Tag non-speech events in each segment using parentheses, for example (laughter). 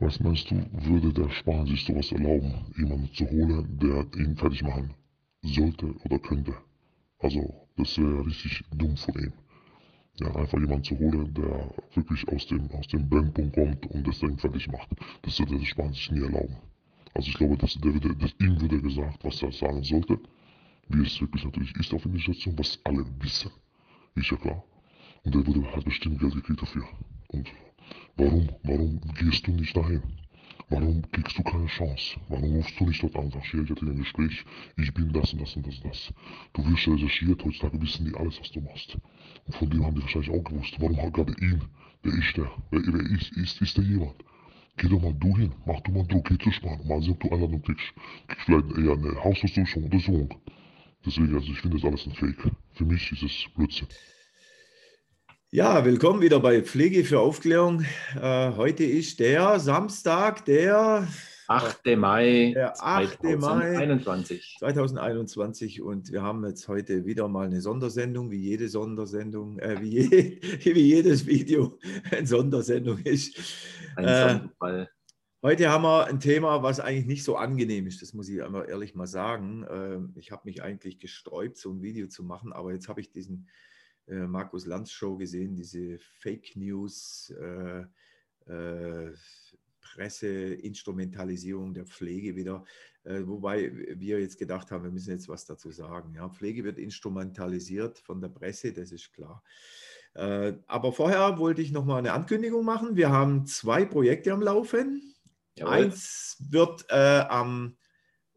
Was meinst du, würde der Spahn sich sowas erlauben, jemanden zu holen, der ihn fertig machen sollte oder könnte? Also, das wäre richtig dumm von ihm. Ja, einfach jemanden zu holen, der wirklich aus dem, aus dem Brennpunkt kommt und das Ding fertig macht. Das würde der Spahn sich nie erlauben. Also ich glaube, dass der würde, dass ihm würde gesagt, was er sagen sollte, wie es wirklich natürlich ist auf der Station, was alle wissen. Ist ja klar. Und der würde halt bestimmt Geld gekriegt dafür. Und warum, warum gehst du nicht dahin? Warum kriegst du keine Chance? Warum rufst du nicht dort an? Sagst, ich hatte ein Gespräch, ich bin das und das und das und das. Du wirst recherchiert, heutzutage wissen die alles, was du machst. Und von dem haben die wahrscheinlich auch gewusst. Warum hat gerade ihn? Wer ist der? Wer, wer ist, ist, ist der jemand? Geh doch mal du hin, mach du mal Druck, geh zu sparen. Mal sehen, ob du Einladung kriegst. Kriegst vielleicht eher eine Hausdurchsuchung, Untersuchung. Deswegen, also ich finde das alles ein Fake. Für mich ist es Blödsinn. Ja, willkommen wieder bei Pflege für Aufklärung. Äh, heute ist der Samstag, der 8. Mai, der 8. 2021. Mai 2021 und wir haben jetzt heute wieder mal eine Sondersendung, wie jede Sondersendung, äh, wie, je, (laughs) wie jedes Video eine Sondersendung ist. Ein äh, Sonderfall. Heute haben wir ein Thema, was eigentlich nicht so angenehm ist, das muss ich einmal ehrlich mal sagen. Ähm, ich habe mich eigentlich gesträubt, so ein Video zu machen, aber jetzt habe ich diesen äh, Markus Lanz Show gesehen, diese Fake News, äh, äh, Presseinstrumentalisierung der Pflege wieder, äh, wobei wir jetzt gedacht haben, wir müssen jetzt was dazu sagen. Ja, Pflege wird instrumentalisiert von der Presse, das ist klar. Äh, aber vorher wollte ich noch mal eine Ankündigung machen. Wir haben zwei Projekte am Laufen. Jawohl. Eins wird äh, am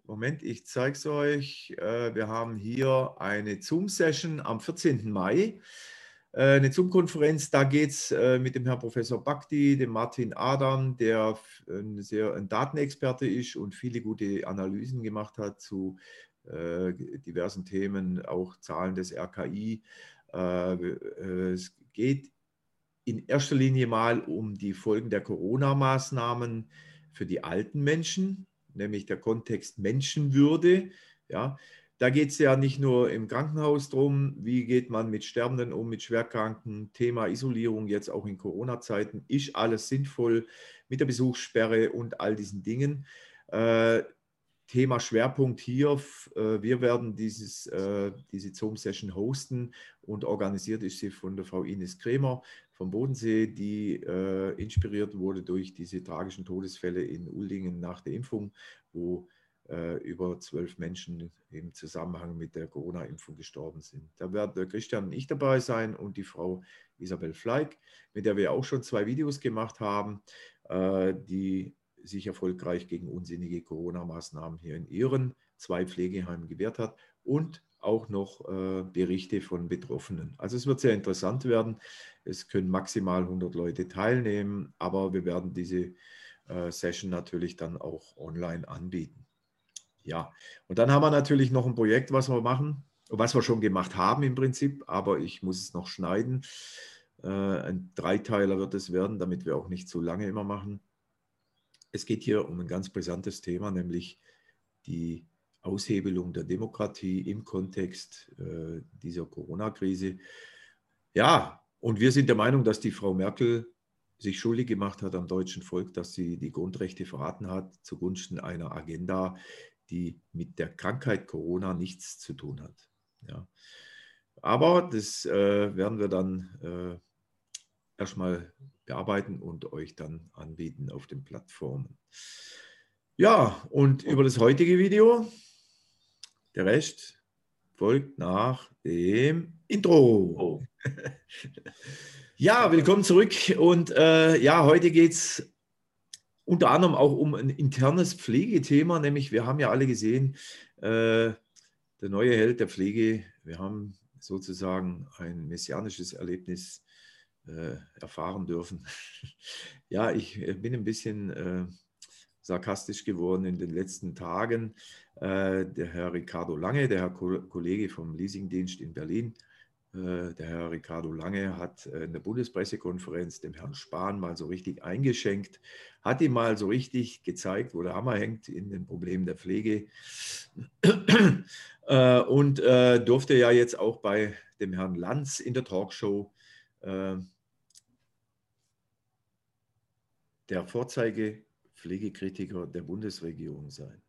Moment, ich zeige es euch. Äh, wir haben hier eine Zoom-Session am 14. Mai. Äh, eine Zoom-Konferenz, da geht es äh, mit dem Herrn Professor Bakti, dem Martin Adam, der ein, sehr, ein Datenexperte ist und viele gute Analysen gemacht hat zu diversen Themen, auch Zahlen des RKI. es geht in erster Linie mal um die Folgen der Corona-Maßnahmen für die alten Menschen, nämlich der Kontext Menschenwürde. Ja, da geht es ja nicht nur im Krankenhaus drum, wie geht man mit Sterbenden um, mit Schwerkranken, Thema Isolierung jetzt auch in Corona-Zeiten, ist alles sinnvoll mit der Besuchssperre und all diesen Dingen. Äh, Thema Schwerpunkt hier, äh, wir werden dieses, äh, diese Zoom-Session hosten und organisiert ist sie von der Frau Ines Kremer vom Bodensee, die äh, inspiriert wurde durch diese tragischen Todesfälle in Uldingen nach der Impfung, wo über zwölf Menschen im Zusammenhang mit der Corona-Impfung gestorben sind. Da werden Christian und ich dabei sein und die Frau Isabel Fleig, mit der wir auch schon zwei Videos gemacht haben, die sich erfolgreich gegen unsinnige Corona-Maßnahmen hier in ihren zwei Pflegeheimen gewehrt hat und auch noch äh, Berichte von Betroffenen. Also es wird sehr interessant werden. Es können maximal 100 Leute teilnehmen, aber wir werden diese äh, Session natürlich dann auch online anbieten. Ja, und dann haben wir natürlich noch ein Projekt, was wir machen, was wir schon gemacht haben im Prinzip, aber ich muss es noch schneiden. Äh, ein Dreiteiler wird es werden, damit wir auch nicht zu lange immer machen. Es geht hier um ein ganz brisantes Thema, nämlich die Aushebelung der Demokratie im Kontext äh, dieser Corona-Krise. Ja, und wir sind der Meinung, dass die Frau Merkel sich schuldig gemacht hat am deutschen Volk, dass sie die Grundrechte verraten hat zugunsten einer Agenda, die mit der Krankheit Corona nichts zu tun hat. Ja. Aber das äh, werden wir dann äh, erstmal bearbeiten und euch dann anbieten auf den Plattformen. Ja, und über das heutige Video, der Rest folgt nach dem Intro. Oh. ja, willkommen zurück. Und äh, ja, heute geht es unter anderem auch um ein internes Pflegethema, nämlich wir haben ja alle gesehen, äh, der neue Held der Pflege, wir haben sozusagen ein messianisches Erlebnis erfahren dürfen. (laughs) ja, ich äh, bin ein bisschen äh, sarkastisch geworden in den letzten Tagen. Äh, der Herr Ricardo Lange, der Herr Ko Kollege vom Leasingdienst in Berlin, äh, der Herr Ricardo Lange hat in der Bundespressekonferenz dem Herrn Spahn mal so richtig eingeschenkt, hat ihm mal so richtig gezeigt, wo der Hammer hängt in den Problemen der Pflege (clears throat) und durfte ja jetzt auch bei dem Herrn Lanz in der Talkshow der Vorzeige Pflegekritiker der Bundesregierung sein.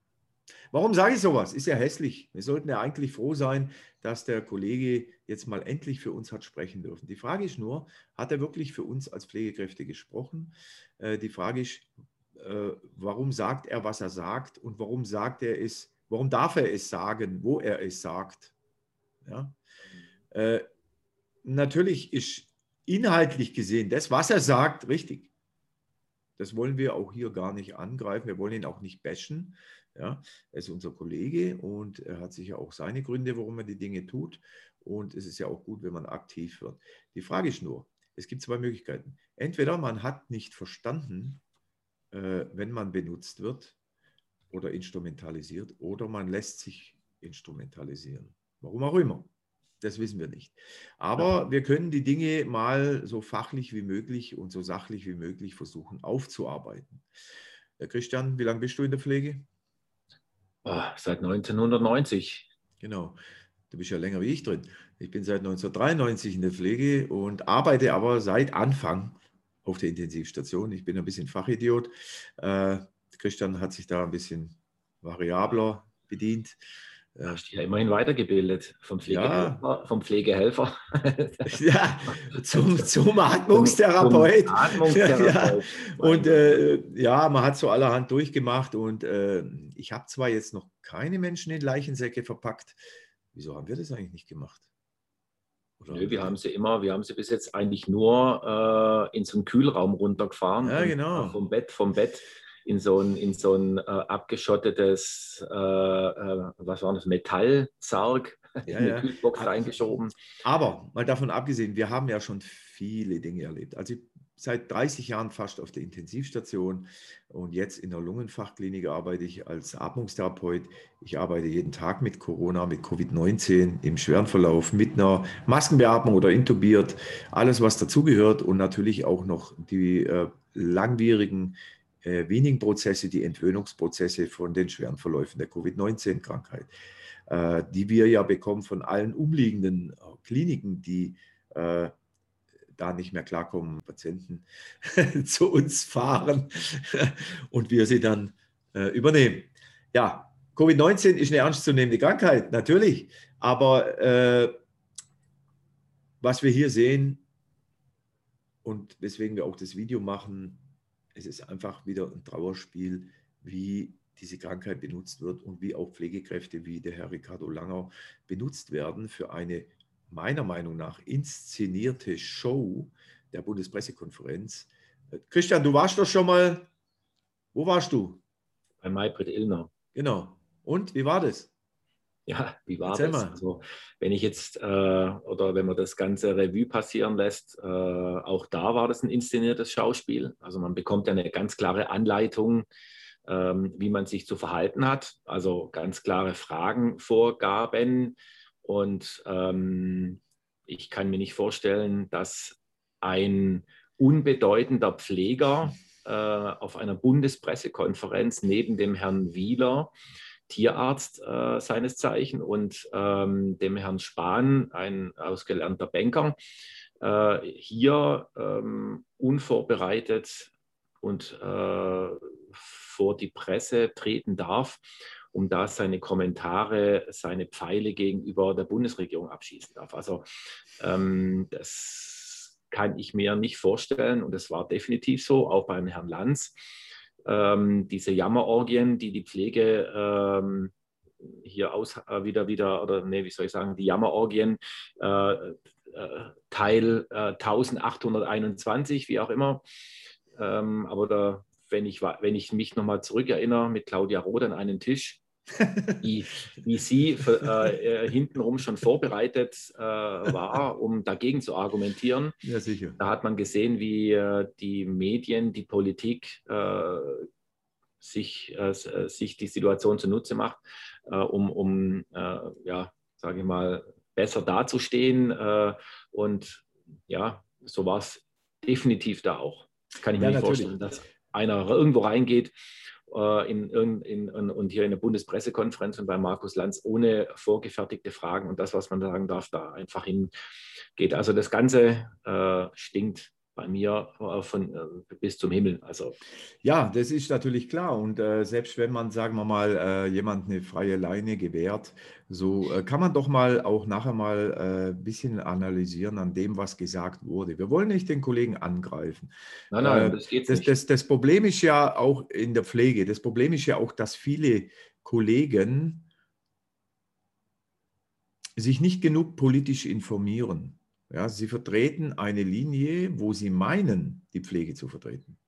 Warum sage ich sowas? Ist ja hässlich. Wir sollten ja eigentlich froh sein, dass der Kollege jetzt mal endlich für uns hat sprechen dürfen. Die Frage ist nur, hat er wirklich für uns als Pflegekräfte gesprochen? Äh, die Frage ist, äh, warum sagt er, was er sagt und warum sagt er es, warum darf er es sagen, wo er es sagt? Ja? Äh, natürlich ist inhaltlich gesehen das, was er sagt, richtig. Das wollen wir auch hier gar nicht angreifen. Wir wollen ihn auch nicht bashen. Ja, er ist unser Kollege und er hat sicher auch seine Gründe, warum er die Dinge tut. Und es ist ja auch gut, wenn man aktiv wird. Die Frage ist nur, es gibt zwei Möglichkeiten. Entweder man hat nicht verstanden, äh, wenn man benutzt wird oder instrumentalisiert, oder man lässt sich instrumentalisieren. Warum auch immer. Das wissen wir nicht. Aber ja. wir können die Dinge mal so fachlich wie möglich und so sachlich wie möglich versuchen aufzuarbeiten. Herr Christian, wie lange bist du in der Pflege? Oh, seit 1990. Genau. Du bist ja länger wie ich drin. Ich bin seit 1993 in der Pflege und arbeite aber seit Anfang auf der Intensivstation. Ich bin ein bisschen Fachidiot. Äh, Christian hat sich da ein bisschen variabler bedient. Du hast dich ja immerhin weitergebildet vom Pflegehelfer. Ja. Vom Pflegehelfer. (laughs) ja, zum, zum Atmungstherapeut. Zum Atmungstherapeut. (laughs) Ja. Und äh, ja, man hat so allerhand durchgemacht und äh, ich habe zwar jetzt noch keine Menschen in Leichensäcke verpackt. Wieso haben wir das eigentlich nicht gemacht? Oder Nö, wir haben sie immer, wir haben sie bis jetzt eigentlich nur äh, in so einen Kühlraum runtergefahren. Ja, genau. Vom Bett, vom Bett in so ein, in so ein äh, abgeschottetes, äh, äh, was war das, Metallsarg ja, in die ja. Kühlbox reingeschoben. Aber mal davon abgesehen, wir haben ja schon viele Dinge erlebt. Also ich seit 30 Jahren fast auf der Intensivstation und jetzt in der Lungenfachklinik arbeite ich als Atmungstherapeut. Ich arbeite jeden Tag mit Corona, mit Covid-19 im schweren Verlauf, mit einer Maskenbeatmung oder intubiert, alles was dazugehört und natürlich auch noch die äh, langwierigen äh, Weaning-Prozesse, die Entwöhnungsprozesse von den schweren Verläufen der Covid-19-Krankheit, äh, die wir ja bekommen von allen umliegenden äh, Kliniken, die äh, da nicht mehr klarkommen, Patienten (laughs) zu uns fahren (laughs) und wir sie dann äh, übernehmen. Ja, Covid-19 ist eine ernstzunehmende Krankheit, natürlich, aber äh, was wir hier sehen und weswegen wir auch das Video machen, es ist einfach wieder ein Trauerspiel, wie diese Krankheit benutzt wird und wie auch Pflegekräfte wie der Herr Ricardo Langer benutzt werden für eine meiner Meinung nach inszenierte Show der Bundespressekonferenz. Christian, du warst doch schon mal, wo warst du? Bei Maybrit Illner. Genau. Und wie war das? Ja, wie war Erzähl das? Mal. Also, wenn ich jetzt äh, oder wenn man das ganze Revue passieren lässt, äh, auch da war das ein inszeniertes Schauspiel. Also man bekommt ja eine ganz klare Anleitung, ähm, wie man sich zu verhalten hat. Also ganz klare Fragen, Vorgaben. Und ähm, ich kann mir nicht vorstellen, dass ein unbedeutender Pfleger äh, auf einer Bundespressekonferenz neben dem Herrn Wieler Tierarzt äh, seines Zeichen und ähm, dem Herrn Spahn, ein ausgelernter Banker, äh, hier ähm, unvorbereitet und äh, vor die Presse treten darf, um da seine Kommentare, seine Pfeile gegenüber der Bundesregierung abschießen darf. Also ähm, das kann ich mir nicht vorstellen und es war definitiv so, auch beim Herrn Lanz ähm, diese Jammerorgien, die die Pflege ähm, hier aus äh, wieder wieder oder nee, wie soll ich sagen, die Jammerorgien äh, äh, Teil äh, 1821, wie auch immer. Ähm, aber da, wenn ich wenn ich mich nochmal zurückerinnere mit Claudia Roth an einen Tisch, wie, wie sie äh, äh, hintenrum schon vorbereitet äh, war, um dagegen zu argumentieren. Ja, sicher. Da hat man gesehen, wie äh, die Medien, die Politik äh, sich, äh, sich die Situation zunutze macht, um, um ja, sage ich mal, besser dazustehen. und ja, so war es definitiv da auch. Das kann ich ja, mir nicht natürlich. vorstellen, dass einer irgendwo reingeht in, in, in, und hier in der Bundespressekonferenz und bei Markus Lanz ohne vorgefertigte Fragen und das, was man sagen darf, da einfach hingeht. Also das Ganze äh, stinkt bei mir äh, von, äh, bis zum Himmel. Also. Ja, das ist natürlich klar. Und äh, selbst wenn man, sagen wir mal, äh, jemand eine freie Leine gewährt, so äh, kann man doch mal auch nachher mal ein äh, bisschen analysieren an dem, was gesagt wurde. Wir wollen nicht den Kollegen angreifen. Nein, nein, das geht das, nicht. Das, das Problem ist ja auch in der Pflege, das Problem ist ja auch, dass viele Kollegen sich nicht genug politisch informieren. Ja, sie vertreten eine Linie, wo sie meinen, die Pflege zu vertreten.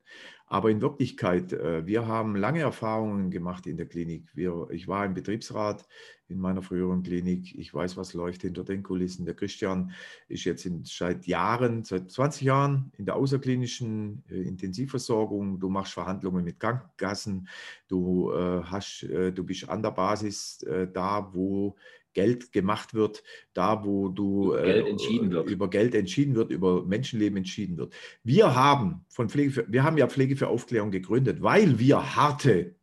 Aber in Wirklichkeit, äh, wir haben lange Erfahrungen gemacht in der Klinik. Wir, ich war im Betriebsrat in meiner früheren Klinik. Ich weiß, was läuft hinter den Kulissen. Der Christian ist jetzt in, seit Jahren, seit 20 Jahren in der außerklinischen äh, Intensivversorgung. Du machst Verhandlungen mit Krankenkassen. Du, äh, hast, du bist an der Basis da, wo Geld gemacht wird, da wo du über Geld, entschieden wird. über Geld entschieden wird, über Menschenleben entschieden wird. Wir haben von Pflege für, wir haben ja Pflege für Aufklärung gegründet, weil wir harte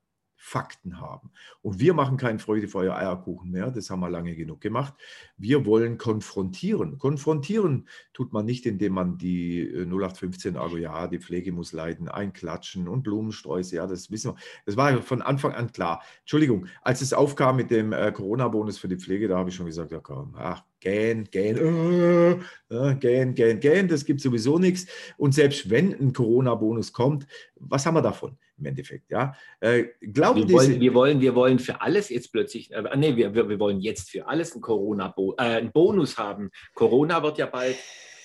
Fakten haben. Und wir machen keinen Freudefeuer Eierkuchen mehr, das haben wir lange genug gemacht. Wir wollen konfrontieren. Konfrontieren tut man nicht, indem man die 0815, äh, also ja, die Pflege muss leiden, einklatschen und Blumensträuße, ja, das wissen wir. Das war von Anfang an klar. Entschuldigung, als es aufkam mit dem äh, Corona-Bonus für die Pflege, da habe ich schon gesagt, ja komm, ach, gähn, gähn, äh, äh, gähn, gähn, gähn, das gibt sowieso nichts. Und selbst wenn ein Corona-Bonus kommt, was haben wir davon? Im Endeffekt. Ja? Äh, glauben wir, wollen, wir, wollen, wir wollen für alles jetzt plötzlich, äh, nee, wir, wir wollen jetzt für alles einen Corona-Bonus äh, einen Bonus haben. Corona wird ja bald.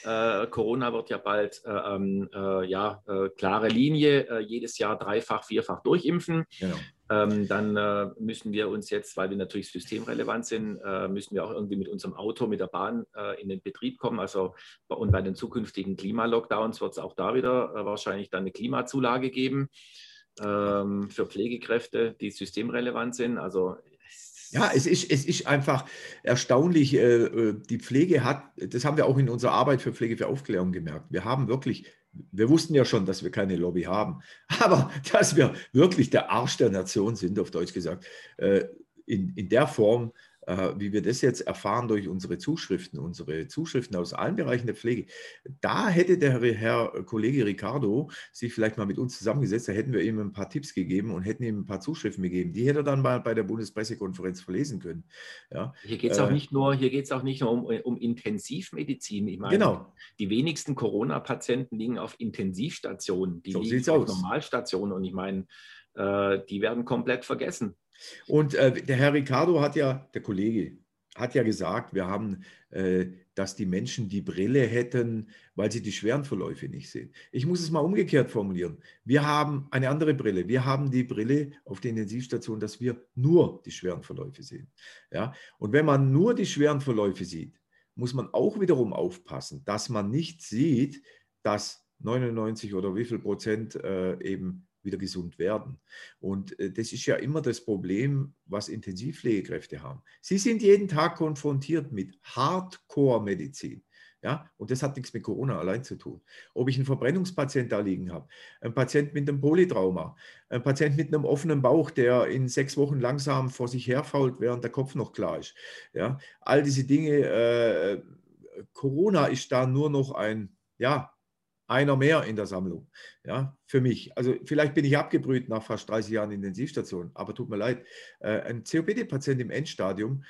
Äh, Corona wird ja bald äh, ähm, äh, ja, klare Linie, jedes Jahr dreifach, vierfach durchimpfen. Genau. Ähm, dann müssen wir uns jetzt, weil wir natürlich systemrelevant sind, müssen wir auch irgendwie mit unserem Auto, mit der Bahn in den Betrieb kommen. Also und bei den zukünftigen Klimalockdowns wird es auch da wieder wahrscheinlich dann eine Klimazulage geben ähm, für Pflegekräfte, die systemrelevant sind. Also ja, es ist, es ist einfach erstaunlich. Äh, äh, die Pflege hat, das haben wir auch in unserer Arbeit für Pflege für Aufklärung gemerkt. Wir haben wirklich, wir wussten ja schon, dass wir keine Lobby haben, (laughs) aber dass wir wirklich der Arsch der Nation sind, auf Deutsch gesagt, äh, in, in der Form, wie wir das jetzt erfahren durch unsere Zuschriften, unsere Zuschriften aus allen Bereichen der Pflege, da hätte der Herr Kollege Ricardo sich vielleicht mal mit uns zusammengesetzt, da hätten wir ihm ein paar Tipps gegeben und hätten ihm ein paar Zuschriften gegeben. Die hätte er dann mal bei der Bundespressekonferenz verlesen können. Ja. Hier geht es auch äh, nicht nur, hier geht auch nicht nur um, um Intensivmedizin. Ich meine, genau. die wenigsten Corona-Patienten liegen auf Intensivstationen, die so liegen auf aus. Normalstationen und ich meine, äh, die werden komplett vergessen. Und äh, der Herr Ricardo hat ja, der Kollege, hat ja gesagt, wir haben, äh, dass die Menschen die Brille hätten, weil sie die schweren Verläufe nicht sehen. Ich muss es mal umgekehrt formulieren. Wir haben eine andere Brille. Wir haben die Brille auf der Intensivstation, dass wir nur die schweren Verläufe sehen. Ja? Und wenn man nur die schweren Verläufe sieht, muss man auch wiederum aufpassen, dass man nicht sieht, dass 99 oder wie viel Prozent äh, eben wieder gesund werden. Und äh, das ist ja immer das Problem, was Intensivpflegekräfte haben. Sie sind jeden Tag konfrontiert mit Hardcore-Medizin. Ja, und das hat nichts mit Corona allein zu tun. Ob ich einen Verbrennungspatient da liegen habe, ein Patient mit einem Polytrauma, ein Patient mit einem offenen Bauch, der in sechs Wochen langsam vor sich herfault, während der Kopf noch klar ist. Ja, all diese Dinge, äh, Corona ist da nur noch ein, ja, einer mehr in der Sammlung. Ja, für mich. Also vielleicht bin ich abgebrüht nach fast 30 Jahren Intensivstation, aber tut mir leid. Äh, ein COPD-Patient im Endstadium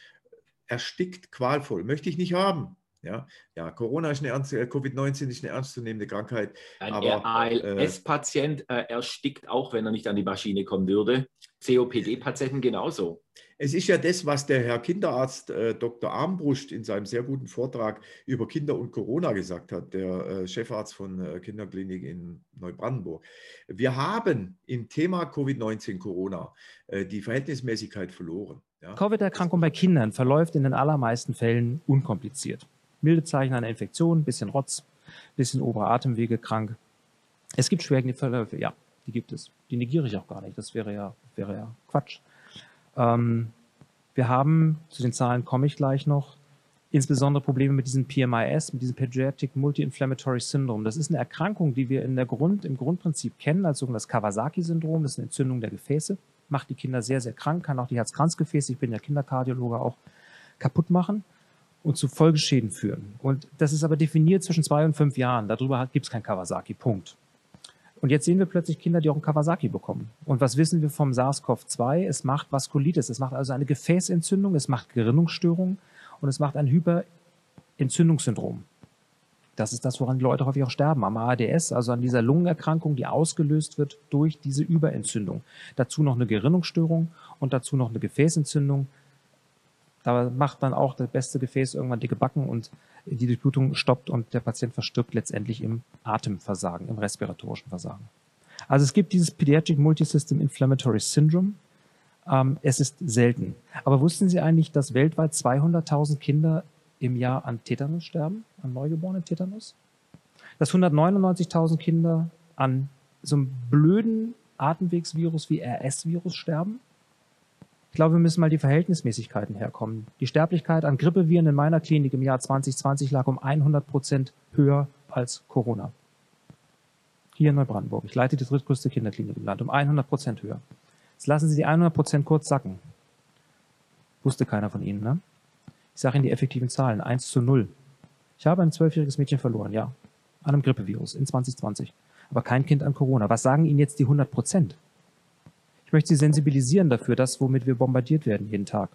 erstickt qualvoll. Möchte ich nicht haben. Ja, ja Corona ist eine ernst, äh, Covid-19 ist eine ernstzunehmende Krankheit. Ein ALS-Patient äh, erstickt auch, wenn er nicht an die Maschine kommen würde. COPD-Patienten genauso. Es ist ja das, was der Herr Kinderarzt äh, Dr. Armbrust in seinem sehr guten Vortrag über Kinder und Corona gesagt hat, der äh, Chefarzt von äh, Kinderklinik in Neubrandenburg. Wir haben im Thema Covid-19 Corona äh, die Verhältnismäßigkeit verloren. Ja? Covid-Erkrankung bei Kindern verläuft in den allermeisten Fällen unkompliziert. Milde Zeichen einer Infektion, bisschen Rotz, bisschen obere Atemwege krank. Es gibt schwerwiegende Verläufe, ja, die gibt es. Die negiere ich auch gar nicht. Das wäre ja, wäre ja Quatsch. Ähm, wir haben, zu den Zahlen komme ich gleich noch, insbesondere Probleme mit diesem PMIS, mit diesem Pediatric Multi-Inflammatory Syndrome. Das ist eine Erkrankung, die wir in der Grund, im Grundprinzip kennen als sogenanntes Kawasaki-Syndrom. Das ist eine Entzündung der Gefäße, macht die Kinder sehr, sehr krank, kann auch die Herzkranzgefäße, ich bin ja Kinderkardiologe, auch kaputt machen. Und zu Folgeschäden führen. Und das ist aber definiert zwischen zwei und fünf Jahren. Darüber gibt es kein Kawasaki. Punkt. Und jetzt sehen wir plötzlich Kinder, die auch einen Kawasaki bekommen. Und was wissen wir vom SARS-CoV-2? Es macht Vaskulitis, es macht also eine Gefäßentzündung, es macht Gerinnungsstörungen und es macht ein Hyperentzündungssyndrom. Das ist das, woran die Leute häufig auch sterben, am ARDS, also an dieser Lungenerkrankung, die ausgelöst wird durch diese Überentzündung. Dazu noch eine Gerinnungsstörung und dazu noch eine Gefäßentzündung. Da macht dann auch das beste Gefäß irgendwann dicke Backen und die Durchblutung stoppt und der Patient verstirbt letztendlich im Atemversagen, im respiratorischen Versagen. Also es gibt dieses Pediatric Multisystem Inflammatory Syndrome. Ähm, es ist selten. Aber wussten Sie eigentlich, dass weltweit 200.000 Kinder im Jahr an Tetanus sterben, an neugeborenen Tetanus? Dass 199.000 Kinder an so einem blöden Atemwegsvirus wie RS-Virus sterben? Ich glaube, wir müssen mal die Verhältnismäßigkeiten herkommen. Die Sterblichkeit an Grippeviren in meiner Klinik im Jahr 2020 lag um 100 Prozent höher als Corona. Hier in Neubrandenburg. Ich leite die drittgrößte Kinderklinik im Land, um 100 Prozent höher. Jetzt lassen Sie die 100 Prozent kurz sacken. Wusste keiner von Ihnen, ne? Ich sage Ihnen die effektiven Zahlen. 1 zu 0. Ich habe ein zwölfjähriges Mädchen verloren, ja. An einem Grippevirus in 2020. Aber kein Kind an Corona. Was sagen Ihnen jetzt die 100 Prozent? Ich möchte Sie sensibilisieren dafür, das, womit wir bombardiert werden jeden Tag.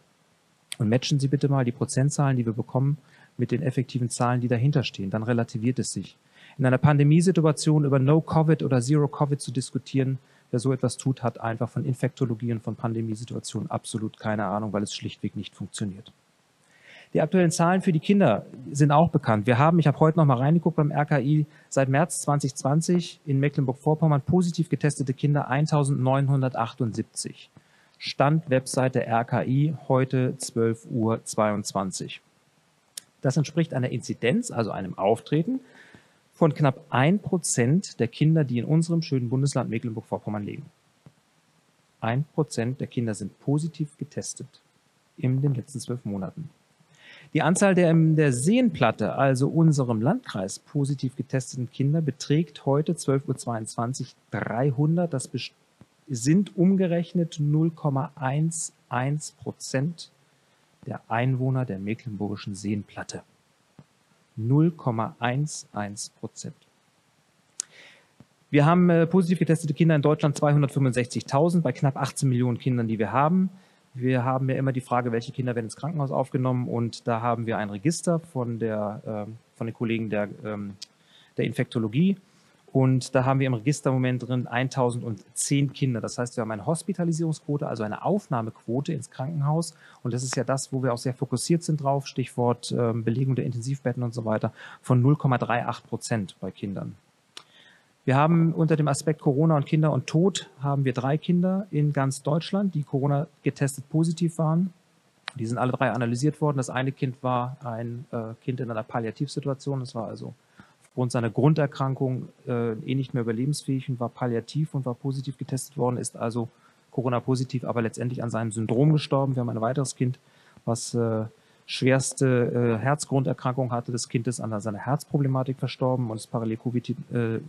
Und matchen Sie bitte mal die Prozentzahlen, die wir bekommen, mit den effektiven Zahlen, die dahinter stehen. Dann relativiert es sich. In einer Pandemiesituation über No-Covid oder Zero-Covid zu diskutieren, wer so etwas tut, hat einfach von Infektologie und von Pandemiesituationen absolut keine Ahnung, weil es schlichtweg nicht funktioniert. Die aktuellen Zahlen für die Kinder sind auch bekannt. Wir haben, ich habe heute noch mal reingeguckt beim RKI, seit März 2020 in Mecklenburg-Vorpommern positiv getestete Kinder 1978. Stand Webseite RKI heute 12.22 Uhr. Das entspricht einer Inzidenz, also einem Auftreten von knapp 1% der Kinder, die in unserem schönen Bundesland Mecklenburg-Vorpommern leben. 1% der Kinder sind positiv getestet in den letzten zwölf Monaten. Die Anzahl der in der Seenplatte, also unserem Landkreis, positiv getesteten Kinder beträgt heute 12.22 Uhr 300. Das sind umgerechnet 0,11 Prozent der Einwohner der mecklenburgischen Seenplatte. 0,11 Prozent. Wir haben äh, positiv getestete Kinder in Deutschland 265.000 bei knapp 18 Millionen Kindern, die wir haben. Wir haben ja immer die Frage, welche Kinder werden ins Krankenhaus aufgenommen? Und da haben wir ein Register von, der, äh, von den Kollegen der, ähm, der Infektologie. Und da haben wir im Registermoment drin 1010 Kinder. Das heißt, wir haben eine Hospitalisierungsquote, also eine Aufnahmequote ins Krankenhaus. Und das ist ja das, wo wir auch sehr fokussiert sind drauf, Stichwort äh, Belegung der Intensivbetten und so weiter, von 0,38 Prozent bei Kindern. Wir haben unter dem Aspekt Corona und Kinder und Tod haben wir drei Kinder in ganz Deutschland, die Corona getestet positiv waren. Die sind alle drei analysiert worden. Das eine Kind war ein äh, Kind in einer Palliativsituation. Das war also aufgrund seiner Grunderkrankung äh, eh nicht mehr überlebensfähig und war palliativ und war positiv getestet worden, ist also Corona-positiv, aber letztendlich an seinem Syndrom gestorben. Wir haben ein weiteres Kind, was äh, schwerste äh, Herzgrunderkrankung hatte. Das Kind ist an seiner Herzproblematik verstorben und ist parallel Covid, äh,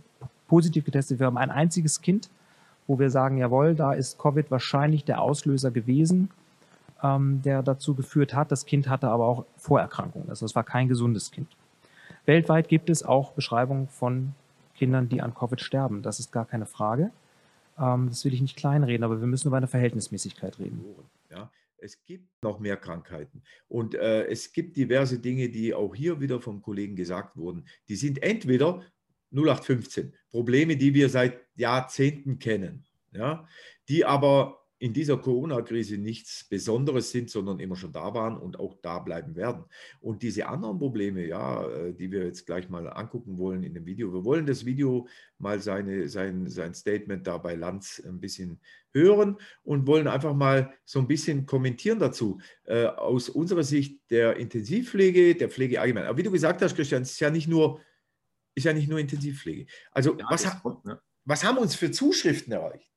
positiv getestet. Wir haben ein einziges Kind, wo wir sagen, jawohl, da ist Covid wahrscheinlich der Auslöser gewesen, ähm, der dazu geführt hat. Das Kind hatte aber auch Vorerkrankungen. Also es war kein gesundes Kind. Weltweit gibt es auch Beschreibungen von Kindern, die an Covid sterben. Das ist gar keine Frage. Ähm, das will ich nicht kleinreden, aber wir müssen über eine Verhältnismäßigkeit reden. Ja, es gibt noch mehr Krankheiten und äh, es gibt diverse Dinge, die auch hier wieder vom Kollegen gesagt wurden. Die sind entweder 0815. Probleme, die wir seit Jahrzehnten kennen, ja, die aber in dieser Corona-Krise nichts Besonderes sind, sondern immer schon da waren und auch da bleiben werden. Und diese anderen Probleme, ja, äh, die wir jetzt gleich mal angucken wollen in dem Video. Wir wollen das Video mal seine, sein, sein Statement da bei Lanz ein bisschen hören und wollen einfach mal so ein bisschen kommentieren dazu. Äh, aus unserer Sicht der Intensivpflege, der Pflege allgemein. Aber wie du gesagt hast, Christian, es ist ja nicht nur ist ja nicht nur Intensivpflege. Also ja, was, ha kommt, ne? was haben uns für Zuschriften erreicht?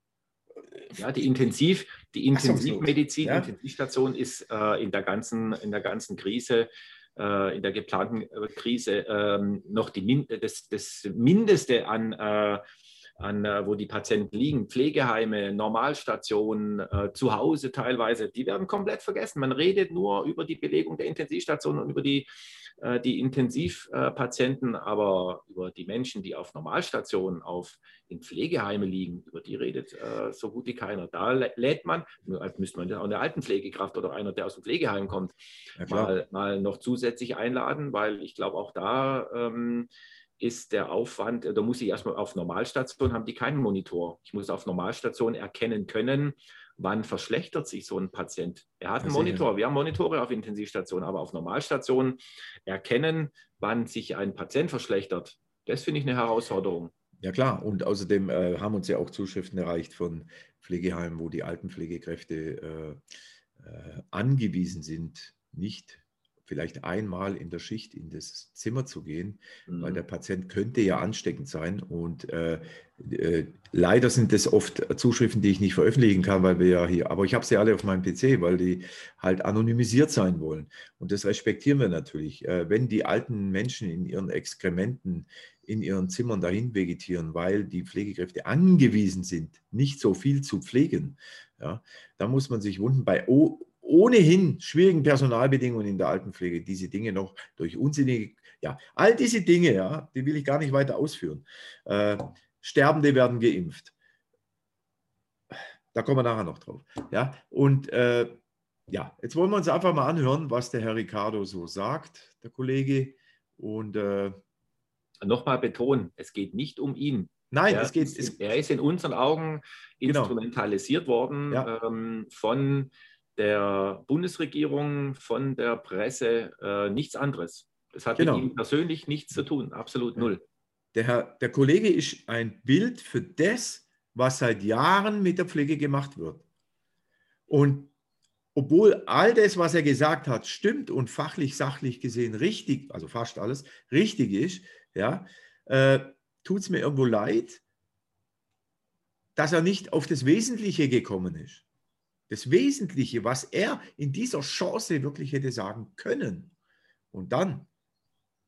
Ja, die, Intensiv, die Intensivmedizin, ja? Intensivstation ist äh, in, der ganzen, in der ganzen Krise, äh, in der geplanten äh, Krise ähm, noch die, das, das Mindeste an, äh, an, äh, wo die Patienten liegen, Pflegeheime, Normalstationen, äh, zu Hause teilweise, die werden komplett vergessen. Man redet nur über die Belegung der Intensivstationen und über die, äh, die Intensivpatienten, aber über die Menschen, die auf Normalstationen, auf in Pflegeheime liegen, über die redet äh, so gut wie keiner. Da lädt man, müsste man auch eine Altenpflegekraft oder einer, der aus dem Pflegeheim kommt, ja, mal, mal noch zusätzlich einladen, weil ich glaube, auch da ähm, ist der Aufwand, da muss ich erstmal auf Normalstation, haben die keinen Monitor. Ich muss auf Normalstation erkennen können, wann verschlechtert sich so ein Patient. Er hat einen Monitor, wir haben Monitore auf Intensivstationen, aber auf Normalstationen erkennen, wann sich ein Patient verschlechtert. Das finde ich eine Herausforderung. Ja klar, und außerdem äh, haben uns ja auch Zuschriften erreicht von Pflegeheimen, wo die Altenpflegekräfte äh, äh, angewiesen sind, nicht vielleicht einmal in der Schicht in das Zimmer zu gehen, mhm. weil der Patient könnte ja ansteckend sein. Und äh, äh, leider sind das oft Zuschriften, die ich nicht veröffentlichen kann, weil wir ja hier, aber ich habe sie alle auf meinem PC, weil die halt anonymisiert sein wollen. Und das respektieren wir natürlich. Äh, wenn die alten Menschen in ihren Exkrementen in ihren Zimmern dahin vegetieren, weil die Pflegekräfte angewiesen sind, nicht so viel zu pflegen, ja, da muss man sich wunden bei ohnehin schwierigen Personalbedingungen in der Altenpflege diese Dinge noch durch unsinnige, ja, all diese Dinge, ja, die will ich gar nicht weiter ausführen. Äh, Sterbende werden geimpft. Da kommen wir nachher noch drauf. Ja, und äh, ja, jetzt wollen wir uns einfach mal anhören, was der Herr Ricardo so sagt, der Kollege. Und äh, nochmal betonen, es geht nicht um ihn. Nein, er, es geht. Ist, er ist in unseren Augen genau. instrumentalisiert worden ja. ähm, von der Bundesregierung, von der Presse, äh, nichts anderes. Das hat genau. mit ihm persönlich nichts zu tun, absolut null. Der, Herr, der Kollege ist ein Bild für das, was seit Jahren mit der Pflege gemacht wird. Und obwohl all das, was er gesagt hat, stimmt und fachlich, sachlich gesehen richtig, also fast alles, richtig ist, ja, äh, tut es mir irgendwo leid, dass er nicht auf das Wesentliche gekommen ist das Wesentliche, was er in dieser Chance wirklich hätte sagen können. Und dann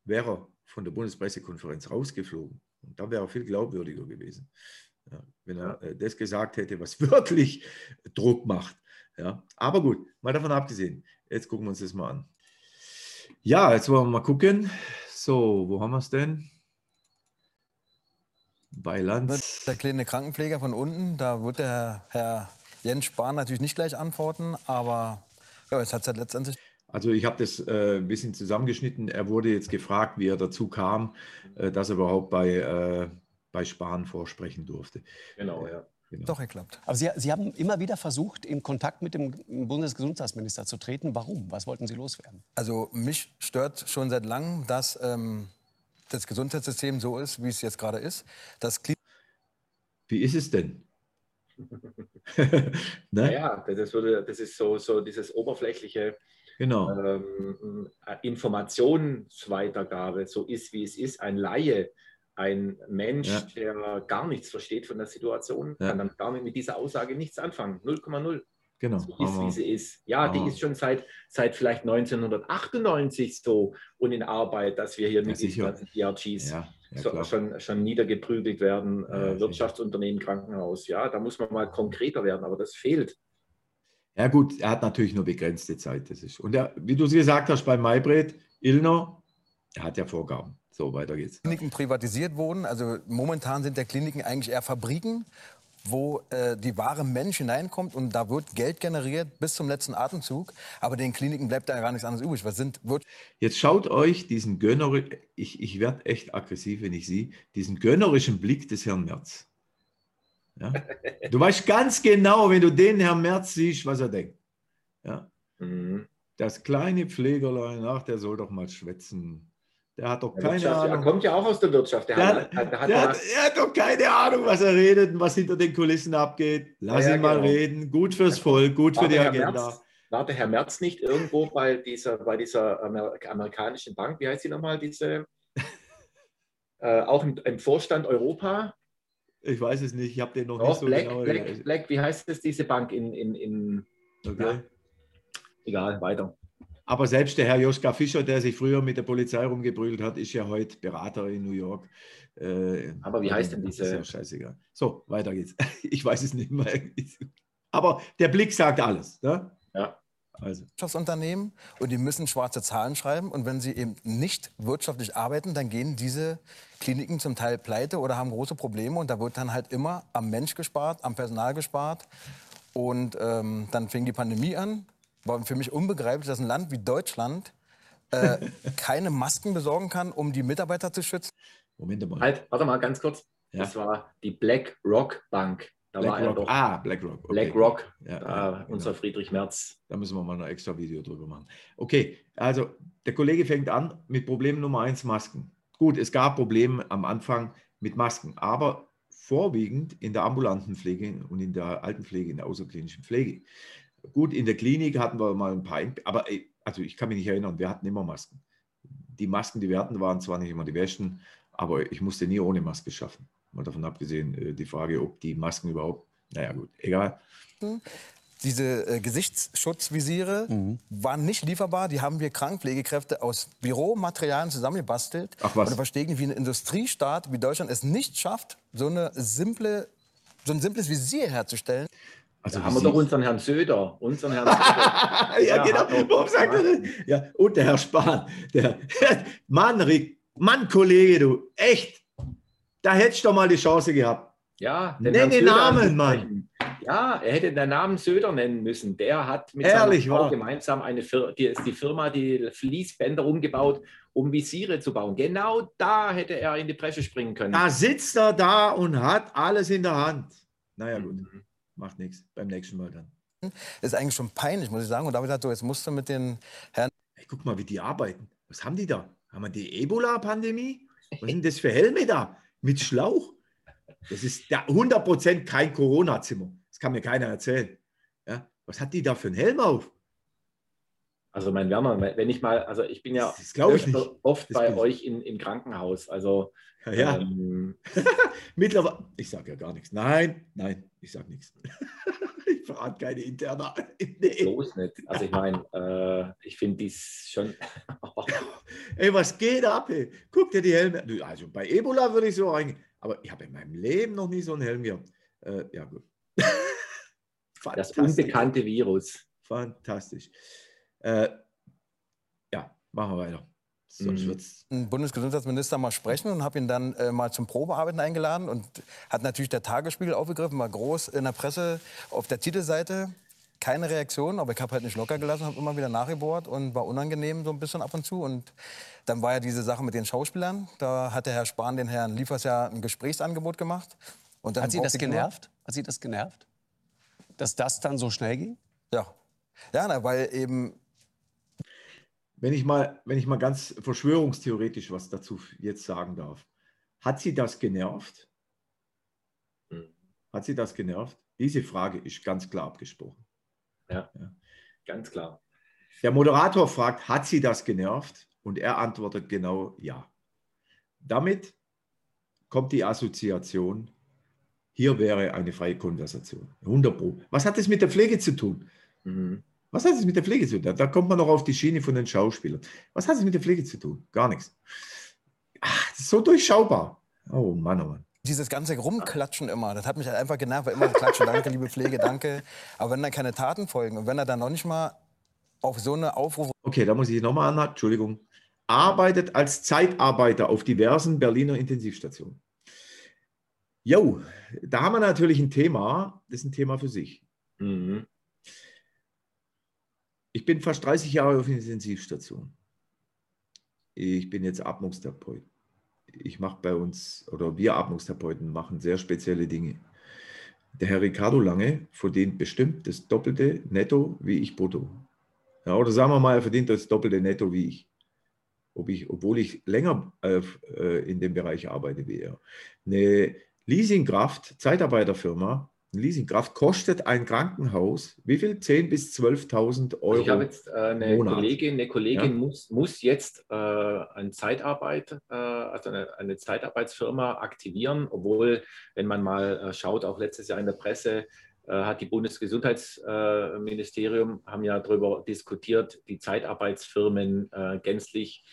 wäre er von der Bundespressekonferenz rausgeflogen. Und dann wäre er viel glaubwürdiger gewesen, ja, wenn er äh, das gesagt hätte, was (laughs) wirklich Druck macht. Ja. Aber gut, mal davon abgesehen. Jetzt gucken wir uns das mal an. Ja, jetzt wollen wir mal gucken. So, wo haben wir es denn? Bei Lanz. Der kleine Krankenpfleger von unten, da wurde der Herr Jens Spahn natürlich nicht gleich antworten, aber ja, es hat es halt letztendlich. Also ich habe das äh, ein bisschen zusammengeschnitten. Er wurde jetzt gefragt, wie er dazu kam, äh, dass er überhaupt bei, äh, bei Spahn vorsprechen durfte. Genau, ja. Genau. Doch geklappt. Aber Sie, Sie haben immer wieder versucht, in Kontakt mit dem Bundesgesundheitsminister zu treten. Warum? Was wollten Sie loswerden? Also mich stört schon seit langem, dass ähm, das Gesundheitssystem so ist, wie es jetzt gerade ist. Das wie ist es denn? (laughs) (laughs) ne? Ja, das, würde, das ist so, so dieses oberflächliche genau. ähm, Informationsweitergabe, so ist, wie es ist. Ein Laie, ein Mensch, ja. der gar nichts versteht von der Situation, ja. kann dann gar nicht mit dieser Aussage nichts anfangen. 0,0. Genau. So ist, wie sie ist. Ja, die ist schon seit, seit vielleicht 1998 so und in Arbeit, dass wir hier mit diesen ganzen DRGs ja, ja, so, schon, schon niedergeprügelt werden. Äh, Wirtschaftsunternehmen, Krankenhaus. Ja, da muss man mal konkreter werden, aber das fehlt. Ja, gut, er hat natürlich nur begrenzte Zeit. Das ist. Und er, wie du es gesagt hast, bei Maybrit, Ilner, er hat ja Vorgaben. So, weiter geht's. Kliniken privatisiert wurden. Also momentan sind der Kliniken eigentlich eher Fabriken wo äh, die wahre Mensch hineinkommt und da wird Geld generiert bis zum letzten Atemzug. Aber den Kliniken bleibt da gar nichts anderes übrig. Was sind, wird Jetzt schaut euch diesen gönnerischen, ich, ich werde echt aggressiv, wenn ich sehe, diesen gönnerischen Blick des Herrn Merz. Ja? (laughs) Du weißt ganz genau, wenn du den Herrn Merz siehst, was er denkt. Ja? Mhm. Das kleine Pflegerlein, ach, der soll doch mal schwätzen. Der hat doch keine Ahnung. Er kommt ja auch aus der Wirtschaft. Der, der, hat, der, hat, der hat, er hat doch keine Ahnung, was er redet und was hinter den Kulissen abgeht. Lass ja, ihn mal genau. reden. Gut fürs Volk, gut für die Agenda. Merz, war der Herr Merz nicht irgendwo bei dieser, bei dieser amerikanischen Bank, wie heißt sie nochmal, diese, (laughs) äh, auch im, im, Vorstand Europa? Ich weiß es nicht, ich habe den noch Doch, nicht so Black, genau. Black, Black, wie heißt es, diese Bank in. in, in okay. Ja. Egal, weiter. Aber selbst der Herr Joschka Fischer, der sich früher mit der Polizei rumgebrüllt hat, ist ja heute Berater in New York. Äh, Aber wie heißt denn diese? Ist ja scheißegal. So, weiter geht's. (laughs) Ich weiß es nicht mehr. Aber der Blick sagt alles. Ne? Ja. Also. Wirtschaftsunternehmen und die müssen schwarze Zahlen schreiben. Und wenn sie eben nicht wirtschaftlich arbeiten, dann gehen diese Kliniken zum Teil pleite oder haben große Probleme. Und da wird dann halt immer am Mensch gespart, am Personal gespart. Und ähm, dann fing die Pandemie an. War für mich unbegreiflich, dass ein Land wie Deutschland äh, (laughs) keine Masken besorgen kann, um die Mitarbeiter zu schützen. Moment mal. Halt, warte mal ganz kurz. Ja. Das war die Black Rock Bank. Da Black war Rock. ah, BlackRock. Okay. BlackRock, ja, da, ja, unser genau. Friedrich Merz. Da müssen wir mal ein extra Video drüber machen. Okay, also der Kollege fängt an mit Problem Nummer eins, Masken. Gut, es gab Probleme am Anfang mit Masken, aber vorwiegend in der ambulanten Pflege und in der Altenpflege, in der außerklinischen Pflege. Gut, in der Klinik hatten wir mal ein paar, aber also ich kann mich nicht erinnern, wir hatten immer Masken. Die Masken, die wir hatten, waren zwar nicht immer die besten, aber ich musste nie ohne Maske schaffen. Mal davon abgesehen, äh, die Frage, ob die Masken überhaupt, naja gut, egal. Diese äh, Gesichtsschutzvisiere mhm. waren nicht lieferbar. Die haben wir Krankenpflegekräfte aus Büromaterialien zusammengebastelt. Ach was. Und verstehen, wie ein Industriestaat wie Deutschland es nicht schafft, so, eine simple, so ein simples Visier herzustellen. Also da haben wir doch unseren Herrn Söder. Unseren Herrn (laughs) Söder. ja, genau. Warum sagt er das? Ja, und der Herr Spahn. Der, (laughs) Mann, Rick, Mann, Kollege, du, echt. Da hättest du doch mal die Chance gehabt. Ja, nenn den Namen, Mann. Ja, er hätte den Namen Söder nennen müssen. Der hat mit Ehrlich, seiner Frau gemeinsam eine Firma, die ist die Firma, die Fließbänder umgebaut, um Visiere zu bauen. Genau da hätte er in die Bresche springen können. Da sitzt er da und hat alles in der Hand. Naja, gut, mhm. Macht nichts. Beim nächsten Mal dann. Das ist eigentlich schon peinlich, muss ich sagen. Und da habe ich gedacht, jetzt musst du mit den Herren. Hey, guck mal, wie die arbeiten. Was haben die da? Haben wir die Ebola-Pandemie? Was sind das für Helme da? mit Schlauch. Das ist 100% kein Corona-Zimmer. Das kann mir keiner erzählen. Ja? Was hat die da für einen Helm auf? Also mein Werner, wenn ich mal, also ich bin ja ich oft das bei euch in, im Krankenhaus. Also ja, ja. Ähm, (laughs) mittlerweile, ich sage ja gar nichts. Nein, nein, ich sage nichts. (laughs) ich verrate keine interne. (laughs) Nee. Bloß nicht. Also ich meine, äh, ich finde dies schon. ey, was geht ab? Ey? Guck dir die Helme. Also bei Ebola würde ich so reingehen. Aber ich habe in meinem Leben noch nie so einen Helm gehabt. Äh, ja, gut. das unbekannte Virus. Fantastisch. Äh, ja, machen wir weiter. Sonst mhm. wird's einen Bundesgesundheitsminister mal sprechen und habe ihn dann äh, mal zum Probearbeiten eingeladen und hat natürlich der Tagesspiegel aufgegriffen, war groß in der Presse auf der Titelseite. Keine Reaktion, aber ich habe halt nicht locker gelassen, habe immer wieder nachgebohrt und war unangenehm so ein bisschen ab und zu. Und dann war ja diese Sache mit den Schauspielern. Da hat der Herr Spahn den Herrn Liefers ja ein Gesprächsangebot gemacht. Und hat Sie das genervt? Hat Sie das genervt? Dass das dann so schnell ging? Ja. Ja, na, weil eben wenn ich mal, wenn ich mal ganz verschwörungstheoretisch was dazu jetzt sagen darf, hat sie das genervt? Hm. Hat sie das genervt? Diese Frage ist ganz klar abgesprochen. Ja, ja, ganz klar. Der Moderator fragt, hat sie das genervt? Und er antwortet genau ja. Damit kommt die Assoziation, hier wäre eine freie Konversation. 100 Pro. Was hat das mit der Pflege zu tun? Mhm. Was hat es mit der Pflege zu tun? Da kommt man noch auf die Schiene von den Schauspielern. Was hat es mit der Pflege zu tun? Gar nichts. Ach, so durchschaubar. Oh Mann, oh Mann. Dieses ganze Rumklatschen immer, das hat mich halt einfach genervt, weil immer klatschen, danke, liebe Pflege, danke. Aber wenn da keine Taten folgen und wenn er dann noch nicht mal auf so eine Aufrufe. Okay, da muss ich nochmal an, Entschuldigung. Arbeitet als Zeitarbeiter auf diversen Berliner Intensivstationen. Jo, da haben wir natürlich ein Thema, das ist ein Thema für sich. Mhm. Ich bin fast 30 Jahre auf Intensivstation. Ich bin jetzt Atmungstherapeut. Ich mache bei uns, oder wir Atmungstherapeuten machen sehr spezielle Dinge. Der Herr Ricardo Lange verdient bestimmt das Doppelte netto wie ich brutto. Ja, oder sagen wir mal, er verdient das Doppelte netto wie ich. Ob ich obwohl ich länger äh, äh in dem Bereich arbeite wie er. Eine Leasingkraft, Zeitarbeiterfirma, Leasingkraft kostet ein Krankenhaus wie viel? 10.000 bis 12.000 Euro. Ich habe jetzt äh, eine. Kollegin, eine Kollegin ja? muss, muss jetzt äh, eine Zeitarbeit, äh, also eine, eine, Zeitarbeitsfirma aktivieren, obwohl, wenn man mal äh, schaut, auch letztes Jahr in der Presse, äh, hat die Bundesgesundheitsministerium, haben ja darüber diskutiert, die Zeitarbeitsfirmen äh, gänzlich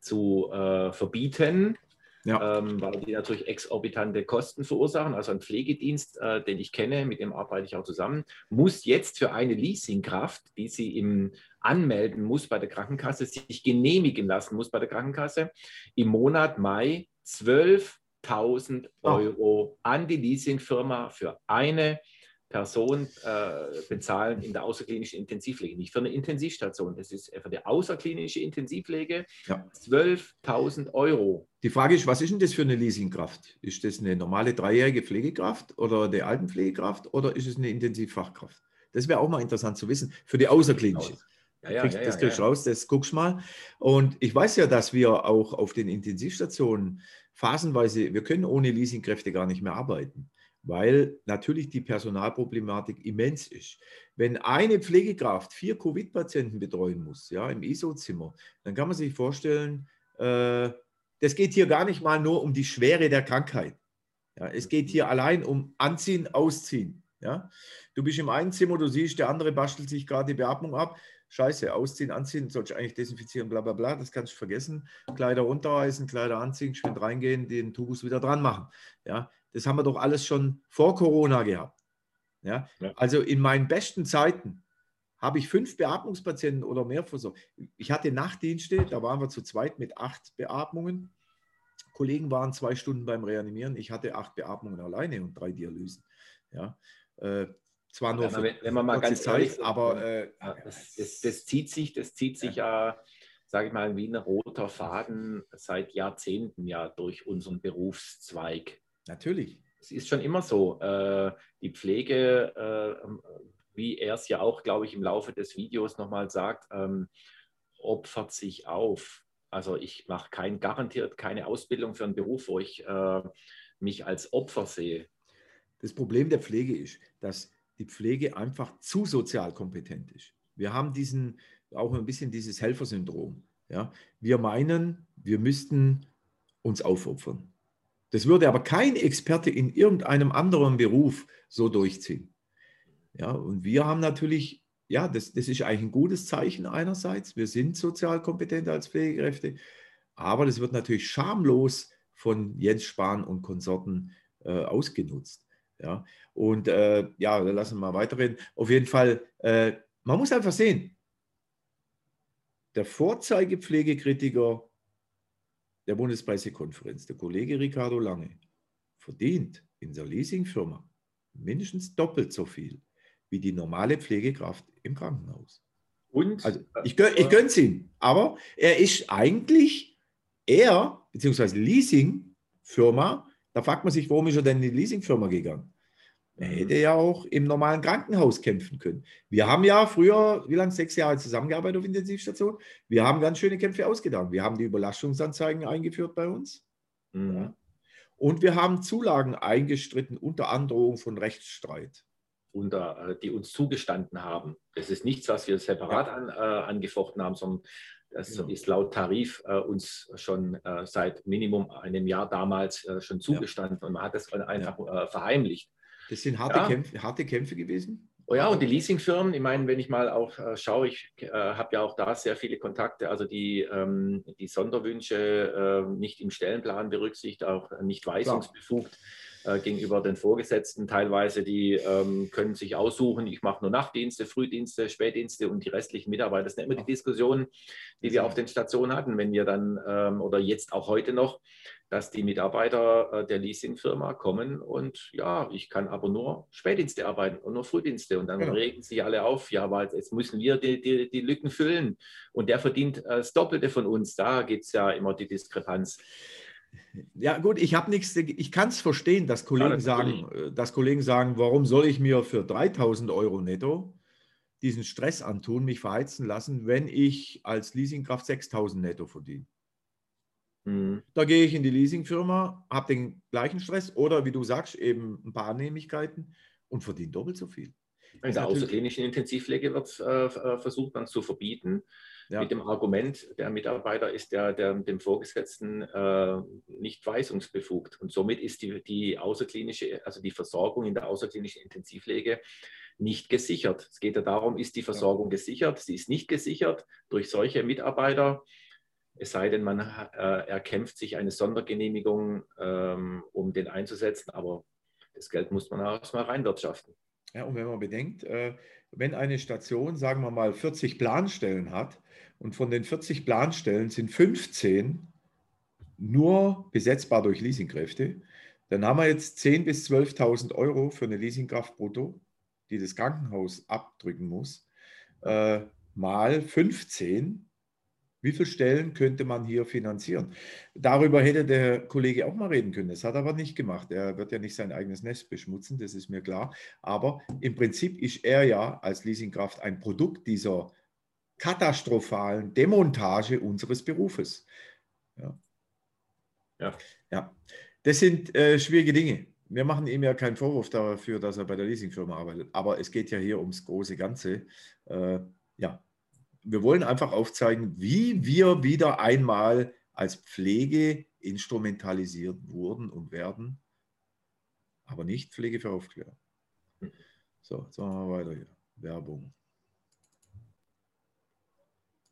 zu äh, verbieten ja. ähm, weil die natürlich exorbitante Kosten verursachen. Also ein Pflegedienst, äh, den ich kenne, mit dem arbeite ich auch zusammen, muss jetzt für eine Leasingkraft, die sie im anmelden muss bei der Krankenkasse, sich genehmigen lassen muss bei der Krankenkasse, im Monat Mai 12.000 Euro ah. an die Leasingfirma für eine Person äh, bezahlen in der außerklinischen Intensivpflege, nicht für eine Intensivstation. Das ist für die außerklinische Intensivpflege ja. 12.000 Euro. Die Frage ist, was ist denn das für eine Leasingkraft? Ist das eine normale dreijährige Pflegekraft oder eine Altenpflegekraft oder ist es eine Intensivfachkraft? Das wäre auch mal interessant zu wissen für die außerklinische. Ja, ja, ja, das kriegst du raus, das guckst mal. Und ich weiß ja, dass wir auch auf den Intensivstationen phasenweise, wir können ohne Leasingkräfte gar nicht mehr arbeiten weil natürlich die Personalproblematik immens ist. Wenn eine Pflegekraft vier Covid-Patienten betreuen muss, ja, im ISO-Zimmer, dann kann man sich vorstellen, äh, das geht hier gar nicht mal nur um die Schwere der Krankheit. Ja, es geht hier allein um Anziehen, Ausziehen. Ja. Du bist im einen Zimmer, du siehst, der andere bastelt sich gerade die Beatmung ab. Scheiße, ausziehen, anziehen, sollst du eigentlich desinfizieren, bla bla bla, das kannst du vergessen. Kleider runterreißen, Kleider anziehen, schön reingehen, den Tubus wieder dran machen. Ja, das haben wir doch alles schon vor Corona gehabt. Ja? ja. Also in meinen besten Zeiten habe ich fünf Beatmungspatienten oder mehr versorgt. Ich hatte Nachtdienste, da waren wir zu zweit mit acht Beatmungen. Kollegen waren zwei Stunden beim Reanimieren. Ich hatte acht Beatmungen alleine und drei Dialysen. Ja, äh, zwar nur wenn, wenn man mal ganz Zeit, ehrlich, aber äh, das, das, das, zieht sich, das zieht sich ja, ja sage ich mal, wie ein roter Faden seit Jahrzehnten ja durch unseren Berufszweig. Natürlich. Es ist schon immer so. Äh, die Pflege, äh, wie er es ja auch, glaube ich, im Laufe des Videos nochmal sagt, ähm, opfert sich auf. Also ich mache kein, garantiert keine Ausbildung für einen Beruf, wo ich äh, mich als Opfer sehe. Das Problem der Pflege ist, dass die Pflege einfach zu sozial kompetent ist. Wir haben diesen, auch ein bisschen dieses Helfersyndrom. Ja? Wir meinen, wir müssten uns aufopfern. Das würde aber kein Experte in irgendeinem anderen Beruf so durchziehen. Ja, und wir haben natürlich, ja, das, das ist eigentlich ein gutes Zeichen einerseits. Wir sind sozial kompetent als Pflegekräfte, aber das wird natürlich schamlos von Jens Spahn und Konsorten äh, ausgenutzt. Ja, und äh, ja, lassen wir mal weiterreden. Auf jeden Fall, äh, man muss einfach sehen, der Vorzeigepflegekritiker der Bundespressekonferenz, der Kollege Ricardo Lange, verdient in der Leasingfirma mindestens doppelt so viel wie die normale Pflegekraft im Krankenhaus. Und? Also ich, gön, ich gönn's ihm, aber er ist eigentlich er, beziehungsweise Leasingfirma, da fragt man sich, warum ist er denn in die Leasingfirma gegangen? Er hätte ja auch im normalen Krankenhaus kämpfen können. Wir haben ja früher, wie lange, sechs Jahre zusammengearbeitet auf Intensivstation. Wir haben ganz schöne Kämpfe ausgedacht. Wir haben die Überlastungsanzeigen eingeführt bei uns. Mhm. Ja. Und wir haben Zulagen eingestritten unter Androhung von Rechtsstreit. Unter, äh, die uns zugestanden haben. Das ist nichts, was wir separat ja. an, äh, angefochten haben, sondern das genau. ist laut Tarif äh, uns schon äh, seit Minimum einem Jahr damals äh, schon zugestanden ja. und man hat das einfach äh, verheimlicht. Das sind harte, ja. Kämpfe, harte Kämpfe gewesen. Oh ja, und die Leasingfirmen, ich meine, wenn ich mal auch äh, schaue, ich äh, habe ja auch da sehr viele Kontakte, also die, ähm, die Sonderwünsche äh, nicht im Stellenplan berücksichtigt, auch nicht weisungsbefugt. Äh, gegenüber den Vorgesetzten. Teilweise, die ähm, können sich aussuchen, ich mache nur Nachtdienste, Frühdienste, Spätdienste und die restlichen Mitarbeiter. Das sind immer die Diskussionen, die wir auf den Stationen hatten, wenn wir dann ähm, oder jetzt auch heute noch, dass die Mitarbeiter äh, der Leasingfirma kommen und ja, ich kann aber nur Spätdienste arbeiten und nur Frühdienste. Und dann genau. regen sich alle auf, ja, weil jetzt müssen wir die, die, die Lücken füllen. Und der verdient äh, das Doppelte von uns. Da gibt es ja immer die Diskrepanz. Ja, gut, ich habe nichts, ich kann es verstehen, dass Kollegen, ja, sagen, äh, dass Kollegen sagen, warum soll ich mir für 3000 Euro netto diesen Stress antun, mich verheizen lassen, wenn ich als Leasingkraft 6000 netto verdiene. Mhm. Da gehe ich in die Leasingfirma, habe den gleichen Stress oder wie du sagst, eben ein paar Annehmlichkeiten und verdiene doppelt so viel. In der außerklinischen Intensivpflege wird äh, äh, versucht man zu verbieten, ja. mit dem Argument, der Mitarbeiter ist der, der dem Vorgesetzten äh, nicht weisungsbefugt. Und somit ist die, die außerklinische, also die Versorgung in der außerklinischen Intensivpflege nicht gesichert. Es geht ja darum, ist die Versorgung gesichert? Sie ist nicht gesichert durch solche Mitarbeiter. Es sei denn, man äh, erkämpft sich eine Sondergenehmigung, ähm, um den einzusetzen, aber das Geld muss man auch erstmal reinwirtschaften. Ja, und wenn man bedenkt, äh, wenn eine Station, sagen wir mal, 40 Planstellen hat und von den 40 Planstellen sind 15 nur besetzbar durch Leasingkräfte, dann haben wir jetzt 10.000 bis 12.000 Euro für eine Leasingkraft brutto, die das Krankenhaus abdrücken muss, äh, mal 15 wie viele Stellen könnte man hier finanzieren? Darüber hätte der Kollege auch mal reden können. Das hat er aber nicht gemacht. Er wird ja nicht sein eigenes Nest beschmutzen, das ist mir klar. Aber im Prinzip ist er ja als Leasingkraft ein Produkt dieser katastrophalen Demontage unseres Berufes. Ja. Ja. ja. Das sind äh, schwierige Dinge. Wir machen ihm ja keinen Vorwurf dafür, dass er bei der Leasingfirma arbeitet. Aber es geht ja hier ums große Ganze. Äh, ja, wir wollen einfach aufzeigen, wie wir wieder einmal als Pflege instrumentalisiert wurden und werden, aber nicht Pflege für Aufklärung. So, jetzt machen wir weiter hier. Werbung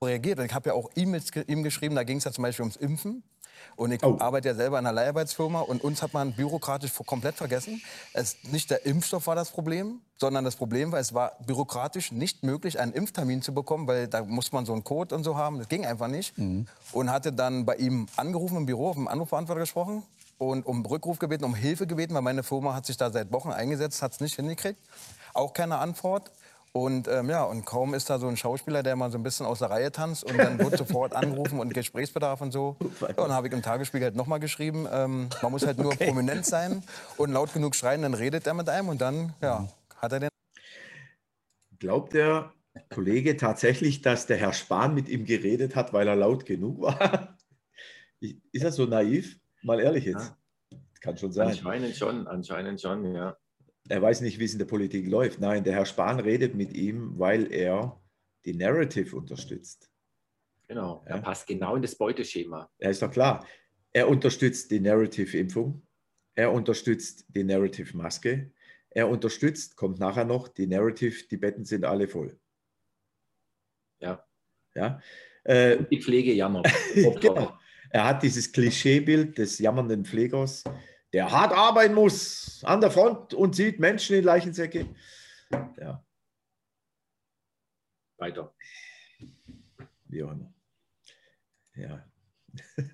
reagiert. Ich habe ja auch E-Mails ihm geschrieben, da ging es ja zum Beispiel ums Impfen. Und ich oh. arbeite ja selber in einer Leiharbeitsfirma und uns hat man bürokratisch komplett vergessen. Es, nicht der Impfstoff war das Problem, sondern das Problem war, es war bürokratisch nicht möglich, einen Impftermin zu bekommen, weil da muss man so einen Code und so haben. Das ging einfach nicht. Mhm. Und hatte dann bei ihm angerufen im Büro, auf dem Anrufbeantworter gesprochen und um Rückruf gebeten, um Hilfe gebeten, weil meine Firma hat sich da seit Wochen eingesetzt, hat es nicht hingekriegt. Auch keine Antwort. Und ähm, ja, und kaum ist da so ein Schauspieler, der mal so ein bisschen aus der Reihe tanzt und dann wird sofort (laughs) angerufen und Gesprächsbedarf und so. Ja, und dann habe ich im Tagesspiegel halt nochmal geschrieben, ähm, man muss halt nur okay. prominent sein und laut genug schreien, dann redet er mit einem und dann ja, hat er den. Glaubt der Kollege tatsächlich, dass der Herr Spahn mit ihm geredet hat, weil er laut genug war? Ist er so naiv? Mal ehrlich jetzt. Ja. Kann schon sein. Anscheinend schon, anscheinend schon, ja er weiß nicht, wie es in der Politik läuft. Nein, der Herr Spahn redet mit ihm, weil er die Narrative unterstützt. Genau, er ja. passt genau in das Beuteschema. Ja, ist doch klar. Er unterstützt die Narrative-Impfung, er unterstützt die Narrative-Maske, er unterstützt, kommt nachher noch, die Narrative, die Betten sind alle voll. Ja. ja? Äh, die Pflege jammert. (laughs) genau. Er hat dieses Klischeebild des jammernden Pflegers der hart arbeiten muss an der Front und sieht Menschen in Leichensäcke. Ja. Weiter. Wie auch immer. Ja. (laughs)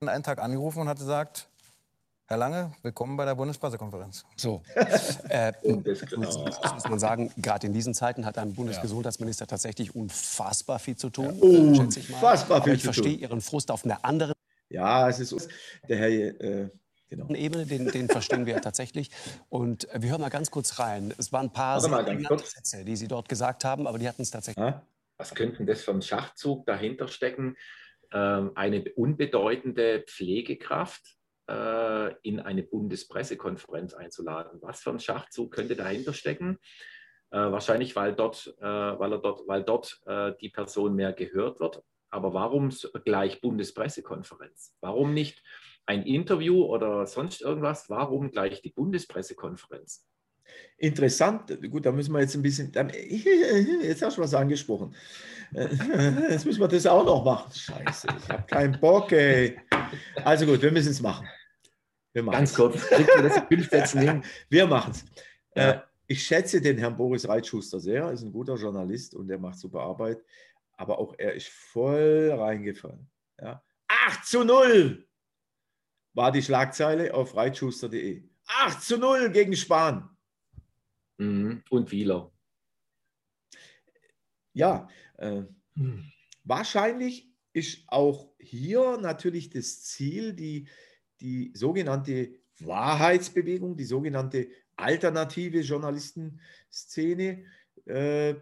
einen Tag angerufen und hat gesagt, Herr Lange, willkommen bei der Bundespressekonferenz. So, (laughs) äh, das muss man sagen, gerade in diesen Zeiten hat ein Bundesgesundheitsminister tatsächlich unfassbar viel zu tun. Ja. Unfassbar viel Aber ich verstehe Ihren Frust auf einer anderen ja, es ist der Herr. Äh, genau. Ebene, den, den verstehen wir (laughs) tatsächlich. Und wir hören mal ganz kurz rein. Es waren ein paar Sätze, die Sie dort gesagt haben, aber die hatten es tatsächlich. Was könnte das für ein Schachzug dahinter stecken? Ähm, eine unbedeutende Pflegekraft äh, in eine Bundespressekonferenz einzuladen. Was für ein Schachzug könnte dahinter stecken? Äh, wahrscheinlich, weil dort, äh, weil, er dort, weil dort äh, die Person mehr gehört wird aber warum gleich Bundespressekonferenz? Warum nicht ein Interview oder sonst irgendwas? Warum gleich die Bundespressekonferenz? Interessant, gut, da müssen wir jetzt ein bisschen, (laughs) jetzt hast du was angesprochen. (laughs) Jetzt müssen wir das auch noch machen. Scheiße, ich habe keinen Bock, ey. Also gut, wir müssen es machen. Wir Ganz kurz, (laughs) wir Wir machen es. Ja. Äh, ich schätze den Herrn Boris Reitschuster sehr, er ist ein guter Journalist und er macht super Arbeit aber auch er ist voll reingefallen. Ja. 8 zu 0 war die Schlagzeile auf reitschuster.de. 8 zu 0 gegen Spahn. Mhm. Und Wieler. Ja, äh, mhm. wahrscheinlich ist auch hier natürlich das Ziel, die, die sogenannte Wahrheitsbewegung, die sogenannte alternative Journalistenszene, äh,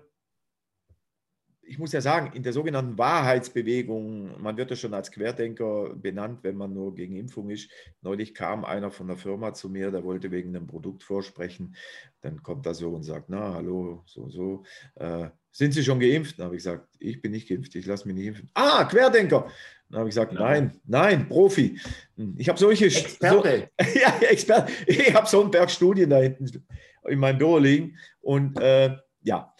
ich muss ja sagen, in der sogenannten Wahrheitsbewegung, man wird ja schon als Querdenker benannt, wenn man nur gegen Impfung ist. Neulich kam einer von der Firma zu mir, der wollte wegen einem Produkt vorsprechen. Dann kommt er so und sagt, na, hallo, so, so. Äh, sind Sie schon geimpft? Dann habe ich gesagt, ich bin nicht geimpft, ich lasse mich nicht impfen. Ah, Querdenker. Dann habe ich gesagt, nein, nein, Profi. Hm, ich habe solche... Experte. So, (laughs) ja, Experte. Ich habe so einen Berg Studien da hinten in meinem Büro liegen. Und äh, ja,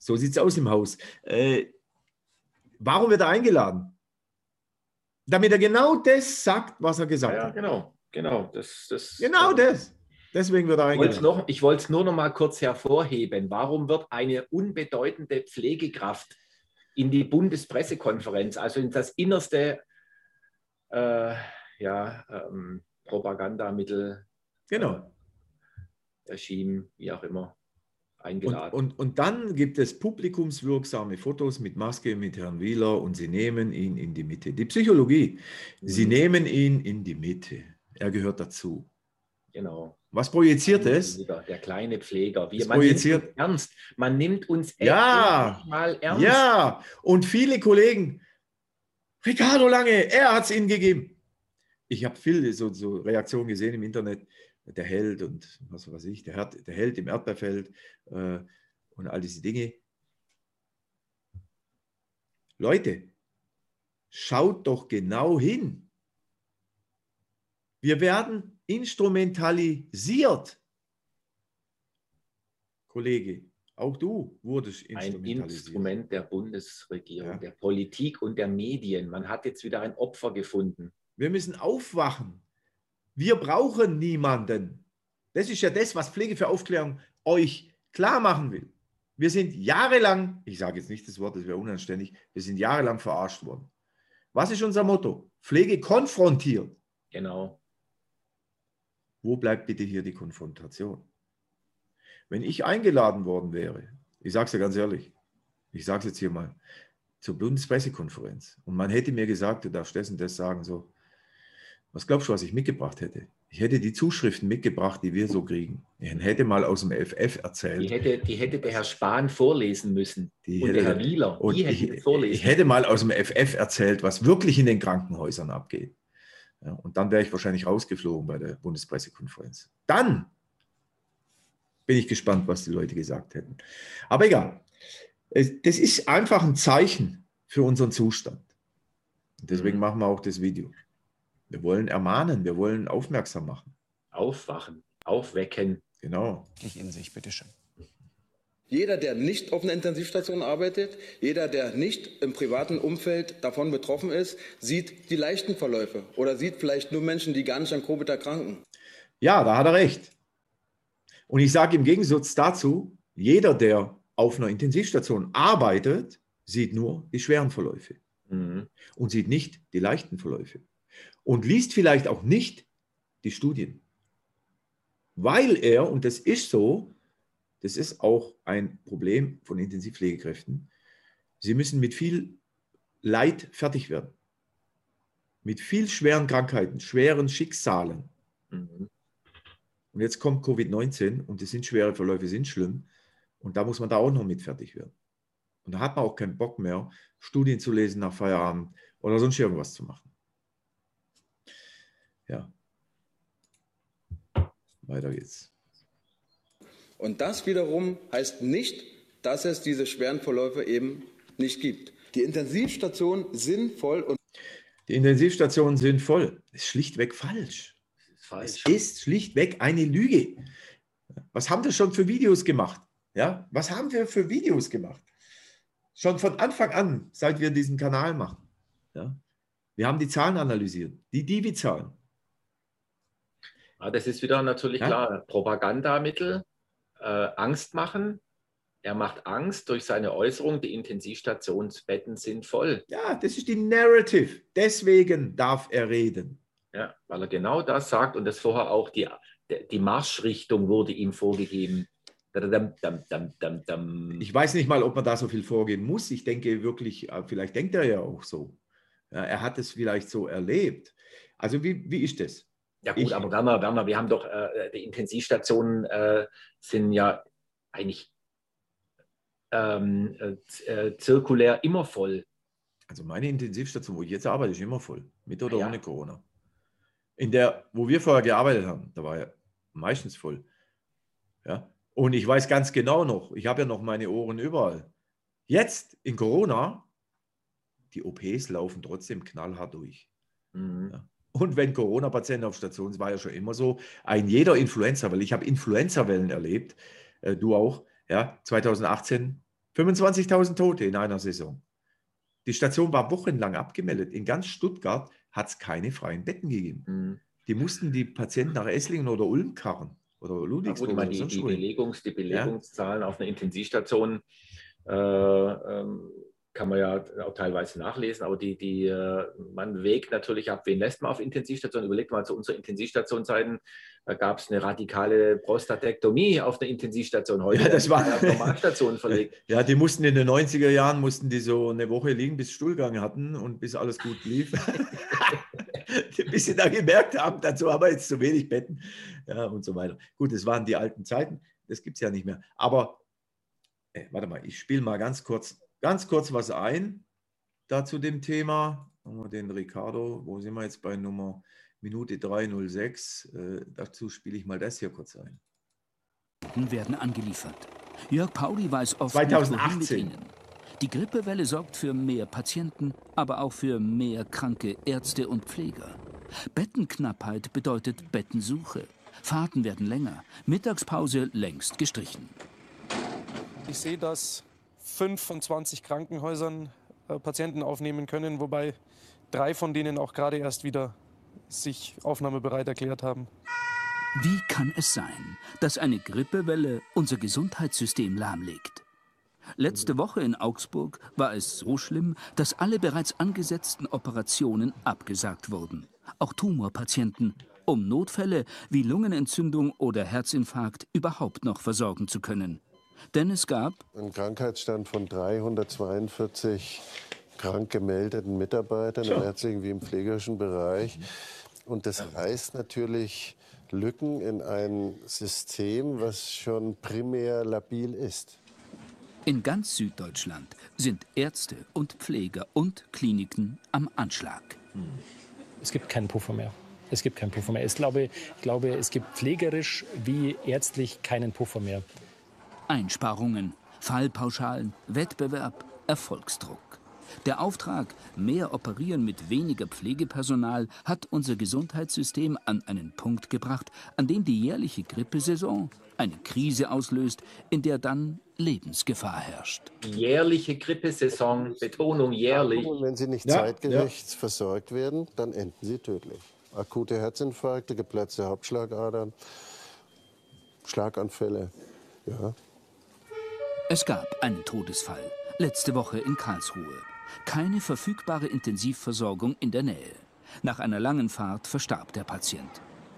so sieht es aus im Haus. Äh, warum wird er eingeladen? Damit er genau das sagt, was er gesagt ja, hat. Genau, genau. Das, das, genau das. Deswegen wird er eingeladen. Ich wollte es nur noch mal kurz hervorheben. Warum wird eine unbedeutende Pflegekraft in die Bundespressekonferenz, also in das innerste äh, ja, ähm, Propagandamittel, genau. Äh, Regime, wie auch immer, eingeladen. Und, und, und dann gibt es publikumswirksame Fotos mit Maske mit Herrn Wieler und sie nehmen ihn in die Mitte. Die Psychologie, mhm. sie nehmen ihn in die Mitte. Er gehört dazu. Genau. Was projiziert es? Der kleine Pfleger. Wie, man projiziert. nimmt ernst. Man nimmt uns ja, mal ernst. Ja, und viele Kollegen, Ricardo Lange, er hat es ihnen gegeben. Ich habe viele so, so Reaktionen gesehen im Internet der Held und was weiß ich, der, Herd, der Held im Erdbeerfeld äh, und all diese Dinge. Leute, schaut doch genau hin. Wir werden instrumentalisiert. Kollege, auch du wurdest instrumentalisiert. Ein Instrument der Bundesregierung, ja. der Politik und der Medien. Man hat jetzt wieder ein Opfer gefunden. Wir müssen aufwachen. Wir brauchen niemanden. Das ist ja das, was Pflege für Aufklärung euch klar machen will. Wir sind jahrelang, ich sage jetzt nicht das Wort, das wäre unanständig, wir sind jahrelang verarscht worden. Was ist unser Motto? Pflege konfrontiert. Genau. Wo bleibt bitte hier die Konfrontation? Wenn ich eingeladen worden wäre, ich sage es ja ganz ehrlich, ich sage es jetzt hier mal, zur Bundespressekonferenz und man hätte mir gesagt, du darfst das und das sagen, so, was glaubst du, was ich mitgebracht hätte? Ich hätte die Zuschriften mitgebracht, die wir so kriegen. Ich hätte mal aus dem FF erzählt. Die hätte, die hätte der Herr Spahn vorlesen müssen. Die und hätte, der Herr Wieler. Die hätte ich, vorlesen. ich hätte mal aus dem FF erzählt, was wirklich in den Krankenhäusern abgeht. Ja, und dann wäre ich wahrscheinlich rausgeflogen bei der Bundespressekonferenz. Dann bin ich gespannt, was die Leute gesagt hätten. Aber egal. Das ist einfach ein Zeichen für unseren Zustand. deswegen mhm. machen wir auch das Video. Wir wollen ermahnen, wir wollen aufmerksam machen. Aufwachen, aufwecken. Genau. Ich in sich, bitteschön. Jeder, der nicht auf einer Intensivstation arbeitet, jeder, der nicht im privaten Umfeld davon betroffen ist, sieht die leichten Verläufe oder sieht vielleicht nur Menschen, die gar nicht an Covid erkranken. Ja, da hat er recht. Und ich sage im Gegensatz dazu, jeder, der auf einer Intensivstation arbeitet, sieht nur die schweren Verläufe mhm. und sieht nicht die leichten Verläufe und liest vielleicht auch nicht die Studien, weil er, und das ist so, das ist auch ein Problem von Intensivpflegekräften, sie müssen mit viel Leid fertig werden, mit viel schweren Krankheiten, schweren Schicksalen. Mhm. Und jetzt kommt Covid-19 und die sind schwere Verläufe, sind schlimm. Und da muss man da auch noch mit fertig werden. Und da hat man auch keinen Bock mehr, Studien zu lesen nach Feierabend oder sonst irgendwas zu machen. Ja. Weiter geht's. Und das wiederum heißt nicht, dass es diese schweren Verläufe eben nicht gibt. Die Intensivstationen sind voll und die Intensivstationen sind voll. Das ist schlichtweg falsch. falsch. Es ist schlichtweg eine Lüge. Was haben wir schon für Videos gemacht? Ja, was haben wir für Videos gemacht? Schon von Anfang an, seit wir diesen Kanal machen. Ja, wir haben die Zahlen analysiert, die Divi-Zahlen. Ja, das ist wieder natürlich ja. klar. Propagandamittel, äh, Angst machen. Er macht Angst durch seine Äußerung, die Intensivstationsbetten sind voll. Ja, das ist die Narrative. Deswegen darf er reden. Ja, weil er genau das sagt und das vorher auch die, die Marschrichtung wurde ihm vorgegeben. Ich weiß nicht mal, ob man da so viel vorgehen muss. Ich denke wirklich, äh, vielleicht denkt er ja auch so. Ja, er hat es vielleicht so erlebt. Also wie, wie ist das? Ja gut, ich, aber Werner, Werner, wir haben doch, äh, die Intensivstationen äh, sind ja eigentlich ähm, äh, zirkulär immer voll. Also meine Intensivstation, wo ich jetzt arbeite, ist immer voll, mit oder ja. ohne Corona. In der, wo wir vorher gearbeitet haben, da war ja meistens voll. Ja. Und ich weiß ganz genau noch, ich habe ja noch meine Ohren überall. Jetzt in Corona, die OPs laufen trotzdem knallhart durch. Mhm. Ja. Und wenn Corona-Patienten auf Station, das war ja schon immer so, ein jeder Influenza, weil ich habe Influenza-Wellen erlebt, äh, du auch, ja, 2018 25.000 Tote in einer Saison. Die Station war wochenlang abgemeldet. In ganz Stuttgart hat es keine freien Betten gegeben. Mhm. Die mussten die Patienten nach Esslingen oder Ulm karren oder Ludwigsburg. Ja, die, die, Belegungs-, die Belegungszahlen ja? auf einer Intensivstation äh, ähm, kann man ja auch teilweise nachlesen, aber die, die, äh, man wägt natürlich ab, wen lässt man auf Intensivstation. Überlegt mal zu unserer Intensivstationzeiten, da gab es eine radikale Prostatektomie auf der Intensivstation heute. Ja, das war Normalstation verlegt. (laughs) Ja, die mussten in den 90er Jahren, mussten die so eine Woche liegen, bis Stuhlgang hatten und bis alles gut lief. (laughs) bis sie da gemerkt haben, dazu haben wir jetzt zu wenig Betten ja, und so weiter. Gut, das waren die alten Zeiten, das gibt es ja nicht mehr. Aber, äh, warte mal, ich spiele mal ganz kurz ganz kurz was ein da zu dem Thema. Haben wir den Ricardo, wo sind wir jetzt bei Nummer Minute 306? Äh, dazu spiele ich mal das hier kurz ein. werden angeliefert. Jörg Pauli weiß oft 2018. Nicht, die Grippewelle sorgt für mehr Patienten, aber auch für mehr kranke Ärzte und Pfleger. Bettenknappheit bedeutet Bettensuche. Fahrten werden länger, Mittagspause längst gestrichen. Ich sehe das fünf von 20 Krankenhäusern äh, Patienten aufnehmen können, wobei drei von denen auch gerade erst wieder sich aufnahmebereit erklärt haben. Wie kann es sein, dass eine Grippewelle unser Gesundheitssystem lahmlegt? Letzte Woche in Augsburg war es so schlimm, dass alle bereits angesetzten Operationen abgesagt wurden. Auch Tumorpatienten, um Notfälle wie Lungenentzündung oder Herzinfarkt überhaupt noch versorgen zu können. Denn es gab einen Krankheitsstand von 342 krank gemeldeten Mitarbeitern im ärztlichen wie im pflegerischen Bereich. Und das reißt natürlich Lücken in ein System, was schon primär labil ist. In ganz Süddeutschland sind Ärzte und Pfleger und Kliniken am Anschlag. Es gibt keinen Puffer mehr. Es gibt keinen Puffer mehr. Ich glaube, ich glaube, es gibt pflegerisch wie ärztlich keinen Puffer mehr. Einsparungen, Fallpauschalen, Wettbewerb, Erfolgsdruck. Der Auftrag, mehr operieren mit weniger Pflegepersonal, hat unser Gesundheitssystem an einen Punkt gebracht, an dem die jährliche Grippesaison eine Krise auslöst, in der dann Lebensgefahr herrscht. Jährliche Grippesaison, Betonung jährlich. Und wenn sie nicht ja, zeitgerecht ja. versorgt werden, dann enden sie tödlich. Akute Herzinfarkte, geplatzte Hauptschlagadern, Schlaganfälle. Ja, es gab einen Todesfall, letzte Woche in Karlsruhe. Keine verfügbare Intensivversorgung in der Nähe. Nach einer langen Fahrt verstarb der Patient.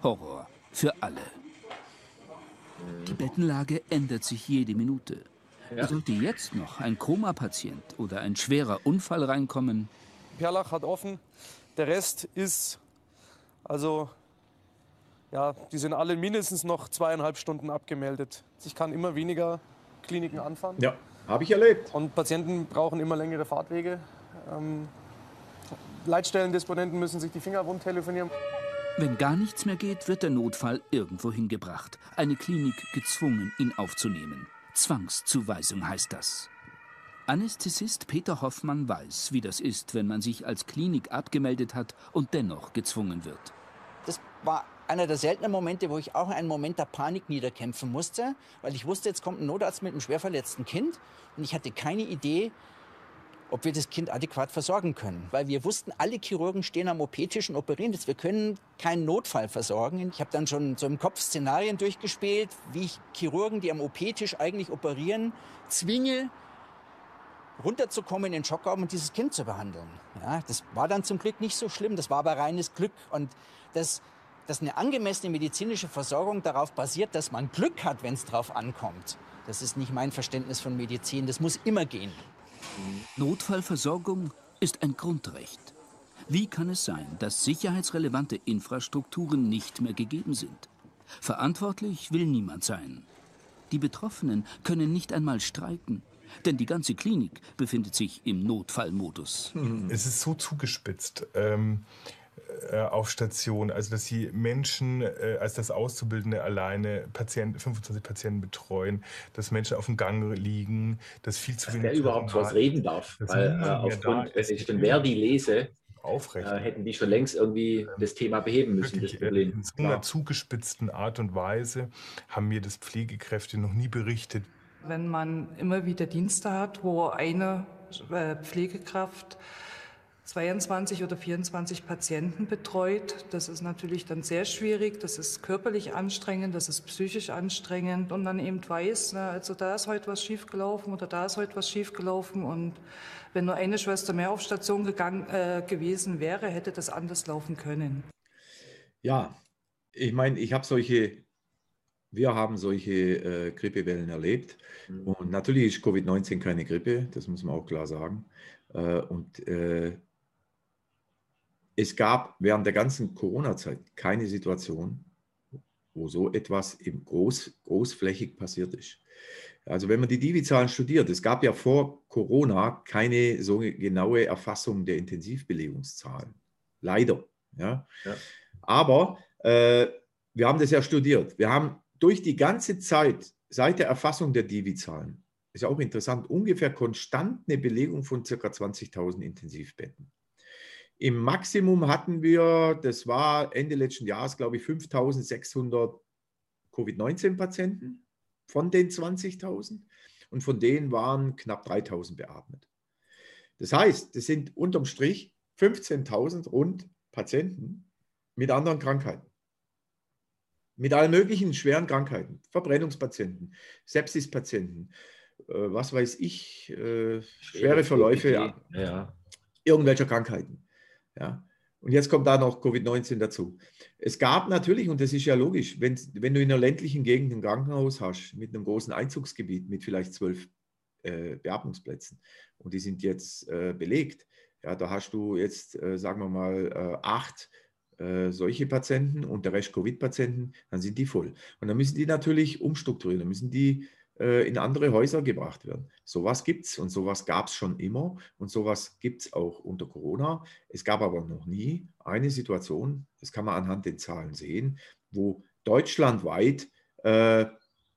Horror für alle. Die Bettenlage ändert sich jede Minute. Ja. Sollte jetzt noch ein Koma-Patient oder ein schwerer Unfall reinkommen? Perlach hat offen. Der Rest ist, also, ja, die sind alle mindestens noch zweieinhalb Stunden abgemeldet. Ich kann immer weniger Kliniken anfahren. Ja, habe ich erlebt. Und Patienten brauchen immer längere Fahrtwege. Ähm, Leitstellendisponenten müssen sich die Finger wund telefonieren. Wenn gar nichts mehr geht, wird der Notfall irgendwo hingebracht. Eine Klinik gezwungen, ihn aufzunehmen. Zwangszuweisung heißt das. Anästhesist Peter Hoffmann weiß, wie das ist, wenn man sich als Klinik abgemeldet hat und dennoch gezwungen wird. Das war einer der seltenen Momente, wo ich auch einen Moment der Panik niederkämpfen musste, weil ich wusste, jetzt kommt ein Notarzt mit einem schwer verletzten Kind und ich hatte keine Idee, ob wir das Kind adäquat versorgen können. Weil wir wussten, alle Chirurgen stehen am OP-Tisch und operieren jetzt. Wir können keinen Notfall versorgen. Ich habe dann schon so im Kopf Szenarien durchgespielt, wie ich Chirurgen, die am OP-Tisch eigentlich operieren, zwinge, runterzukommen in den Schockraum und dieses Kind zu behandeln. Ja, das war dann zum Glück nicht so schlimm. Das war aber reines Glück. Und das dass eine angemessene medizinische Versorgung darauf basiert, dass man Glück hat, wenn es darauf ankommt. Das ist nicht mein Verständnis von Medizin. Das muss immer gehen. Notfallversorgung ist ein Grundrecht. Wie kann es sein, dass sicherheitsrelevante Infrastrukturen nicht mehr gegeben sind? Verantwortlich will niemand sein. Die Betroffenen können nicht einmal streiken. Denn die ganze Klinik befindet sich im Notfallmodus. Es ist so zugespitzt. Ähm, äh, auf Station, also dass sie Menschen äh, als das Auszubildende alleine Patienten, 25 Patienten betreuen, dass Menschen auf dem Gang liegen, dass viel zu dass wenig. Wer überhaupt was reden darf, weil äh, aufgrund, wenn ich den Verdi lese, aufrecht. Äh, hätten die schon längst irgendwie das Thema beheben müssen, Wirklich, das Problem. In so einer zugespitzten Art und Weise haben mir das Pflegekräfte noch nie berichtet. Wenn man immer wieder Dienste hat, wo eine äh, Pflegekraft 22 oder 24 Patienten betreut. Das ist natürlich dann sehr schwierig, das ist körperlich anstrengend, das ist psychisch anstrengend und dann eben weiß, na, also da ist heute was schiefgelaufen oder da ist heute was schiefgelaufen und wenn nur eine Schwester mehr auf Station gegangen, äh, gewesen wäre, hätte das anders laufen können. Ja, ich meine, ich habe solche, wir haben solche äh, Grippewellen erlebt mhm. und natürlich ist Covid-19 keine Grippe, das muss man auch klar sagen. Äh, und äh, es gab während der ganzen Corona-Zeit keine Situation, wo so etwas eben groß, großflächig passiert ist. Also wenn man die Divi-Zahlen studiert, es gab ja vor Corona keine so genaue Erfassung der Intensivbelegungszahlen. Leider. Ja. ja. Aber äh, wir haben das ja studiert. Wir haben durch die ganze Zeit seit der Erfassung der Divi-Zahlen, ist ja auch interessant, ungefähr konstant eine Belegung von ca. 20.000 Intensivbetten. Im Maximum hatten wir, das war Ende letzten Jahres, glaube ich, 5600 Covid-19-Patienten von den 20.000 und von denen waren knapp 3000 beatmet. Das heißt, das sind unterm Strich 15.000 rund Patienten mit anderen Krankheiten. Mit allen möglichen schweren Krankheiten, Verbrennungspatienten, Sepsispatienten, äh, was weiß ich, äh, schwere Verläufe ja. irgendwelcher Krankheiten. Ja? Und jetzt kommt da noch Covid-19 dazu. Es gab natürlich, und das ist ja logisch, wenn, wenn du in einer ländlichen Gegend ein Krankenhaus hast, mit einem großen Einzugsgebiet, mit vielleicht zwölf äh, Beatmungsplätzen, und die sind jetzt äh, belegt, ja, da hast du jetzt, äh, sagen wir mal, äh, acht äh, solche Patienten und der Rest Covid-Patienten, dann sind die voll. Und dann müssen die natürlich umstrukturieren, dann müssen die äh, in andere Häuser gebracht werden. Sowas gibt es und sowas gab es schon immer und sowas gibt es auch unter Corona. Es gab aber noch nie eine Situation, das kann man anhand den Zahlen sehen, wo deutschlandweit äh,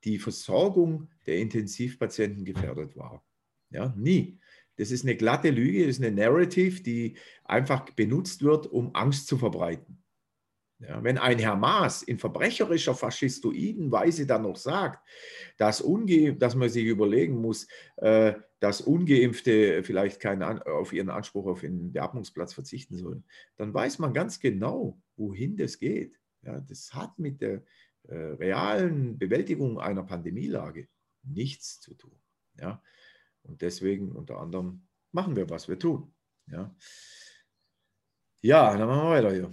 die Versorgung der Intensivpatienten gefährdet war. Ja, nie. Das ist eine glatte Lüge, das ist eine Narrative, die einfach benutzt wird, um Angst zu verbreiten. Ja, wenn ein Herr Maas in verbrecherischer, faschistoiden Weise dann noch sagt, dass, dass man sich überlegen muss, äh, dass Ungeimpfte vielleicht keinen auf ihren Anspruch auf einen Beatmungsplatz verzichten sollen, dann weiß man ganz genau, wohin das geht. Ja, das hat mit der äh, realen Bewältigung einer Pandemielage nichts zu tun. Ja? Und deswegen unter anderem machen wir, was wir tun. Ja, ja dann machen wir weiter hier.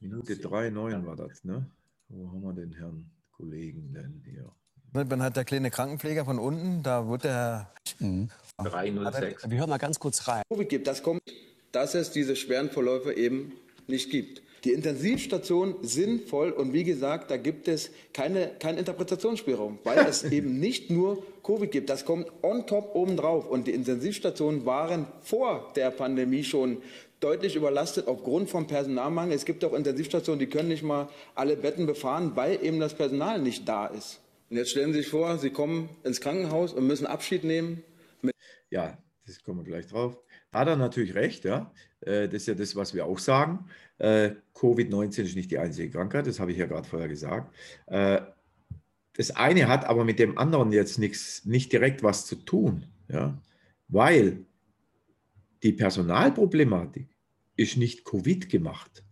Minute 3,9 war das, ne? Wo haben wir den Herrn Kollegen denn hier? Man hat der kleine Krankenpfleger von unten, da wird der. Mhm. 306. Wir hören mal ganz kurz rein. gibt, das kommt, dass es diese schweren Verläufe eben nicht gibt. Die Intensivstationen sind voll und wie gesagt, da gibt es keine, keinen Interpretationsspielraum, weil es (laughs) eben nicht nur Covid gibt. Das kommt on top obendrauf. Und die Intensivstationen waren vor der Pandemie schon deutlich überlastet aufgrund vom Personalmangel. Es gibt auch Intensivstationen, die können nicht mal alle Betten befahren, weil eben das Personal nicht da ist. Und jetzt stellen Sie sich vor, Sie kommen ins Krankenhaus und müssen Abschied nehmen. ja, das kommen wir gleich drauf. Hat er natürlich recht, ja. Äh, das ist ja das, was wir auch sagen. Äh, Covid-19 ist nicht die einzige Krankheit, das habe ich ja gerade vorher gesagt. Äh, das eine hat aber mit dem anderen jetzt nichts, nicht direkt was zu tun, ja, weil die Personalproblematik ist nicht Covid gemacht,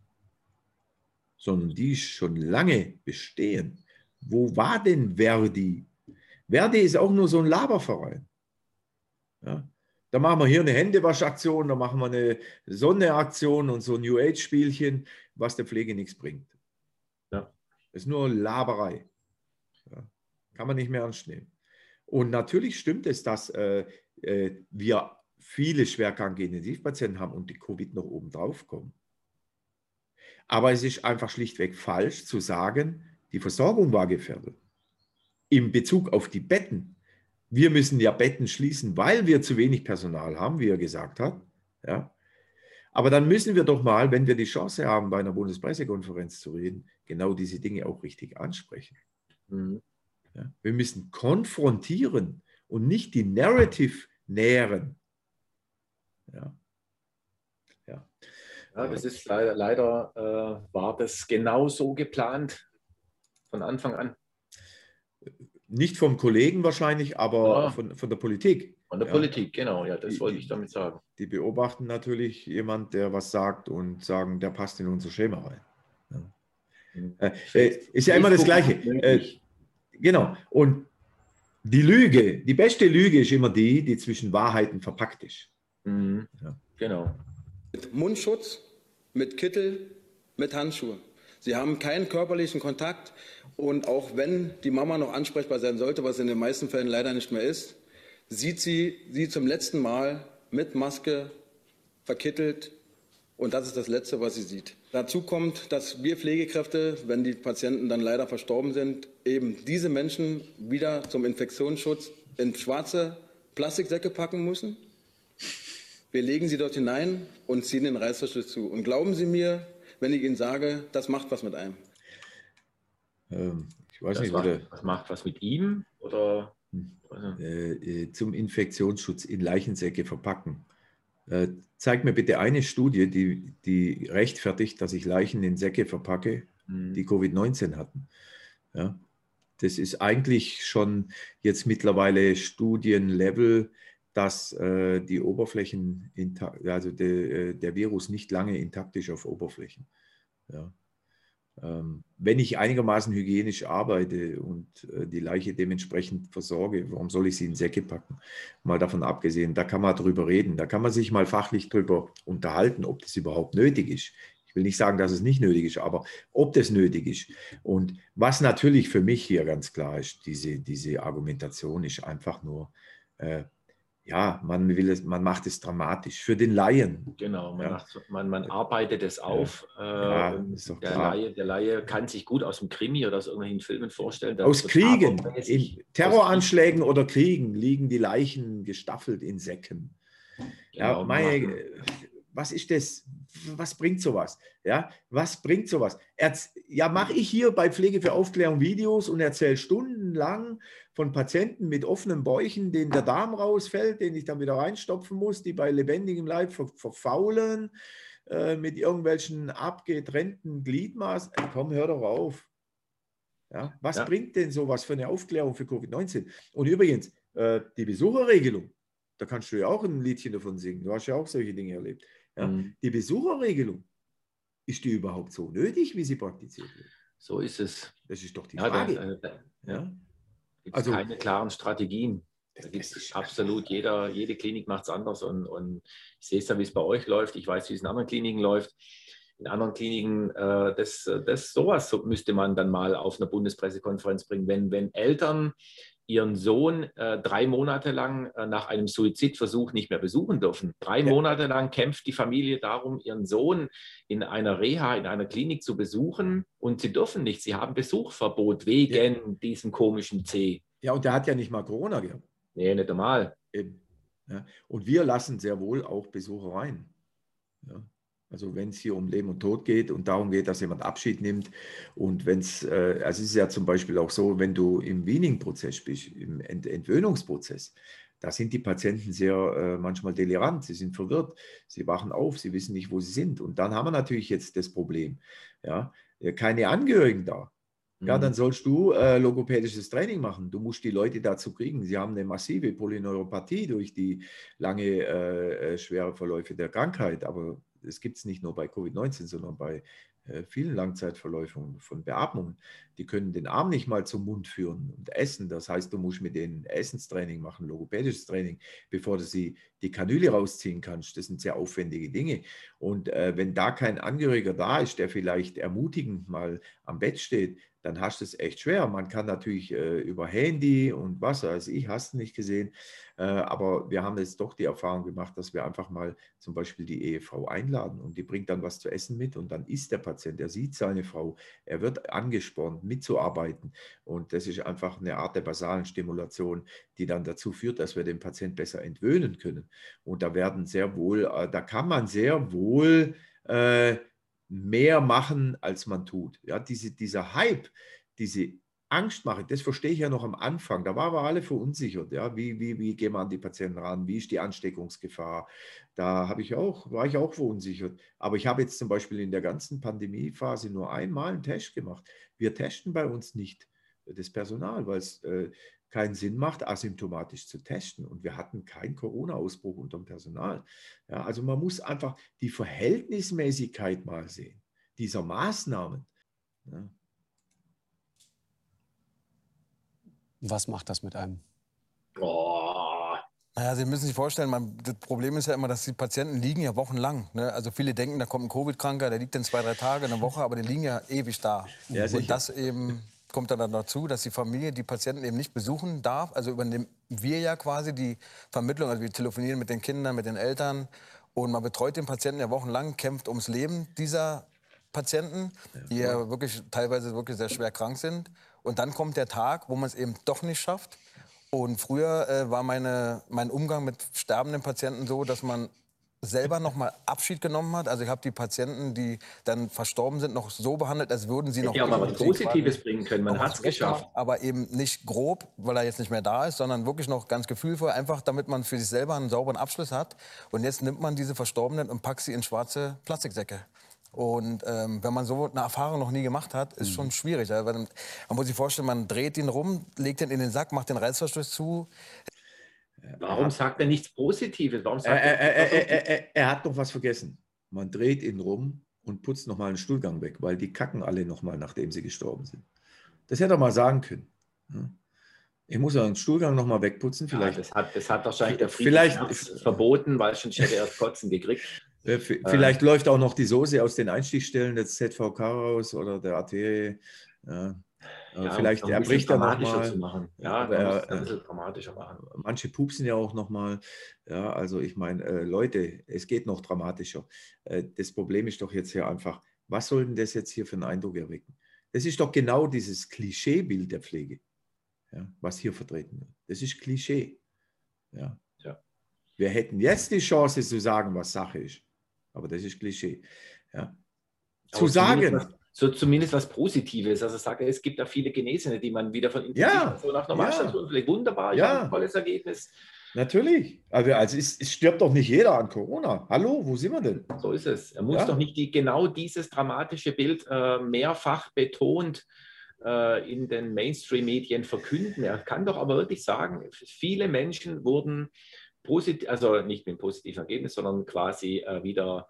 sondern die ist schon lange bestehen. Wo war denn Verdi? Verdi ist auch nur so ein Laberverein. Ja? Da machen wir hier eine Händewaschaktion, da machen wir eine Sonneaktion und so ein New Age-Spielchen, was der Pflege nichts bringt. Ja. Das ist nur Laberei. Ja. Kann man nicht mehr ernst nehmen. Und natürlich stimmt es, dass äh, äh, wir viele schwerkranke Intensivpatienten haben und die Covid noch oben drauf kommen. Aber es ist einfach schlichtweg falsch zu sagen, die Versorgung war gefährdet. In Bezug auf die Betten wir müssen ja Betten schließen, weil wir zu wenig Personal haben, wie er gesagt hat. Ja. Aber dann müssen wir doch mal, wenn wir die Chance haben, bei einer Bundespressekonferenz zu reden, genau diese Dinge auch richtig ansprechen. Mhm. Ja. Wir müssen konfrontieren und nicht die Narrative nähren. Ja. Ja. ja das ist leider, leider äh, war das genau so geplant von Anfang an. Nicht vom Kollegen wahrscheinlich, aber ja. von, von der Politik. Von der ja. Politik, genau, ja, das die, wollte ich damit sagen. Die beobachten natürlich jemand, der was sagt und sagen, der passt in unser Schema rein. Ja. Mhm. Äh, ist ja immer das Gleiche. Äh, genau. Und die Lüge, die beste Lüge ist immer die, die zwischen Wahrheiten verpackt ist. Mhm. Genau. Mit Mundschutz, mit Kittel, mit Handschuhe. Sie haben keinen körperlichen Kontakt. Und auch wenn die Mama noch ansprechbar sein sollte, was in den meisten Fällen leider nicht mehr ist, sieht sie sie zum letzten Mal mit Maske verkittelt. Und das ist das Letzte, was sie sieht. Dazu kommt, dass wir Pflegekräfte, wenn die Patienten dann leider verstorben sind, eben diese Menschen wieder zum Infektionsschutz in schwarze Plastiksäcke packen müssen. Wir legen sie dort hinein und ziehen den Reißverschluss zu. Und glauben Sie mir, wenn ich Ihnen sage, das macht was mit einem. Ähm, ich weiß das nicht, macht, oder, was macht was mit ihm oder hm. äh, äh, zum Infektionsschutz in Leichensäcke verpacken. Äh, zeig mir bitte eine Studie, die, die rechtfertigt, dass ich Leichen in Säcke verpacke, mhm. die Covid-19 hatten. Ja, das ist eigentlich schon jetzt mittlerweile Studienlevel, dass äh, die Oberflächen, also de, äh, der Virus nicht lange intakt ist auf Oberflächen. Ja. Ähm, wenn ich einigermaßen hygienisch arbeite und äh, die Leiche dementsprechend versorge, warum soll ich sie in Säcke packen? Mal davon abgesehen, da kann man drüber reden, da kann man sich mal fachlich drüber unterhalten, ob das überhaupt nötig ist. Ich will nicht sagen, dass es nicht nötig ist, aber ob das nötig ist. Und was natürlich für mich hier ganz klar ist, diese, diese Argumentation ist einfach nur, äh, ja, man will es, man macht es dramatisch für den Laien. Genau, man, ja. macht, man, man, arbeitet es auf. Ja, äh, der, Laie, der, Laie, kann sich gut aus dem Krimi oder aus irgendwelchen Filmen vorstellen. Aus Kriegen, in Terroranschlägen oder Kriegen liegen die Leichen gestaffelt in Säcken. Genau, ja, meine, was ist das? Was bringt sowas? Ja, was bringt sowas? Erz ja, mache ich hier bei Pflege für Aufklärung Videos und erzähle stundenlang von Patienten mit offenen Bäuchen, denen der Darm rausfällt, den ich dann wieder reinstopfen muss, die bei lebendigem Leib ver verfaulen, äh, mit irgendwelchen abgetrennten Gliedmaßen. Komm, hör doch auf. Ja, was ja. bringt denn sowas für eine Aufklärung für Covid-19? Und übrigens, äh, die Besucherregelung, da kannst du ja auch ein Liedchen davon singen. Du hast ja auch solche Dinge erlebt. Ja? Mhm. Die Besucherregelung, ist die überhaupt so nötig, wie sie praktiziert wird? So ist es. Das ist doch die ja, Frage. Da, da, ja? Gibt also, keine klaren Strategien. Da gibt es absolut, jeder, jede Klinik macht es anders und, und ich sehe es ja, wie es bei euch läuft. Ich weiß, wie es in anderen Kliniken läuft. In anderen Kliniken, äh, das, das sowas müsste man dann mal auf einer Bundespressekonferenz bringen, wenn, wenn Eltern ihren Sohn äh, drei Monate lang äh, nach einem Suizidversuch nicht mehr besuchen dürfen. Drei ja. Monate lang kämpft die Familie darum, ihren Sohn in einer Reha, in einer Klinik zu besuchen und sie dürfen nicht. Sie haben Besuchverbot wegen ja. diesem komischen C. Ja, und der hat ja nicht mal Corona gehabt. Nee, nicht einmal. Eben. Ja. Und wir lassen sehr wohl auch Besucher rein. Ja. Also wenn es hier um Leben und Tod geht und darum geht, dass jemand Abschied nimmt und wenn es, äh, also es ist ja zum Beispiel auch so, wenn du im Weaning-Prozess bist, im Ent Entwöhnungsprozess, da sind die Patienten sehr äh, manchmal delirant, sie sind verwirrt, sie wachen auf, sie wissen nicht, wo sie sind. Und dann haben wir natürlich jetzt das Problem, ja, äh, keine Angehörigen da. Ja, dann mhm. sollst du äh, logopädisches Training machen. Du musst die Leute dazu kriegen. Sie haben eine massive Polyneuropathie durch die lange äh, äh schwere Verläufe der Krankheit. Aber das gibt es nicht nur bei Covid-19, sondern bei äh, vielen Langzeitverläufen von Beatmungen. Die können den Arm nicht mal zum Mund führen und essen. Das heißt, du musst mit denen Essenstraining machen, logopädisches Training, bevor du sie die Kanüle rausziehen kannst. Das sind sehr aufwendige Dinge. Und äh, wenn da kein Angehöriger da ist, der vielleicht ermutigend mal am Bett steht, dann hast du es echt schwer. Man kann natürlich äh, über Handy und was weiß ich, hast du nicht gesehen, äh, aber wir haben jetzt doch die Erfahrung gemacht, dass wir einfach mal zum Beispiel die Ehefrau einladen und die bringt dann was zu essen mit und dann isst der Patient, er sieht seine Frau, er wird angespornt, mitzuarbeiten und das ist einfach eine Art der basalen Stimulation, die dann dazu führt, dass wir den Patient besser entwöhnen können. Und da werden sehr wohl, äh, da kann man sehr wohl äh, mehr machen, als man tut. Ja, diese, dieser Hype, diese Angstmache, das verstehe ich ja noch am Anfang. Da waren wir alle verunsichert. Ja, wie, wie, wie gehen wir an die Patienten ran? Wie ist die Ansteckungsgefahr? Da habe ich auch, war ich auch verunsichert. Aber ich habe jetzt zum Beispiel in der ganzen Pandemiephase nur einmal einen Test gemacht. Wir testen bei uns nicht das Personal, weil es äh, keinen Sinn macht, asymptomatisch zu testen. Und wir hatten keinen Corona-Ausbruch unter dem Personal. Ja, also man muss einfach die Verhältnismäßigkeit mal sehen, dieser Maßnahmen. Ja. Was macht das mit einem? Oh. Naja, Sie müssen sich vorstellen, man, das Problem ist ja immer, dass die Patienten liegen ja wochenlang. Ne? Also viele denken, da kommt ein Covid-Kranker, der liegt dann zwei, drei Tage, eine Woche, aber die liegen ja ewig da. Ja, und das eben kommt dann dazu, dass die Familie die Patienten eben nicht besuchen darf. Also übernehmen wir ja quasi die Vermittlung. Also wir telefonieren mit den Kindern, mit den Eltern und man betreut den Patienten ja wochenlang, kämpft ums Leben dieser Patienten, die ja wirklich teilweise wirklich sehr schwer krank sind. Und dann kommt der Tag, wo man es eben doch nicht schafft. Und früher äh, war meine, mein Umgang mit sterbenden Patienten so, dass man selber noch mal Abschied genommen hat. Also ich habe die Patienten, die dann verstorben sind, noch so behandelt, als würden sie noch... Ja, aber was Positives bringen können, man hat es geschafft. Gemacht, aber eben nicht grob, weil er jetzt nicht mehr da ist, sondern wirklich noch ganz gefühlvoll, einfach damit man für sich selber einen sauberen Abschluss hat. Und jetzt nimmt man diese Verstorbenen und packt sie in schwarze Plastiksäcke. Und ähm, wenn man so eine Erfahrung noch nie gemacht hat, ist mhm. schon schwierig. Ja? man muss sich vorstellen, man dreht ihn rum, legt ihn in den Sack, macht den Reißverschluss zu. Warum sagt er nichts Positives? Warum sagt er, er, er, er, er hat noch was vergessen. Man dreht ihn rum und putzt noch mal einen Stuhlgang weg, weil die kacken alle noch mal, nachdem sie gestorben sind. Das hätte er mal sagen können. Ich muss ja einen Stuhlgang noch mal wegputzen. Vielleicht. Ja, das, hat, das hat wahrscheinlich der vielleicht verboten, weil sonst hätte er das Kotzen gekriegt. Vielleicht äh, läuft auch noch die Soße aus den Einstichstellen des ZVK raus oder der Arterie. Ja. Äh, ja, vielleicht er bricht dann nochmal. Machen. Ja, er, ein bisschen dramatischer machen. Manche pupsen ja auch nochmal. Ja, also ich meine, äh, Leute, es geht noch dramatischer. Äh, das Problem ist doch jetzt hier einfach, was soll denn das jetzt hier für einen Eindruck erwecken? Das ist doch genau dieses Klischeebild der Pflege, ja, was hier vertreten wird. Das ist Klischee. Ja. ja. Wir hätten jetzt die Chance zu sagen, was Sache ist. Aber das ist Klischee. Ja. Zu sagen, so zumindest was Positives. Also sage, es gibt da viele Genesene, die man wieder von Intensivstation ja, nach Normalstation ja. vielleicht wunderbar, ja. ein tolles Ergebnis. Natürlich. Also, also es, es, stirbt doch nicht jeder an Corona. Hallo, wo sind wir denn? So ist es. Er muss ja. doch nicht die, genau dieses dramatische Bild äh, mehrfach betont äh, in den Mainstream-Medien verkünden. Er kann doch aber wirklich sagen, viele Menschen wurden positiv, also nicht mit einem positiven Ergebnis, sondern quasi äh, wieder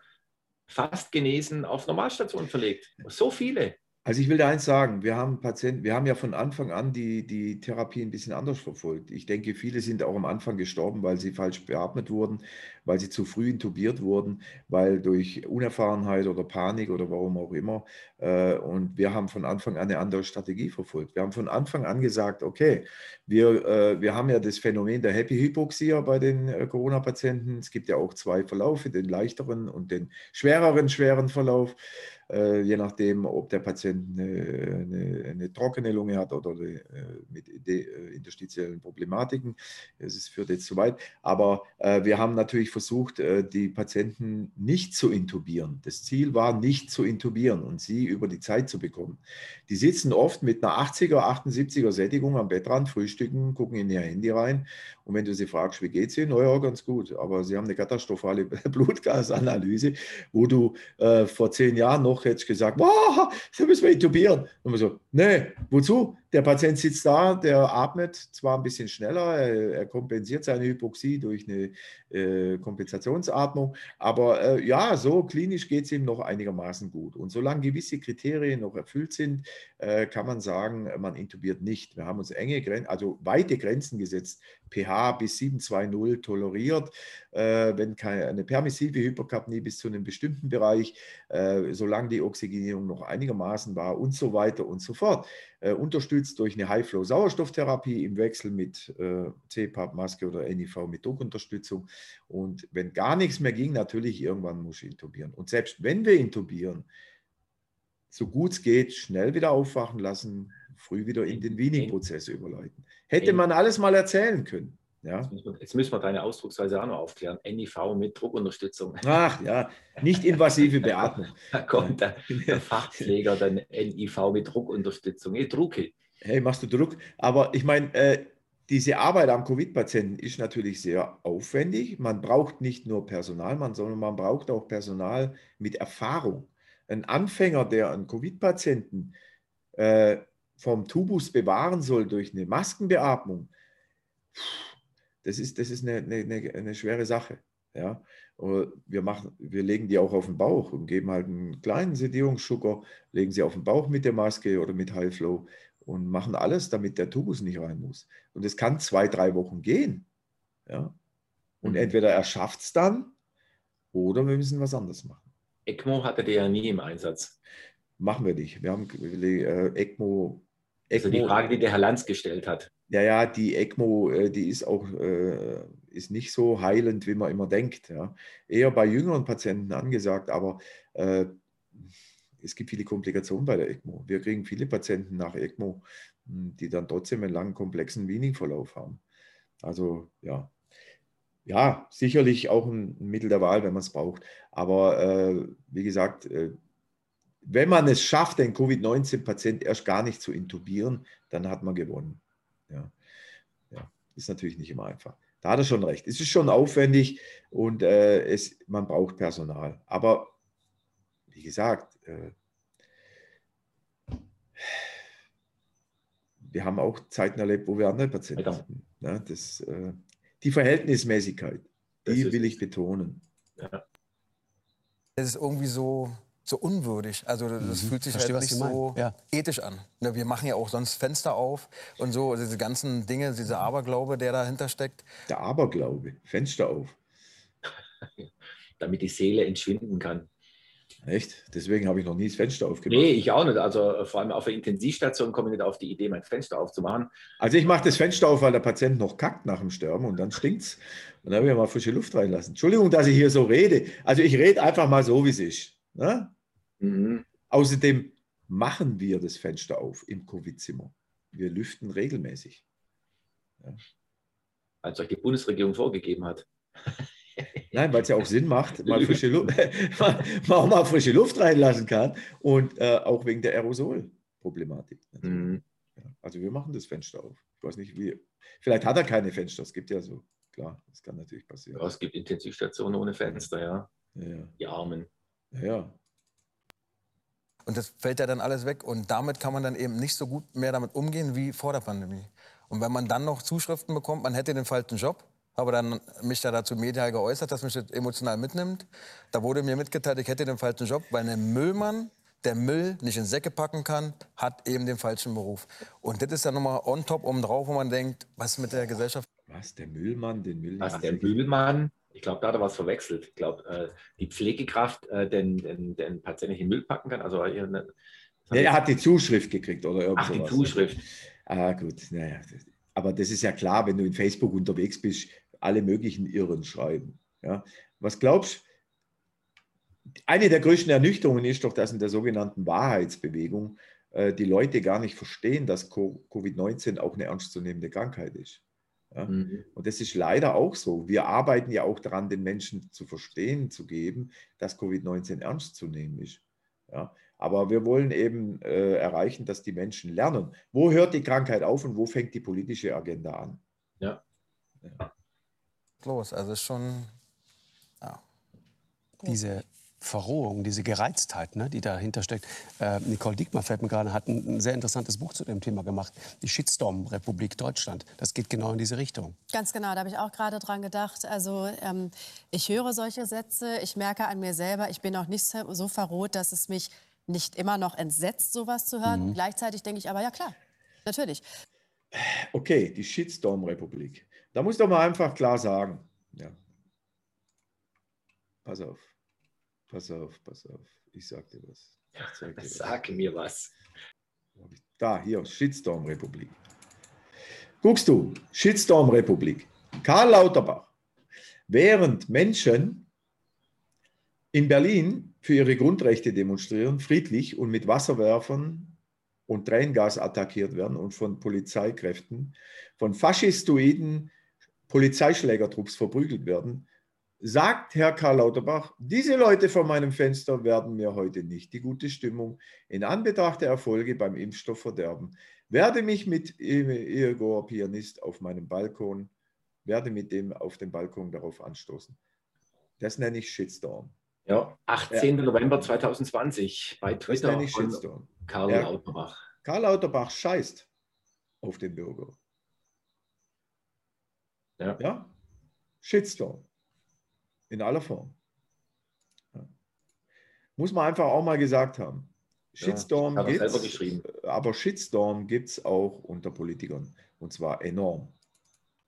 fast genesen auf Normalstation verlegt. So viele. Also ich will da eins sagen, wir haben Patienten, wir haben ja von Anfang an die, die Therapie ein bisschen anders verfolgt. Ich denke, viele sind auch am Anfang gestorben, weil sie falsch beatmet wurden, weil sie zu früh intubiert wurden, weil durch Unerfahrenheit oder Panik oder warum auch immer. Äh, und wir haben von Anfang an eine andere Strategie verfolgt. Wir haben von Anfang an gesagt, okay, wir, äh, wir haben ja das Phänomen der Happy Hypoxia bei den äh, Corona-Patienten. Es gibt ja auch zwei Verlaufe, den leichteren und den schwereren schweren Verlauf. Äh, je nachdem, ob der Patient eine, eine, eine trockene Lunge hat oder eine, äh, mit äh, interstitiellen Problematiken. Das führt jetzt zu weit. Aber wir haben natürlich versucht, die Patienten nicht zu intubieren. Das Ziel war, nicht zu intubieren und sie über die Zeit zu bekommen. Die sitzen oft mit einer 80er, 78er Sättigung am Bettrand, frühstücken, gucken in ihr Handy rein. Und wenn du sie fragst, wie geht es ihnen? Naja, ganz gut. Aber sie haben eine katastrophale (laughs) Blutgasanalyse, wo du äh, vor zehn Jahren noch hättest gesagt, wow, (laughs) da müssen wir intubieren. Und man so, nee, wozu? Der Patient sitzt da, der atmet zwar ein bisschen schneller, er, er kompensiert seine Hypoxie durch eine äh, Kompensationsatmung, aber äh, ja, so klinisch geht es ihm noch einigermaßen gut. Und solange gewisse Kriterien noch erfüllt sind, äh, kann man sagen, man intubiert nicht. Wir haben uns enge Grenzen, also weite Grenzen gesetzt, pH bis 720 toleriert, äh, wenn keine, eine permissive Hyperkapnie bis zu einem bestimmten Bereich, äh, solange die Oxygenierung noch einigermaßen war und so weiter und so fort. Äh, unterstützt durch eine High-Flow-Sauerstofftherapie im Wechsel mit äh, CPAP-Maske oder NIV mit Druckunterstützung. Und wenn gar nichts mehr ging, natürlich irgendwann muss ich intubieren. Und selbst wenn wir intubieren, so gut es geht, schnell wieder aufwachen lassen, früh wieder in den Weaning-Prozess überleiten. Hätte man alles mal erzählen können. Ja. Jetzt, müssen wir, jetzt müssen wir deine Ausdrucksweise auch noch aufklären. NIV mit Druckunterstützung. Ach ja, nicht invasive Beatmung. (laughs) da kommt der, der Fachpfleger, dann NIV mit Druckunterstützung. Ich drucke. Hey, machst du Druck? Aber ich meine, äh, diese Arbeit am Covid-Patienten ist natürlich sehr aufwendig. Man braucht nicht nur Personal, sondern man braucht auch Personal mit Erfahrung. Ein Anfänger, der einen Covid-Patienten äh, vom Tubus bewahren soll durch eine Maskenbeatmung, das ist, das ist eine, eine, eine schwere Sache. Ja? Wir, machen, wir legen die auch auf den Bauch und geben halt einen kleinen Sedierungsschucker, legen sie auf den Bauch mit der Maske oder mit High Flow und machen alles, damit der Tubus nicht rein muss. Und es kann zwei, drei Wochen gehen. Ja? Und mhm. entweder er schafft es dann oder wir müssen was anderes machen. ECMO hatte der ja nie im Einsatz. Machen wir nicht. Wir haben äh, ECMO also die Frage, die der Herr Lanz gestellt hat. Ja, ja, die ECMO, äh, die ist auch äh, ist nicht so heilend, wie man immer denkt. Ja. Eher bei jüngeren Patienten angesagt, aber äh, es gibt viele Komplikationen bei der ECMO. Wir kriegen viele Patienten nach ECMO, hm, die dann trotzdem einen langen, komplexen Weaning-Verlauf haben. Also ja, ja, sicherlich auch ein Mittel der Wahl, wenn man es braucht. Aber äh, wie gesagt, äh, wenn man es schafft, den Covid-19-Patient erst gar nicht zu intubieren, dann hat man gewonnen. Ja. ja. ist natürlich nicht immer einfach. Da hat er schon recht. Es ist schon aufwendig und äh, es, man braucht Personal. Aber wie gesagt, äh, wir haben auch Zeiten erlebt, wo wir andere Patienten hatten. Ja, das, äh, die Verhältnismäßigkeit, die will ich betonen. Ja. Es ist irgendwie so, so unwürdig. Also das mhm. fühlt sich Verstehe, halt nicht so ja. ethisch an. Ne, wir machen ja auch sonst Fenster auf und so, also diese ganzen Dinge, dieser Aberglaube, der dahinter steckt. Der Aberglaube, Fenster auf. (laughs) Damit die Seele entschwinden kann. Echt? Deswegen habe ich noch nie das Fenster aufgemacht. Nee, ich auch nicht. Also äh, vor allem auf der Intensivstation komme ich nicht auf die Idee, mein Fenster aufzumachen. Also ich mache das Fenster auf, weil der Patient noch kackt nach dem Sterben und dann stinkt es. Und dann habe ich mal frische Luft reinlassen. Entschuldigung, dass ich hier so rede. Also ich rede einfach mal so, wie es ist. Ne? Mhm. Außerdem machen wir das Fenster auf im Covid-Zimmer. Wir lüften regelmäßig. Ja. Als euch die Bundesregierung vorgegeben hat. (laughs) Nein, weil es ja auch Sinn macht, (laughs) mal frische, Luft, (laughs) man mal frische Luft reinlassen kann und äh, auch wegen der Aerosolproblematik. Mhm. Ja, also wir machen das Fenster auf. Ich weiß nicht, wie. Vielleicht hat er keine Fenster, es gibt ja so. Klar, das kann natürlich passieren. Ja, es gibt Intensivstationen ohne Fenster, ja. ja. Die Armen. Ja, und das fällt ja dann alles weg. Und damit kann man dann eben nicht so gut mehr damit umgehen wie vor der Pandemie. Und wenn man dann noch Zuschriften bekommt, man hätte den falschen Job, habe dann mich da dazu medial geäußert, dass mich das emotional mitnimmt. Da wurde mir mitgeteilt, ich hätte den falschen Job, weil ein Müllmann, der Müll nicht in Säcke packen kann, hat eben den falschen Beruf. Und das ist dann nochmal on top oben drauf, wo man denkt, was mit der Gesellschaft. Was, der Müllmann, den Müll Was, der Müllmann? Ich glaube, da hat er was verwechselt. Ich glaube, äh, die Pflegekraft äh, den, den, den Patienten in den Müll packen kann. Also, äh, ne, er hat die Zuschrift gekriegt oder irgendwas. Ach, die Zuschrift. Ah, gut. Naja. Aber das ist ja klar, wenn du in Facebook unterwegs bist, alle möglichen Irren schreiben. Ja? Was glaubst du? Eine der größten Ernüchterungen ist doch, dass in der sogenannten Wahrheitsbewegung die Leute gar nicht verstehen, dass Covid-19 auch eine ernstzunehmende Krankheit ist. Ja? Mhm. Und das ist leider auch so. Wir arbeiten ja auch daran, den Menschen zu verstehen, zu geben, dass Covid-19 ernst zu nehmen ist. Ja? Aber wir wollen eben äh, erreichen, dass die Menschen lernen. Wo hört die Krankheit auf und wo fängt die politische Agenda an? Ja. ja. Los, also schon. Ja. Diese Verrohung, diese Gereiztheit, ne, die dahinter steckt. Äh, Nicole Diekmann fällt mir gerade, hat ein, ein, sehr interessantes Buch zu dem Thema gemacht. Die Shitstorm-Republik Deutschland. Das geht genau in diese Richtung. Ganz genau, da habe ich auch gerade dran gedacht. Also ähm, ich höre solche Sätze, ich merke an mir selber, ich bin auch nicht so verroht, dass es mich nicht immer noch entsetzt, sowas zu hören. Mhm. Gleichzeitig denke ich aber, ja klar, natürlich. Okay, die Shitstorm-Republik. Da muss doch mal einfach klar sagen. Ja. Pass auf. Pass auf, pass auf. Ich sag dir was. Ich dir Sag was. mir was. Da, hier, Shitstorm-Republik. Guckst du, Shitstorm-Republik. Karl Lauterbach. Während Menschen in Berlin für ihre Grundrechte demonstrieren, friedlich und mit Wasserwerfern und Tränengas attackiert werden und von Polizeikräften, von faschistoiden Polizeischlägertrupps verprügelt werden, sagt Herr Karl Lauterbach, diese Leute vor meinem Fenster werden mir heute nicht die gute Stimmung in Anbetracht der Erfolge beim Impfstoff verderben. Werde mich mit Igor Pianist auf meinem Balkon, werde mit dem auf dem Balkon darauf anstoßen. Das nenne ich Shitstorm. Ja, 18. Ja. November 2020 bei Twitter das von Shitstorm. Karl ja. Lauterbach. Karl Lauterbach scheißt auf den Bürger. Ja. ja? Shitstorm in aller Form. Ja. Muss man einfach auch mal gesagt haben. Shitstorm ja, gibt es, aber Shitstorm gibt es auch unter Politikern und zwar enorm.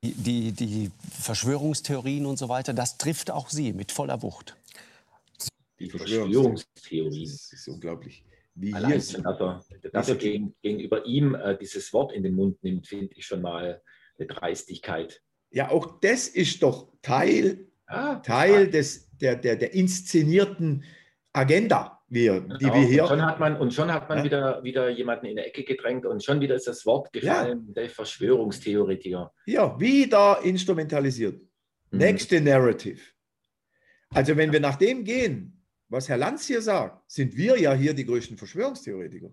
Die, die, die, Verschwörungstheorien und so weiter, das trifft auch Sie mit voller Wucht. Die Verschwörungstheorien. Das ist unglaublich. Wie Allein, hier dass er, dass er gegen, gegenüber ihm äh, dieses Wort in den Mund nimmt, finde ich schon mal eine Dreistigkeit. Ja, auch das ist doch Teil Ah, Teil des, der, der, der inszenierten Agenda, wir, die genau. wir hier. Und schon hat man, und schon hat man ja. wieder, wieder jemanden in der Ecke gedrängt und schon wieder ist das Wort gefallen, ja. der Verschwörungstheoretiker. Ja, wieder instrumentalisiert. Mhm. Nächste Narrative. Also, wenn wir nach dem gehen, was Herr Lanz hier sagt, sind wir ja hier die größten Verschwörungstheoretiker.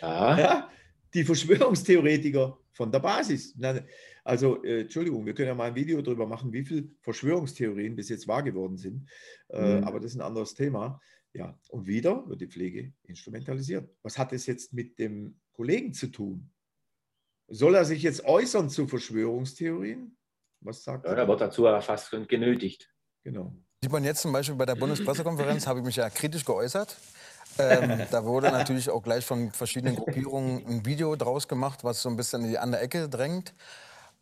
Ja. (laughs) ja die Verschwörungstheoretiker von der Basis. Also, äh, Entschuldigung, wir können ja mal ein Video darüber machen, wie viele Verschwörungstheorien bis jetzt wahr geworden sind. Äh, mhm. Aber das ist ein anderes Thema. Ja, und wieder wird die Pflege instrumentalisiert. Was hat es jetzt mit dem Kollegen zu tun? Soll er sich jetzt äußern zu Verschwörungstheorien? Was sagt ja, er? Er wird dazu fast genötigt. Genau. Sieht man jetzt zum Beispiel bei der Bundespressekonferenz, habe ich mich ja kritisch geäußert. Ähm, (laughs) da wurde natürlich auch gleich von verschiedenen Gruppierungen ein Video draus gemacht, was so ein bisschen in die andere Ecke drängt.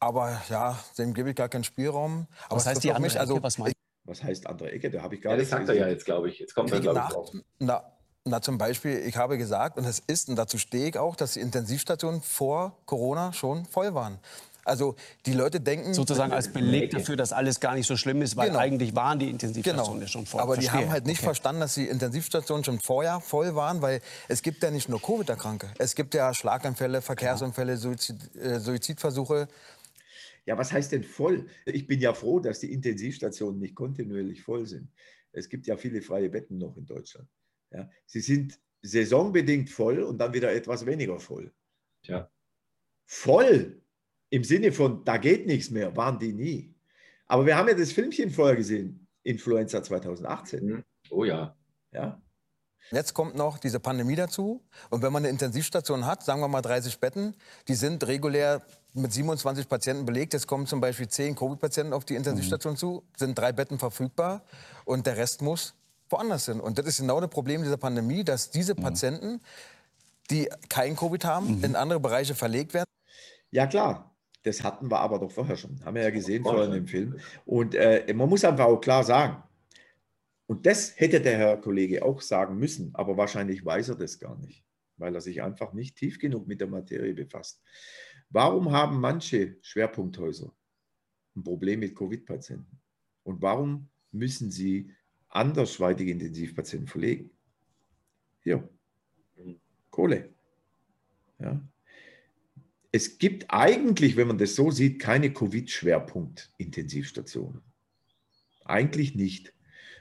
Aber ja, dem gebe ich gar keinen Spielraum. Aber was heißt die andere mich, also, Ecke? Was, (laughs) was heißt andere Ecke? Da habe ich gar ja, das sagt er ja jetzt, glaube ich. Jetzt kommt er, glaube ich, drauf. Na, na, zum Beispiel, ich habe gesagt, und es ist, und dazu stehe ich auch, dass die Intensivstationen vor Corona schon voll waren. Also die Leute denken... Sozusagen als Beleg dafür, dass alles gar nicht so schlimm ist, weil genau. eigentlich waren die Intensivstationen genau. ja schon voll. Aber Verstehe. die haben halt nicht okay. verstanden, dass die Intensivstationen schon vorher voll waren, weil es gibt ja nicht nur Covid-Erkranke. Es gibt ja Schlaganfälle, Verkehrsunfälle, Suizid, äh, Suizidversuche. Ja, was heißt denn voll? Ich bin ja froh, dass die Intensivstationen nicht kontinuierlich voll sind. Es gibt ja viele freie Betten noch in Deutschland. Ja, sie sind saisonbedingt voll und dann wieder etwas weniger voll. Ja. Voll im Sinne von, da geht nichts mehr, waren die nie. Aber wir haben ja das Filmchen vorher gesehen, Influenza 2018. Mhm. Oh ja. Ja. Jetzt kommt noch diese Pandemie dazu. Und wenn man eine Intensivstation hat, sagen wir mal 30 Betten, die sind regulär mit 27 Patienten belegt. Jetzt kommen zum Beispiel 10 Covid-Patienten auf die Intensivstation mhm. zu, sind drei Betten verfügbar und der Rest muss woanders hin. Und das ist genau das Problem dieser Pandemie, dass diese mhm. Patienten, die kein Covid haben, mhm. in andere Bereiche verlegt werden. Ja klar, das hatten wir aber doch vorher schon. Haben wir ja gesehen vorhin im Film. Und äh, man muss einfach auch klar sagen, und das hätte der Herr Kollege auch sagen müssen, aber wahrscheinlich weiß er das gar nicht, weil er sich einfach nicht tief genug mit der Materie befasst. Warum haben manche Schwerpunkthäuser ein Problem mit Covid-Patienten? Und warum müssen sie andersweitige Intensivpatienten verlegen? Hier, Kohle. Ja, es gibt eigentlich, wenn man das so sieht, keine Covid-Schwerpunkt-Intensivstationen. Eigentlich nicht.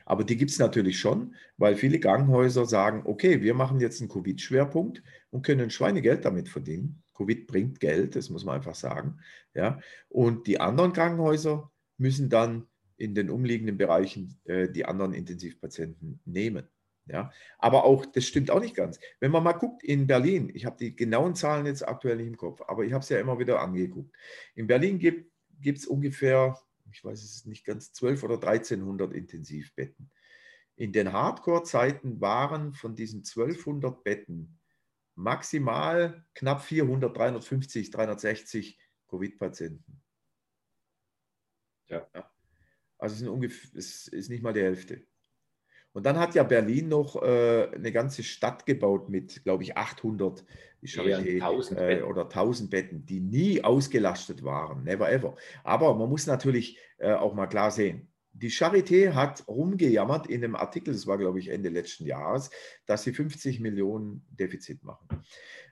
Aber die gibt es natürlich schon, weil viele Krankenhäuser sagen, okay, wir machen jetzt einen Covid-Schwerpunkt und können Schweinegeld damit verdienen. Covid bringt Geld, das muss man einfach sagen. Ja? Und die anderen Krankenhäuser müssen dann in den umliegenden Bereichen äh, die anderen Intensivpatienten nehmen. Ja, aber auch, das stimmt auch nicht ganz. Wenn man mal guckt in Berlin, ich habe die genauen Zahlen jetzt aktuell nicht im Kopf, aber ich habe es ja immer wieder angeguckt. In Berlin gibt es ungefähr, ich weiß es nicht ganz, 12 oder 1300 Intensivbetten. In den Hardcore-Zeiten waren von diesen 1200 Betten maximal knapp 400, 350, 360 Covid-Patienten. Ja. Also es ungefähr, es ist nicht mal die Hälfte. Und dann hat ja Berlin noch äh, eine ganze Stadt gebaut mit, glaube ich, 800 Charité, ja, 1000 äh, oder 1000 Betten, die nie ausgelastet waren. Never ever. Aber man muss natürlich äh, auch mal klar sehen, die Charité hat rumgejammert in einem Artikel, das war, glaube ich, Ende letzten Jahres, dass sie 50 Millionen Defizit machen.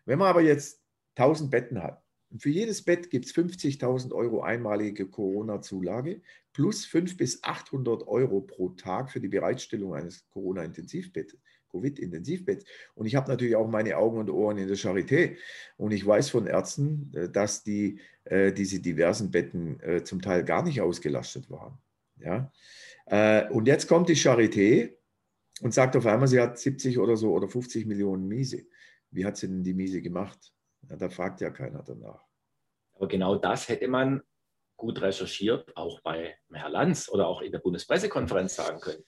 Wenn man aber jetzt 1000 Betten hat, für jedes Bett gibt es 50.000 Euro einmalige Corona-Zulage plus 500 bis 800 Euro pro Tag für die Bereitstellung eines Corona-Intensivbetts. Covid-Intensivbett. Und ich habe natürlich auch meine Augen und Ohren in der Charité. Und ich weiß von Ärzten, äh, dass die, äh, diese diversen Betten äh, zum Teil gar nicht ausgelastet waren. Ja? und jetzt kommt die Charité und sagt auf einmal, sie hat 70 oder so oder 50 Millionen Miese. Wie hat sie denn die Miese gemacht? Ja, da fragt ja keiner danach. Aber genau das hätte man gut recherchiert, auch bei Herrn Lanz oder auch in der Bundespressekonferenz sagen können.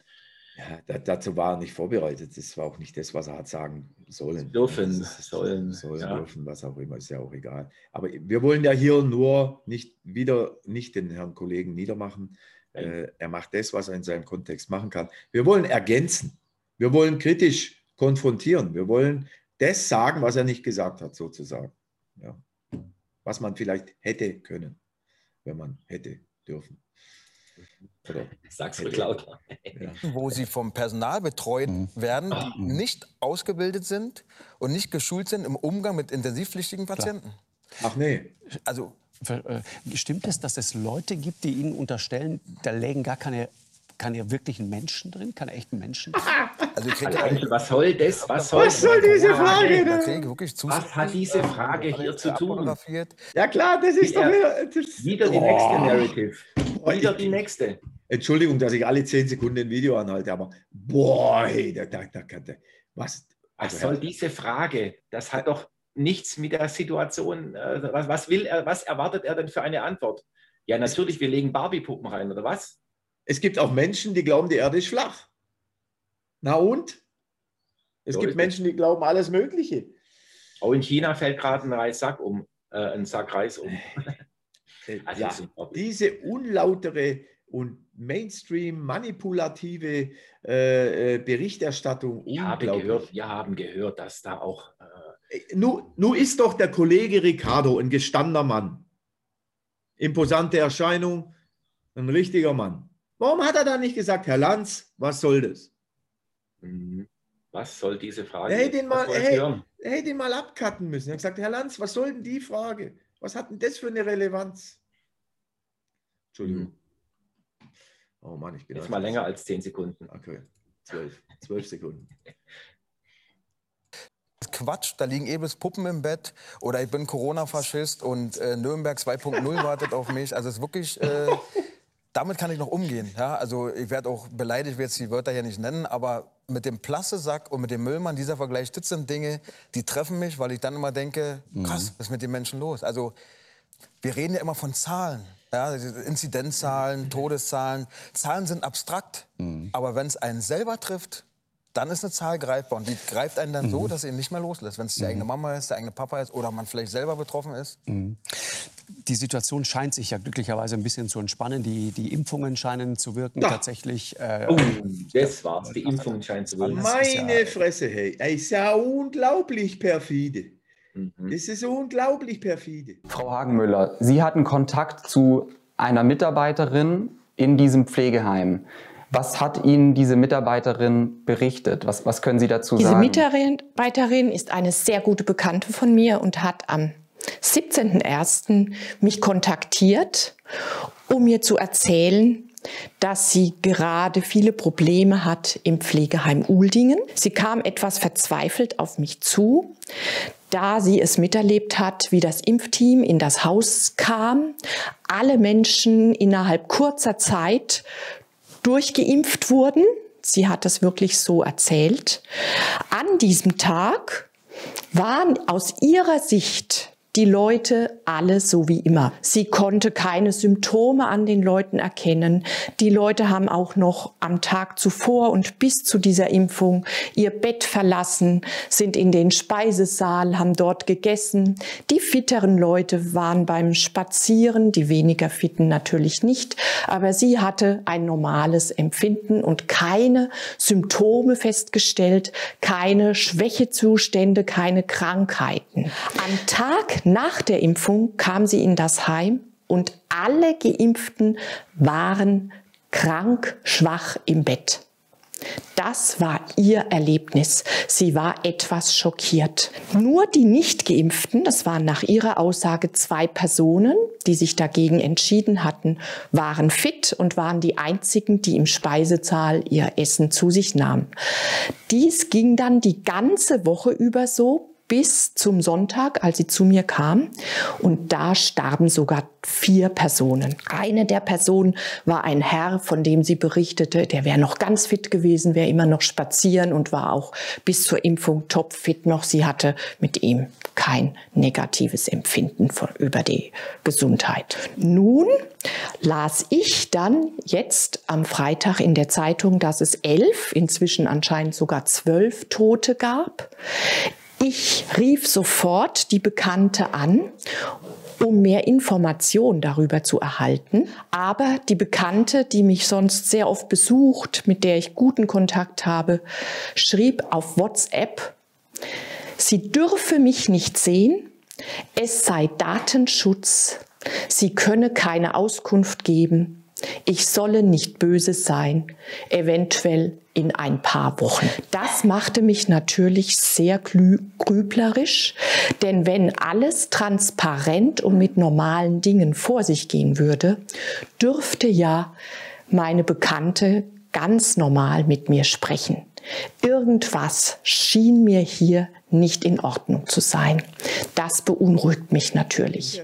Ja, dazu war er nicht vorbereitet. Das war auch nicht das, was er hat sagen sollen. Dürfen, sollen. Sollen, ja. dürfen, was auch immer, ist ja auch egal. Aber wir wollen ja hier nur nicht wieder nicht den Herrn Kollegen niedermachen. Äh, er macht das, was er in seinem Kontext machen kann. Wir wollen ergänzen. Wir wollen kritisch konfrontieren. Wir wollen das sagen, was er nicht gesagt hat, sozusagen. Ja. Was man vielleicht hätte können, wenn man hätte dürfen. Oder Sag's ruhig lauter. Ja. Wo sie vom Personal betreut mhm. werden, die mhm. nicht ausgebildet sind und nicht geschult sind im Umgang mit intensivpflichtigen Patienten. Klar. Ach nee. Also äh, Stimmt es, dass es Leute gibt, die Ihnen unterstellen, da lägen gar keine keine wirklichen Menschen drin? Keine echten Menschen? (laughs) Also also, was soll das? Was soll, was soll diese Frage? Was hat diese Frage hier zu tun? Ja klar, das ist doch wieder, das wieder die oh. nächste Narrative. Wieder die nächste. Entschuldigung, dass ich alle zehn Sekunden ein Video anhalte, aber boah, hey, da, da, da, da, was? Also, was soll diese Frage? Das hat doch nichts mit der Situation. Äh, was, was, will er, was erwartet er denn für eine Antwort? Ja, natürlich, wir legen Barbie-Puppen rein, oder was? Es gibt auch Menschen, die glauben, die Erde ist flach. Na und? Es so gibt Menschen, die glauben alles Mögliche. Auch in China fällt gerade ein Reissack um, äh, ein Sack Reis um. (laughs) also ja, diese unlautere und Mainstream-manipulative äh, äh, Berichterstattung. Ich habe gehört, wir haben gehört, dass da auch. Äh, äh nun, nun ist doch der Kollege Ricardo ein gestandener Mann. Imposante Erscheinung, ein richtiger Mann. Warum hat er da nicht gesagt, Herr Lanz, was soll das? Mhm. Was soll diese Frage? Er hätte ihn mal, er, er hätte ihn mal abcutten müssen. Er hat gesagt, Herr Lanz, was soll denn die Frage? Was hat denn das für eine Relevanz? Entschuldigung. Mhm. Oh Mann, ich bin. Jetzt mal länger als zehn Sekunden. Okay, zwölf. Zwölf Sekunden. (laughs) Quatsch, da liegen Ebels Puppen im Bett oder ich bin Corona-Faschist und äh, Nürnberg 2.0 wartet auf mich. Also es ist wirklich, äh, (laughs) damit kann ich noch umgehen. Ja? Also ich werde auch beleidigt, ich werde jetzt die Wörter hier nicht nennen, aber mit dem Plassesack und mit dem Müllmann, dieser Vergleich, das sind Dinge, die treffen mich, weil ich dann immer denke, mhm. krass, was ist mit den Menschen los? Also wir reden ja immer von Zahlen. Ja, Inzidenzzahlen, Todeszahlen. Zahlen sind abstrakt, mhm. aber wenn es einen selber trifft, dann ist eine Zahl greifbar. Und die greift einen dann mhm. so, dass sie ihn nicht mehr loslässt. Wenn es die mhm. eigene Mama ist, der eigene Papa ist oder man vielleicht selber betroffen ist. Mhm. Die Situation scheint sich ja glücklicherweise ein bisschen zu entspannen. Die, die Impfungen scheinen zu wirken ja. tatsächlich. Äh, oh, das war's. Die Impfungen scheinen zu wirken. Meine ja, Fresse, hey. Es ist ja unglaublich perfide. Mhm. Das ist unglaublich perfide. Frau Hagenmüller, Sie hatten Kontakt zu einer Mitarbeiterin in diesem Pflegeheim. Was hat Ihnen diese Mitarbeiterin berichtet? Was, was können Sie dazu diese sagen? Diese Mitarbeiterin ist eine sehr gute Bekannte von mir und hat am 17.01. mich kontaktiert, um mir zu erzählen, dass sie gerade viele Probleme hat im Pflegeheim Uldingen. Sie kam etwas verzweifelt auf mich zu, da sie es miterlebt hat, wie das Impfteam in das Haus kam, alle Menschen innerhalb kurzer Zeit durchgeimpft wurden. Sie hat das wirklich so erzählt. An diesem Tag waren aus ihrer Sicht die Leute alle so wie immer. Sie konnte keine Symptome an den Leuten erkennen. Die Leute haben auch noch am Tag zuvor und bis zu dieser Impfung ihr Bett verlassen, sind in den Speisesaal, haben dort gegessen. Die fitteren Leute waren beim Spazieren, die weniger fitten natürlich nicht, aber sie hatte ein normales Empfinden und keine Symptome festgestellt, keine Schwächezustände, keine Krankheiten. Am Tag nach der Impfung kam sie in das Heim und alle Geimpften waren krank, schwach im Bett. Das war ihr Erlebnis. Sie war etwas schockiert. Nur die Nicht-Geimpften, das waren nach ihrer Aussage zwei Personen, die sich dagegen entschieden hatten, waren fit und waren die einzigen, die im Speisesaal ihr Essen zu sich nahmen. Dies ging dann die ganze Woche über so, bis zum Sonntag, als sie zu mir kam. Und da starben sogar vier Personen. Eine der Personen war ein Herr, von dem sie berichtete, der wäre noch ganz fit gewesen, wäre immer noch spazieren und war auch bis zur Impfung topfit noch. Sie hatte mit ihm kein negatives Empfinden von, über die Gesundheit. Nun las ich dann jetzt am Freitag in der Zeitung, dass es elf, inzwischen anscheinend sogar zwölf Tote gab. Ich rief sofort die Bekannte an um mehr Informationen darüber zu erhalten. Aber die Bekannte, die mich sonst sehr oft besucht, mit der ich guten Kontakt habe, schrieb auf WhatsApp, sie dürfe mich nicht sehen, es sei Datenschutz, sie könne keine Auskunft geben, ich solle nicht böse sein, eventuell in ein paar Wochen. Das machte mich natürlich sehr grüblerisch, denn wenn alles transparent und mit normalen Dingen vor sich gehen würde, dürfte ja meine Bekannte ganz normal mit mir sprechen. Irgendwas schien mir hier nicht in Ordnung zu sein. Das beunruhigt mich natürlich.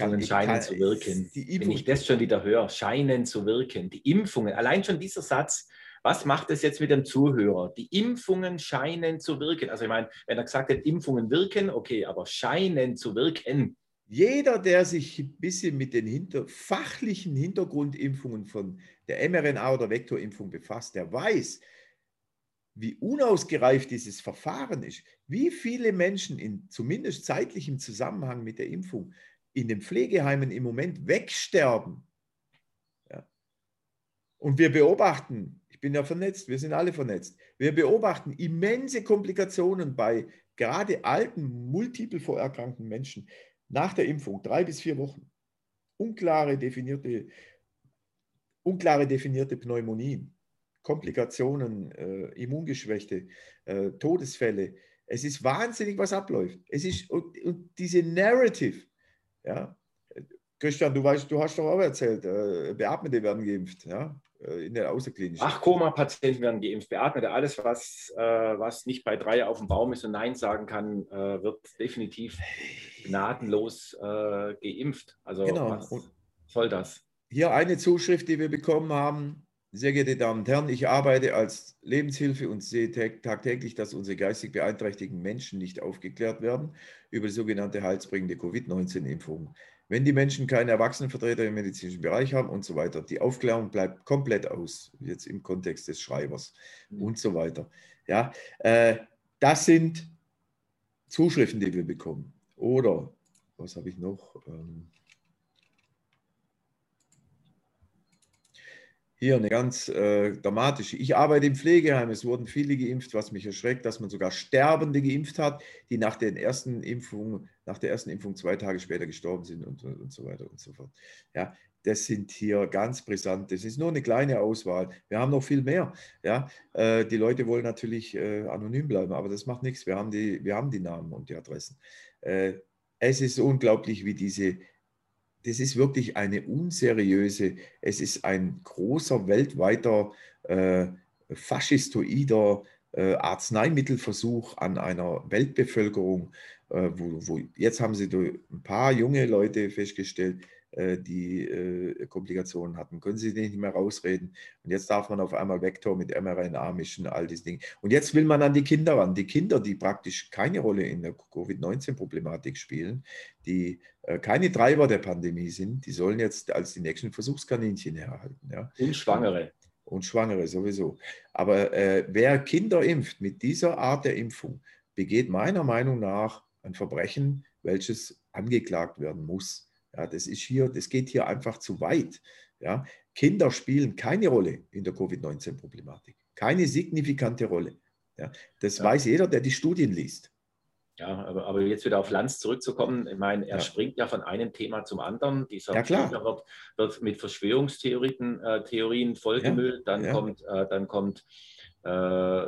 Impfungen scheinen zu wirken. Wenn ich das schon wieder höre, scheinen zu wirken. Die Impfungen, allein schon dieser Satz, was macht es jetzt mit dem Zuhörer? Die Impfungen scheinen zu wirken. Also ich meine, wenn er gesagt hat, Impfungen wirken, okay, aber scheinen zu wirken. Jeder, der sich ein bisschen mit den hinter, fachlichen Hintergrundimpfungen von der mRNA- oder Vektorimpfung befasst, der weiß, wie unausgereift dieses Verfahren ist, wie viele Menschen in zumindest zeitlichem Zusammenhang mit der Impfung in den Pflegeheimen im Moment wegsterben. Ja. Und wir beobachten, ich bin ja vernetzt, wir sind alle vernetzt, wir beobachten immense Komplikationen bei gerade alten, multiple vorerkrankten Menschen nach der Impfung, drei bis vier Wochen. Unklare definierte, unklare definierte Pneumonien, Komplikationen, äh, Immungeschwächte, äh, Todesfälle. Es ist wahnsinnig, was abläuft. Es ist, und, und diese Narrative, ja? Christian, du weißt, du hast doch auch erzählt, äh, Beatmete werden geimpft, ja? Äh, in der Außerklinik. Ach, Koma-Patienten werden geimpft, Beatmete, alles, was, äh, was nicht bei drei auf dem Baum ist und Nein sagen kann, äh, wird definitiv gnadenlos äh, geimpft. Also genau. was soll das? Hier eine Zuschrift, die wir bekommen haben. Sehr geehrte Damen und Herren, ich arbeite als Lebenshilfe und sehe tagtäglich, dass unsere geistig beeinträchtigten Menschen nicht aufgeklärt werden über die sogenannte heilsbringende Covid-19-Impfung. Wenn die Menschen keine Erwachsenenvertreter im medizinischen Bereich haben und so weiter, die Aufklärung bleibt komplett aus, jetzt im Kontext des Schreibers mhm. und so weiter. Ja, äh, das sind Zuschriften, die wir bekommen. Oder, was habe ich noch? Ähm, Hier eine ganz äh, dramatische. Ich arbeite im Pflegeheim. Es wurden viele geimpft, was mich erschreckt, dass man sogar Sterbende geimpft hat, die nach, den ersten Impfungen, nach der ersten Impfung zwei Tage später gestorben sind und, und so weiter und so fort. Ja, das sind hier ganz brisant. Das ist nur eine kleine Auswahl. Wir haben noch viel mehr. Ja, äh, die Leute wollen natürlich äh, anonym bleiben, aber das macht nichts. Wir haben die, wir haben die Namen und die Adressen. Äh, es ist unglaublich, wie diese das ist wirklich eine unseriöse, es ist ein großer weltweiter äh, faschistoider äh, Arzneimittelversuch an einer Weltbevölkerung, äh, wo, wo, jetzt haben sie ein paar junge Leute festgestellt, die äh, Komplikationen hatten, können sie nicht mehr rausreden. Und jetzt darf man auf einmal Vektor mit mRNA mischen, all diese Dinge. Und jetzt will man an die Kinder ran. Die Kinder, die praktisch keine Rolle in der Covid-19-Problematik spielen, die äh, keine Treiber der Pandemie sind, die sollen jetzt als die nächsten Versuchskaninchen herhalten. Ja. Und Schwangere. Und Schwangere sowieso. Aber äh, wer Kinder impft mit dieser Art der Impfung, begeht meiner Meinung nach ein Verbrechen, welches angeklagt werden muss. Ja, das ist hier, das geht hier einfach zu weit. Ja, Kinder spielen keine Rolle in der Covid-19-Problematik. Keine signifikante Rolle. Ja, das ja. weiß jeder, der die Studien liest. Ja, aber, aber, jetzt wieder auf Lanz zurückzukommen, ich meine, er ja. springt ja von einem Thema zum anderen. Dieser ja, klar. Wird, wird mit Verschwörungstheorien äh, Theorien vollgemüllt, dann kommt, äh, dann kommt äh,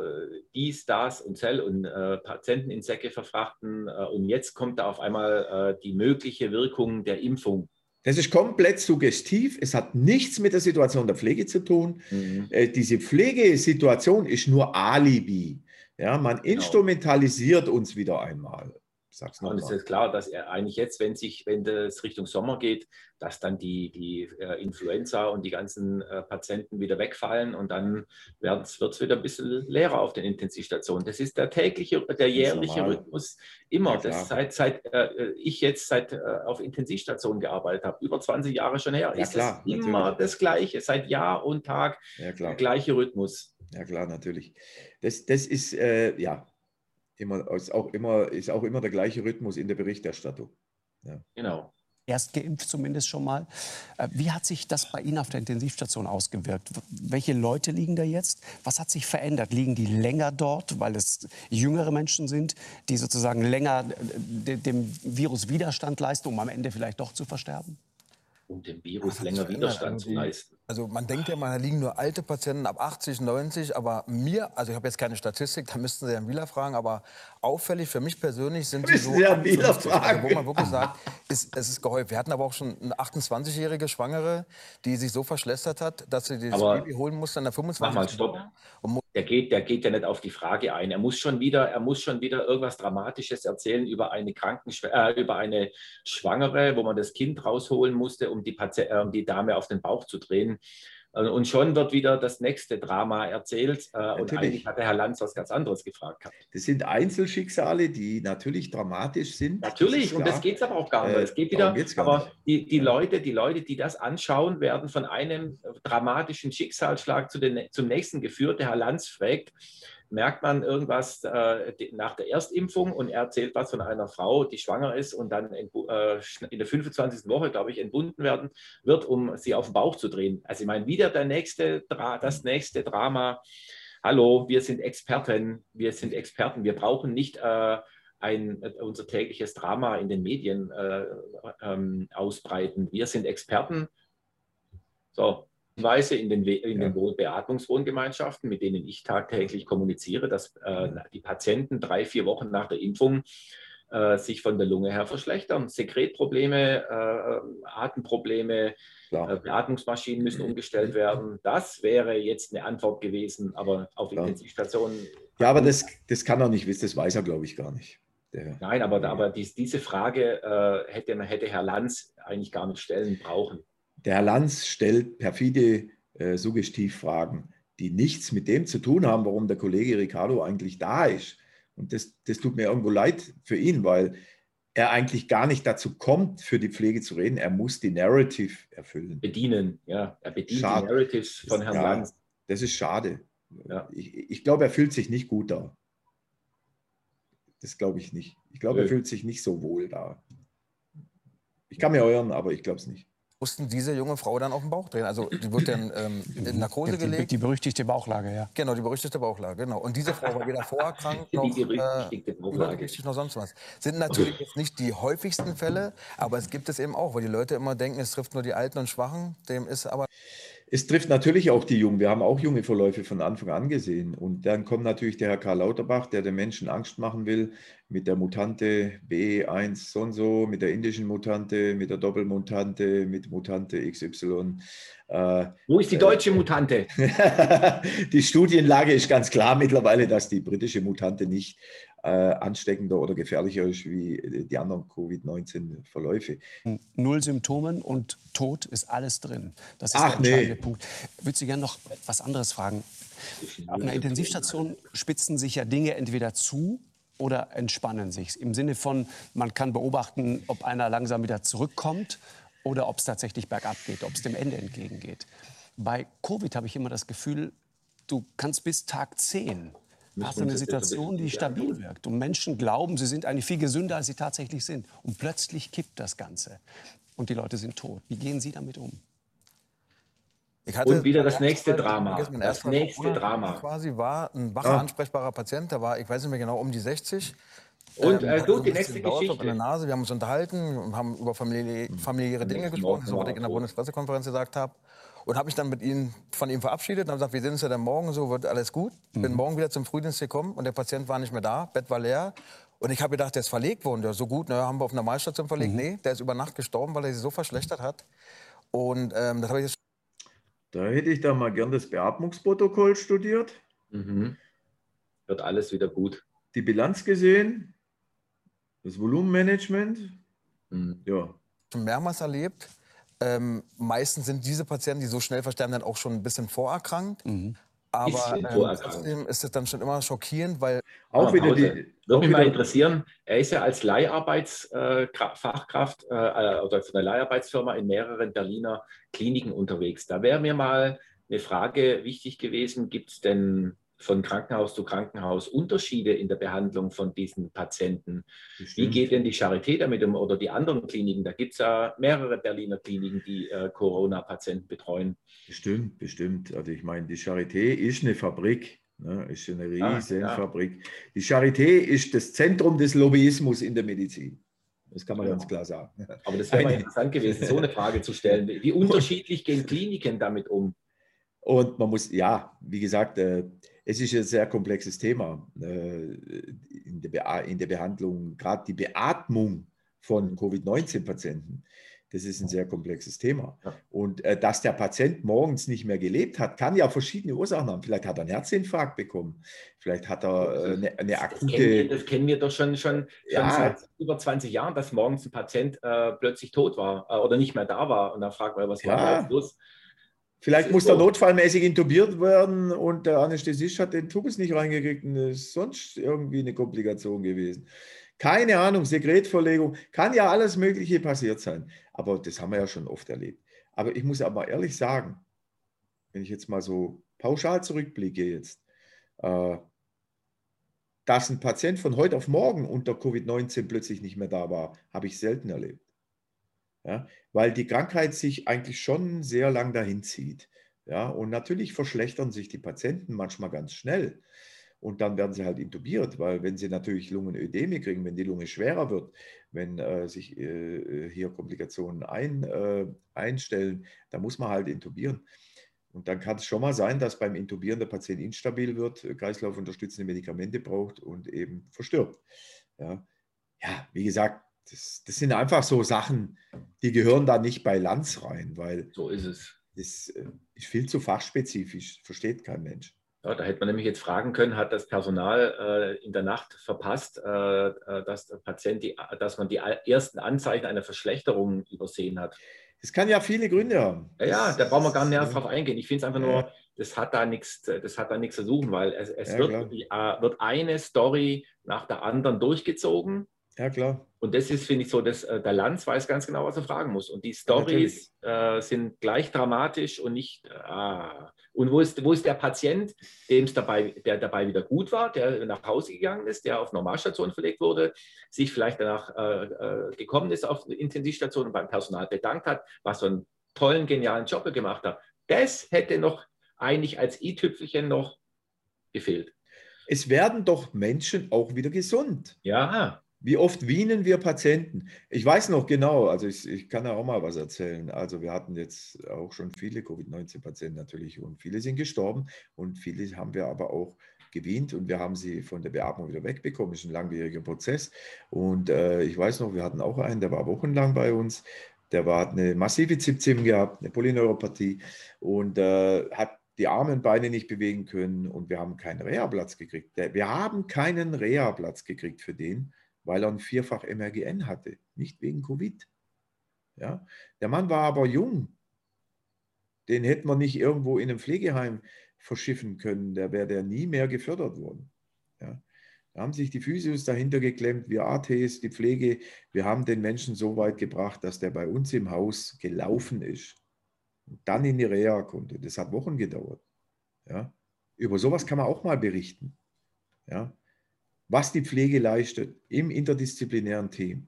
dies, das und Zell und äh, Patienten in Säcke verfrachten. Äh, und jetzt kommt da auf einmal die mögliche Wirkung der Impfung. Das ist komplett suggestiv. Es hat nichts mit der Situation der Pflege zu tun. Mhm. diese Pflegesituation ist nur Alibi. Ja, man genau. instrumentalisiert uns wieder einmal. Sag's und es ist klar, dass er eigentlich jetzt, wenn sich, wenn es Richtung Sommer geht, dass dann die, die äh, Influenza und die ganzen äh, Patienten wieder wegfallen und dann wird es wieder ein bisschen leerer auf den Intensivstationen. Das ist der tägliche, der jährliche Rhythmus immer. Ja, das seit, seit äh, ich jetzt seit äh, auf Intensivstationen gearbeitet habe, über 20 Jahre schon her, ja, ist klar, immer natürlich. das Gleiche, seit Jahr und Tag ja, der gleiche Rhythmus. Ja klar, natürlich. Das, das ist äh, ja immer, ist, auch immer, ist auch immer der gleiche Rhythmus in der Berichterstattung. Ja. Genau. Erst geimpft zumindest schon mal. Äh, wie hat sich das bei Ihnen auf der Intensivstation ausgewirkt? Welche Leute liegen da jetzt? Was hat sich verändert? Liegen die länger dort, weil es jüngere Menschen sind, die sozusagen länger äh, dem Virus Widerstand leisten, um am Ende vielleicht doch zu versterben? um dem Virus länger Widerstand zu leisten. Also man denkt ja da liegen nur alte Patienten ab 80, 90, aber mir, also ich habe jetzt keine Statistik, da müssten Sie Herrn Wieler fragen, aber auffällig für mich persönlich sind sie so, Wieler fragen. Wo man wirklich sagt, ist, es ist gehäuft. Wir hatten aber auch schon eine 28-jährige Schwangere, die sich so verschlechtert hat, dass sie das aber Baby holen musste an der 25. Mach mal, stopp. Der geht, der geht ja nicht auf die Frage ein. Er muss schon wieder, er muss schon wieder irgendwas Dramatisches erzählen über eine Krankenschw äh, über eine Schwangere, wo man das Kind rausholen musste, um die, Pati äh, um die Dame auf den Bauch zu drehen. Äh, und schon wird wieder das nächste Drama erzählt. Äh, und eigentlich hat der Herr Lanz was ganz anderes gefragt. Das sind Einzelschicksale, die natürlich dramatisch sind. Natürlich, das und das geht es aber auch gar nicht. Äh, es geht wieder, aber die, die, Leute, die Leute, die das anschauen, werden von einem dramatischen Schicksalsschlag zu den, zum nächsten geführt. Der Herr Lanz fragt, merkt man irgendwas äh, nach der Erstimpfung und er erzählt was von einer Frau, die schwanger ist und dann in, äh, in der 25. Woche, glaube ich, entbunden werden wird, um sie auf den Bauch zu drehen. Also ich meine, wieder der nächste, das nächste Drama. Hallo, wir sind Experten, wir sind Experten, wir brauchen nicht äh, ein, unser tägliches Drama in den Medien äh, ähm, ausbreiten. Wir sind Experten. So, Weise in den, in den Beatmungswohngemeinschaften, mit denen ich tagtäglich kommuniziere, dass äh, die Patienten drei, vier Wochen nach der Impfung äh, sich von der Lunge her verschlechtern. Sekretprobleme, äh, Atemprobleme, äh, Beatmungsmaschinen müssen umgestellt werden. Das wäre jetzt eine Antwort gewesen, aber auf Klar. Intensivstationen. Ja, aber das, das kann er nicht wissen, das weiß er, glaube ich, gar nicht. Der, Nein, aber, aber dies, diese Frage äh, hätte, hätte Herr Lanz eigentlich gar nicht stellen brauchen. Der Herr Lanz stellt perfide äh, Suggestivfragen, die nichts mit dem zu tun haben, warum der Kollege Ricardo eigentlich da ist. Und das, das tut mir irgendwo leid für ihn, weil er eigentlich gar nicht dazu kommt, für die Pflege zu reden. Er muss die Narrative erfüllen. Bedienen, ja. Er bedient schade. die Narratives von Herrn ja, Lanz. Das ist schade. Ja. Ich, ich glaube, er fühlt sich nicht gut da. Das glaube ich nicht. Ich glaube, er fühlt sich nicht so wohl da. Ich kann mir irren, aber ich glaube es nicht mussten diese junge Frau dann auf den Bauch drehen. Also die wird dann ähm, in Narkose gelegt. Die, die berüchtigte Bauchlage, ja. Genau, die berüchtigte Bauchlage, genau. Und diese Frau war weder vorerkrankt noch die berüchtigte Bauchlage. noch sonst was. Sind natürlich jetzt nicht die häufigsten Fälle, aber es gibt es eben auch, weil die Leute immer denken, es trifft nur die Alten und Schwachen. Dem ist aber es trifft natürlich auch die Jungen. Wir haben auch junge Verläufe von Anfang an gesehen. Und dann kommt natürlich der Herr Karl Lauterbach, der den Menschen Angst machen will mit der Mutante B1 so und so, mit der indischen Mutante, mit der Doppelmutante, mit Mutante XY. Äh, Wo ist die deutsche äh, Mutante? (laughs) die Studienlage ist ganz klar mittlerweile, dass die britische Mutante nicht äh, ansteckender oder gefährlicher ist wie die anderen Covid-19-Verläufe. Null Symptomen und Tod ist alles drin. Das ist Ach, der entscheidende nee. Punkt. Ich würde Sie gerne noch was anderes fragen. Auf einer Intensivstation spitzen sich ja Dinge entweder zu oder entspannen sich. Im Sinne von, man kann beobachten, ob einer langsam wieder zurückkommt oder ob es tatsächlich bergab geht, ob es dem Ende entgegengeht. Bei Covid habe ich immer das Gefühl, du kannst bis Tag 10 Müssen hast du eine Situation, die stabil wirkt. Und Menschen glauben, sie sind eigentlich viel gesünder, als sie tatsächlich sind. Und plötzlich kippt das Ganze. Und die Leute sind tot. Wie gehen Sie damit um? Ich Und wieder das nächste Drama. vergessen, Das nächste Corona Drama. quasi war ein wacher, Ah. ansprechbarer Patient. Der war, ich weiß nicht mehr genau, um die 60. Und, äh, hatte du, so ein die nächste Sauerstoff Geschichte. In der Nase. Wir haben uns unterhalten und haben über familiä familiäre Dinge gesprochen, was ich in der er. Bundespressekonferenz gesagt habe. Und habe mich dann mit ihm, von ihm verabschiedet und habe gesagt, wir sehen uns ja dann morgen, so wird alles gut. Bin morgen wieder zum Frühdienst gekommen und der Patient war nicht mehr da, Bett war leer. Und ich habe gedacht, der ist verlegt worden. Ja, so gut, ne, haben wir auf einer Normalstation verlegt. Nee, der ist über Nacht gestorben, weil er sich so verschlechtert hat. Und ähm, das habe ich jetzt Da hätte ich da mal gern das Beatmungsprotokoll studiert, Mhm. Wird alles wieder gut. die Bilanz gesehen, das Volumenmanagement. Mhm. Ja, schon mehrmals erlebt. Ähm, meistens sind diese Patienten, die so schnell versterben, dann auch schon ein bisschen vorerkrankt. Aber Bisschen ähm, trotzdem ist es dann schon immer schockierend, weil auch wieder die. Würde Auch mich mal interessieren, er ist ja als Leiharbeitsfachkraft äh, äh, oder von der Leiharbeitsfirma in mehreren Berliner Kliniken unterwegs. Da wäre mir mal eine Frage wichtig gewesen, gibt es denn von Krankenhaus zu Krankenhaus Unterschiede in der Behandlung von diesen Patienten? Wie geht denn die Charité damit um oder die anderen Kliniken? Da gibt es ja mehrere Berliner Kliniken, die äh, Corona-Patienten betreuen. bestimmt, bestimmt. Also ich meine, die Charité ist eine Fabrik. Ne, ist eine riesen ja. Fabrik. Die Charité ist das Zentrum des Lobbyismus in der Medizin. Das kann man Ja. ganz klar sagen. Aber das wäre mal interessant gewesen, so eine Frage zu stellen. Wie wie (laughs) unterschiedlich gehen Kliniken damit um? Und man muss, ja, wie gesagt, äh, es ist ein sehr komplexes Thema äh, in, der Behandlung, gerade die Beatmung von Covid-19-Patienten. Das ist ein sehr komplexes Thema. Und äh, dass der Patient morgens nicht mehr gelebt hat, kann ja verschiedene Ursachen haben. Vielleicht hat er einen Herzinfarkt bekommen, vielleicht hat er äh, eine, eine Das kennen, wir, akute. das kennen wir doch schon, schon, schon Ja. seit über 20 Jahren, dass morgens ein Patient äh, plötzlich tot war äh, oder nicht mehr da war. Und dann fragt man, was war Ja. da jetzt los? Vielleicht muss so. notfallmäßig intubiert werden und der Anästhesist hat den Tubus nicht reingekriegt und ist sonst irgendwie eine Komplikation gewesen. Keine Ahnung, Sekretverlegung, kann ja alles Mögliche passiert sein. Aber das haben wir ja schon oft erlebt. Aber ich muss aber ehrlich sagen, wenn ich jetzt mal so pauschal zurückblicke jetzt, äh, dass ein Patient von heute auf morgen unter Covid-19 plötzlich nicht mehr da war, habe ich selten erlebt. Ja, weil die Krankheit sich eigentlich schon sehr lang dahin zieht. Ja, und natürlich verschlechtern sich die Patienten manchmal ganz schnell. Und dann werden sie halt intubiert, weil wenn sie natürlich Lungenödeme kriegen, wenn die Lunge schwerer wird, wenn äh, sich äh, hier Komplikationen ein, äh, einstellen, dann muss man halt intubieren. Und dann kann es schon mal sein, dass beim Intubieren der Patient instabil wird, äh, kreislaufunterstützende Medikamente braucht und eben verstirbt. Ja, ja wie gesagt, das, das sind einfach so Sachen, die gehören da nicht bei Lanz rein, weil So ist es. das äh, ist viel zu fachspezifisch, versteht kein Mensch. Ja, da hätte man nämlich jetzt fragen können, hat das Personal äh, in der Nacht verpasst, äh, äh, dass der Patient die, dass man die ersten Anzeichen einer Verschlechterung übersehen hat? Das kann ja viele Gründe haben. Ja, ja, da brauchen wir gar nicht näher ja. drauf eingehen. Ich finde es einfach nur, das hat da nichts, das hat da nichts zu suchen, weil es, es wird, äh, wird eine Story nach der anderen durchgezogen. Ja, klar. Und das ist, finde ich, so, dass äh, der Lanz weiß ganz genau, was er fragen muss. Und die Stories äh, sind gleich dramatisch und nicht. Ah. Und wo ist, wo ist der Patient, dem es dabei, der dabei wieder gut war, der nach Hause gegangen ist, der auf Normalstation verlegt wurde, sich vielleicht danach äh, äh, gekommen ist auf Intensivstation und beim Personal bedankt hat, was für einen tollen, genialen Job er gemacht hat. Das hätte noch eigentlich als i-Tüpfelchen noch gefehlt. Es werden doch Menschen auch wieder gesund. Ja. Wie oft wienen wir Patienten? Ich weiß noch genau, also ich, ich kann ja auch mal was erzählen. Also wir hatten jetzt auch schon viele Covid-19-Patienten natürlich und viele sind gestorben und viele haben wir aber auch gewient und wir haben sie von der Beatmung wieder wegbekommen. Das ist ein langwieriger Prozess. Und äh, ich weiß noch, wir hatten auch einen, der war wochenlang bei uns. Der war, hat eine massive Zipzim gehabt, eine Polyneuropathie und äh, hat die Arme und Beine nicht bewegen können und wir haben keinen Reha-Platz gekriegt. Wir haben keinen Reha-Platz gekriegt für den, weil er ein vierfach MRGN hatte, nicht wegen Covid. Ja? Der Mann war aber jung. Den hätten wir nicht irgendwo in einem Pflegeheim verschiffen können. Der wäre der nie mehr gefördert worden. Ja? Da haben sich die Physios dahinter geklemmt, wir ATs, die Pflege. Wir haben den Menschen so weit gebracht, dass der bei uns im Haus gelaufen ist und dann in die Reha konnte. Das hat Wochen gedauert. Ja? Über sowas kann man auch mal berichten. Ja? Was die Pflege leistet im interdisziplinären Team.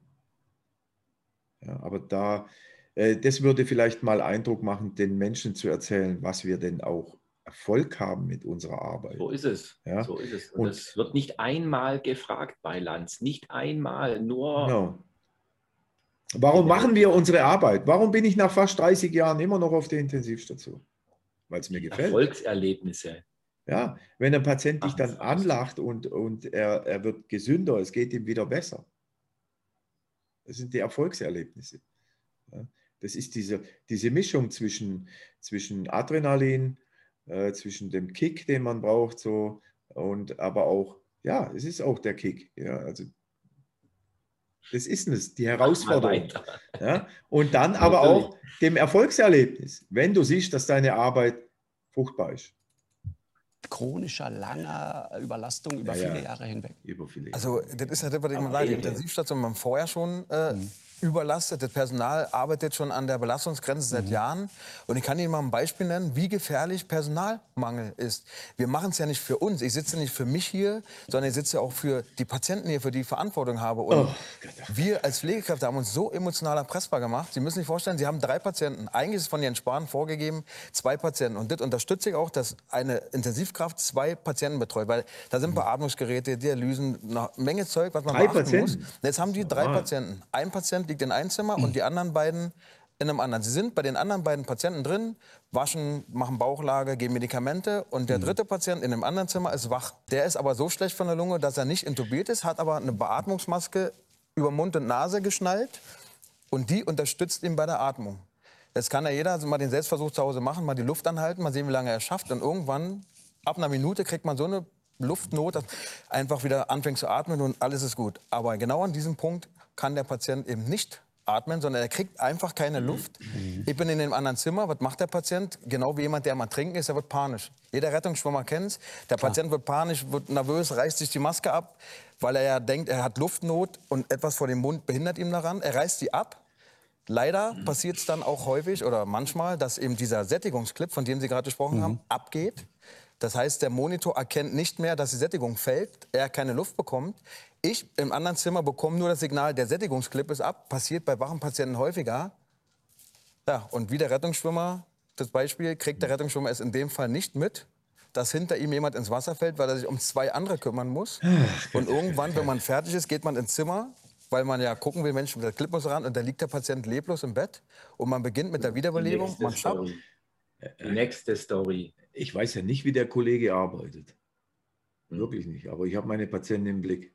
Ja, aber da, äh, das würde vielleicht mal Eindruck machen, den Menschen zu erzählen, was wir denn auch Erfolg haben mit unserer Arbeit. So ist es. Ja? So ist es. Und, es wird nicht einmal gefragt bei Lanz. Nicht einmal, nur. Genau. Warum machen wir unsere Arbeit? Warum bin ich nach fast 30 Jahren immer noch auf der Intensivstation? Weil es mir gefällt. Erfolgserlebnisse. Ja, wenn ein Patient dich dann anlacht und, und er, er wird gesünder, es geht ihm wieder besser. Das sind die Erfolgserlebnisse. Ja, das ist diese, diese Mischung zwischen, zwischen Adrenalin, äh, zwischen dem Kick, den man braucht, so, und aber auch, ja, es ist auch der Kick. Ja, also das ist es, die Herausforderung. Ja? Und dann (laughs) aber auch dem Erfolgserlebnis, wenn du siehst, dass deine Arbeit fruchtbar ist. Chronischer, langer Überlastung über Ja, viele ja. Jahre hinweg. Über viele Also, das ist ja das, was ich mal sage. Intensivstation haben wir vorher schon äh, überlastet. Das Personal arbeitet schon an der Belastungsgrenze seit Jahren. Und ich kann Ihnen mal ein Beispiel nennen, wie gefährlich Personalmangel ist. Wir machen es ja nicht für uns. Ich sitze nicht für mich hier, sondern ich sitze auch für die Patienten hier, für die ich Verantwortung habe. Und wir als Pflegekräfte haben uns so emotional erpressbar gemacht. Sie müssen sich vorstellen, Sie haben drei Patienten. Eigentlich ist von Jens Spahn vorgegeben, zwei Patienten. Und das unterstütze ich auch, dass eine Intensivkraft zwei Patienten betreut. Weil da sind Beatmungsgeräte, Dialysen, eine Menge Zeug, was man Drei beachten Patienten? muss. Jetzt haben die drei. Patienten. Ein Patient liegt in einem Zimmer und die anderen beiden in einem anderen. Sie sind bei den anderen beiden Patienten drin, waschen, machen Bauchlage, geben Medikamente und der dritte Patient in einem anderen Zimmer ist wach. Der ist aber so schlecht von der Lunge, dass er nicht intubiert ist, hat aber eine Beatmungsmaske über Mund und Nase geschnallt und die unterstützt ihn bei der Atmung. Jetzt kann ja jeder also mal den Selbstversuch zu Hause machen, mal die Luft anhalten, mal sehen, wie lange er schafft. Und irgendwann, ab einer Minute, kriegt man so eine Luftnot, dass einfach wieder anfängt zu atmen und alles ist gut. Aber genau an diesem Punkt kann der Patient eben nicht atmen, sondern er kriegt einfach keine Luft. Ich bin in dem anderen Zimmer. Was macht der Patient? Genau wie jemand, der mal trinken ist, er wird panisch. Jeder Rettungsschwimmer kennt es. Der Patient wird panisch, wird nervös, reißt sich die Maske ab, weil er ja denkt, er hat Luftnot und etwas vor dem Mund behindert ihn daran. Er reißt sie ab. Leider passiert es dann auch häufig oder manchmal, dass eben dieser Sättigungsclip, von dem Sie gerade gesprochen haben, abgeht. Das heißt, der Monitor erkennt nicht mehr, dass die Sättigung fällt, er keine Luft bekommt. Ich im anderen Zimmer bekomme nur das Signal, der Sättigungsclip ist ab. Passiert bei wachen Patienten häufiger. Ja, und wie der Rettungsschwimmer, das Beispiel, kriegt der Rettungsschwimmer es in dem Fall nicht mit, dass hinter ihm jemand ins Wasser fällt, weil er sich um zwei andere kümmern muss. und irgendwann, wenn man fertig ist, geht man ins Zimmer, weil man ja gucken will, Mensch, der Clip muss ran und da liegt der Patient leblos im Bett. Und man beginnt mit der Wiederbelebung. Nächste Story. Die nächste Story. Ich weiß ja nicht, wie der Kollege arbeitet. Wirklich nicht. Aber ich habe meine Patienten im Blick.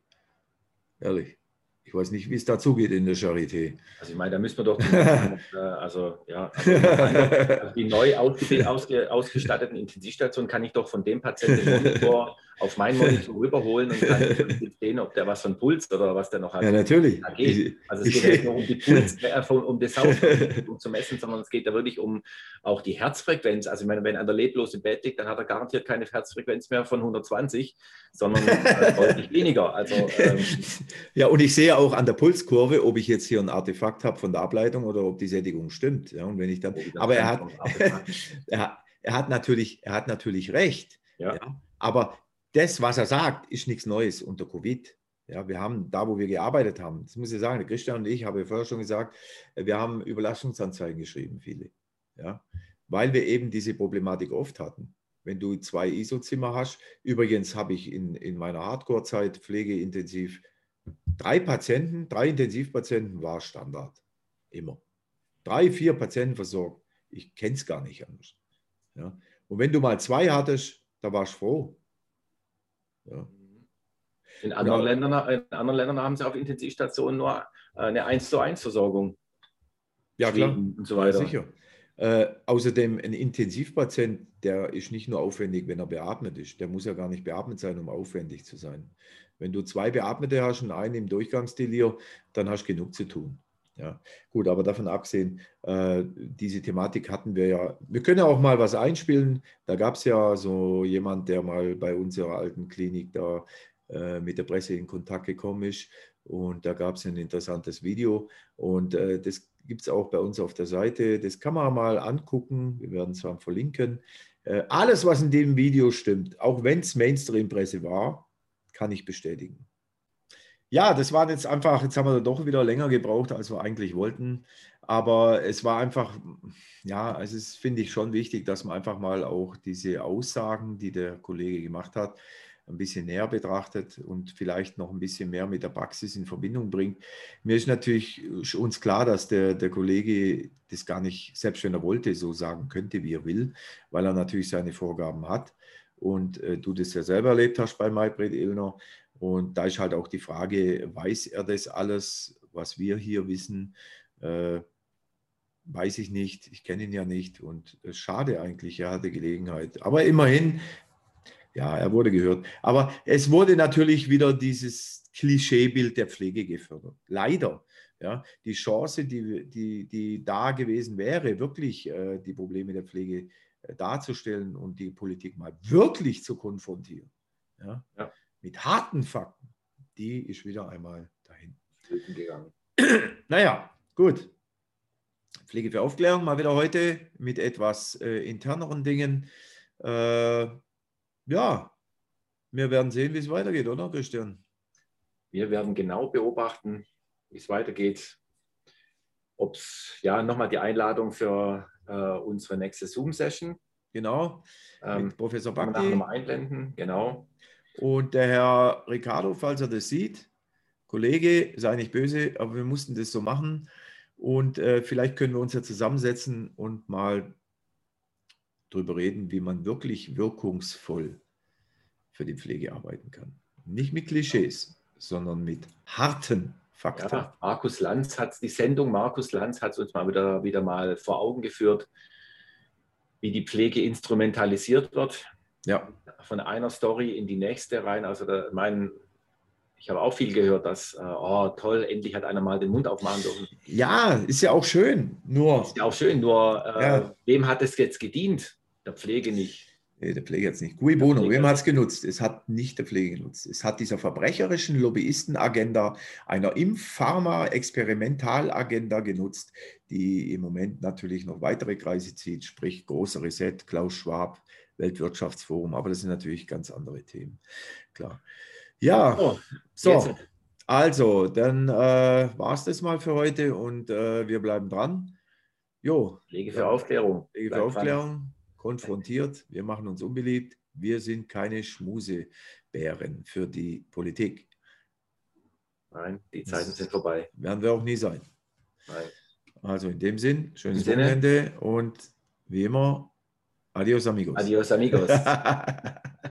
Ehrlich. Ich weiß nicht, wie es dazugeht in der Charité. Also ich meine, da müssen wir doch äh, (laughs) also, ja, also (laughs) die neu ausge ausge ausgestatteten Intensivstationen kann ich doch von dem Patienten (laughs) Monitor auf meinen Monitor rüberholen und kann sehen, ob der was von Puls oder was der noch hat. Ja, natürlich. Also es geht ja nicht nur um die Puls, äh, um das Sauerstoff zu messen, sondern es geht da wirklich um auch die Herzfrequenz. Also ich meine, wenn einer leblos im Bett liegt, dann hat er garantiert keine Herzfrequenz mehr von 120, sondern äh, deutlich weniger. Also ähm, (laughs) Ja, und ich sehe auch an der Pulskurve, ob ich jetzt hier ein Artefakt habe von der Ableitung oder ob die Sättigung stimmt. Ja, und wenn ich dann, aber er hat, (laughs) er, hat- er hat natürlich, er hat natürlich recht. Ja. aber das, was er sagt, ist nichts Neues unter Covid. Ja, wir haben da, wo wir gearbeitet haben, das muss ich sagen, der Christian und ich, habe ich vorher schon gesagt, wir haben Überlastungsanzeigen geschrieben, viele. Ja, weil wir eben diese Problematik oft hatten. Wenn du zwei ISO-Zimmer hast, übrigens habe ich in, in meiner Hardcore-Zeit pflegeintensiv drei Patienten, drei Intensivpatienten war Standard. Immer. Drei, vier Patienten versorgt. Ich kenne es gar nicht anders. Ja. Und wenn du mal zwei hattest, da warst du froh. Ja. in, anderen Ja. Ländern, in anderen Ländern haben sie auf Intensivstationen nur äh, eine 1 zu 1 Versorgung. Ja, klar. Und so weiter. Ja, sicher. Äh, außerdem ein Intensivpatient, der ist nicht nur aufwendig, wenn er beatmet ist. Der muss ja gar nicht beatmet sein, um aufwendig zu sein. Wenn du zwei Beatmete hast und einen im Durchgangsdelir, dann hast du genug zu tun. Ja, gut, aber davon abgesehen, äh, diese Thematik hatten wir ja. Wir können ja auch mal was einspielen. Da gab es ja so jemand, der mal bei unserer alten Klinik da äh, mit der Presse in Kontakt gekommen ist. Und da gab es ein interessantes Video. Und äh, das gibt es auch bei uns auf der Seite. Das kann man mal angucken. Wir werden es zwar verlinken. Äh, alles, was in dem Video stimmt, auch wenn es Mainstream-Presse war, kann ich bestätigen. Ja, das war jetzt einfach, jetzt haben wir doch wieder länger gebraucht, als wir eigentlich wollten. Aber es war einfach, ja, es finde ich schon wichtig, dass man einfach mal auch diese Aussagen, die der Kollege gemacht hat, ein bisschen näher betrachtet und vielleicht noch ein bisschen mehr mit der Praxis in Verbindung bringt. Mir ist natürlich uns klar, dass der, der Kollege das gar nicht, selbst wenn er wollte, so sagen könnte, wie er will, weil er natürlich seine Vorgaben hat. Und äh, du das ja selber erlebt hast bei Maybrit Illner. Und da ist halt auch die Frage, weiß er das alles, was wir hier wissen? Äh, weiß ich nicht, ich kenne ihn ja nicht und äh, schade eigentlich, er hatte Gelegenheit. Aber immerhin, ja, er wurde gehört. Aber es wurde natürlich wieder dieses Klischeebild der Pflege gefördert. Leider. Ja, die Chance, die, die, die da gewesen wäre, wirklich äh, die Probleme der Pflege äh, darzustellen und die Politik mal wirklich zu konfrontieren. Ja, ja. Mit harten Fakten, die ist wieder einmal dahin. Gegangen. (clears throat) naja, gut. Pflege für Aufklärung mal wieder heute mit etwas äh, interneren Dingen. Äh, ja, wir werden sehen, wie es weitergeht, oder Christian? Wir werden genau beobachten, wie es weitergeht. Ob es, ja, nochmal die Einladung für äh, unsere nächste Zoom-Session. Genau, ähm, mit Professor Bakti. Nochmal einblenden, genau. Und der Herr Ricardo, falls er das sieht, Kollege, sei nicht böse, aber wir mussten das so machen. Und äh, vielleicht können wir uns ja zusammensetzen und mal darüber reden, wie man wirklich wirkungsvoll für die Pflege arbeiten kann. Nicht mit Klischees, sondern mit harten Fakten. Ja, Markus Lanz hat die Sendung Markus Lanz hat uns mal wieder, wieder mal vor Augen geführt, wie die Pflege instrumentalisiert wird. Ja. Von einer Story in die nächste rein. Also da, mein, ich habe auch viel gehört, dass, äh, oh toll, endlich hat einer mal den Mund aufmachen dürfen. Ja, ist ja auch schön. Nur. Ist ja auch schön, nur äh, ja. wem hat es jetzt gedient? Der Pflege nicht. Nee, der Pflege es nicht. Cui bono, wem hat es genutzt? Es hat nicht der Pflege genutzt. Es hat dieser verbrecherischen Lobbyistenagenda, einer Impharma-Experimentalagenda genutzt, die im Moment natürlich noch weitere Kreise zieht, sprich großer Reset, Klaus Schwab, Weltwirtschaftsforum, aber das sind natürlich ganz andere Themen. Klar. Ja, oh, so. Also, dann äh, war es das mal für heute und äh, wir bleiben dran. Jo. Pflege für Aufklärung. Pflege für Aufklärung konfrontiert, wir machen uns unbeliebt, wir sind keine Schmusebären für die Politik. Nein, die Zeiten das sind vorbei. Werden wir auch nie sein. Nein. Also in dem Sinn, schönes Wochenende und wie immer, Adiós amigos. Adiós amigos. (laughs)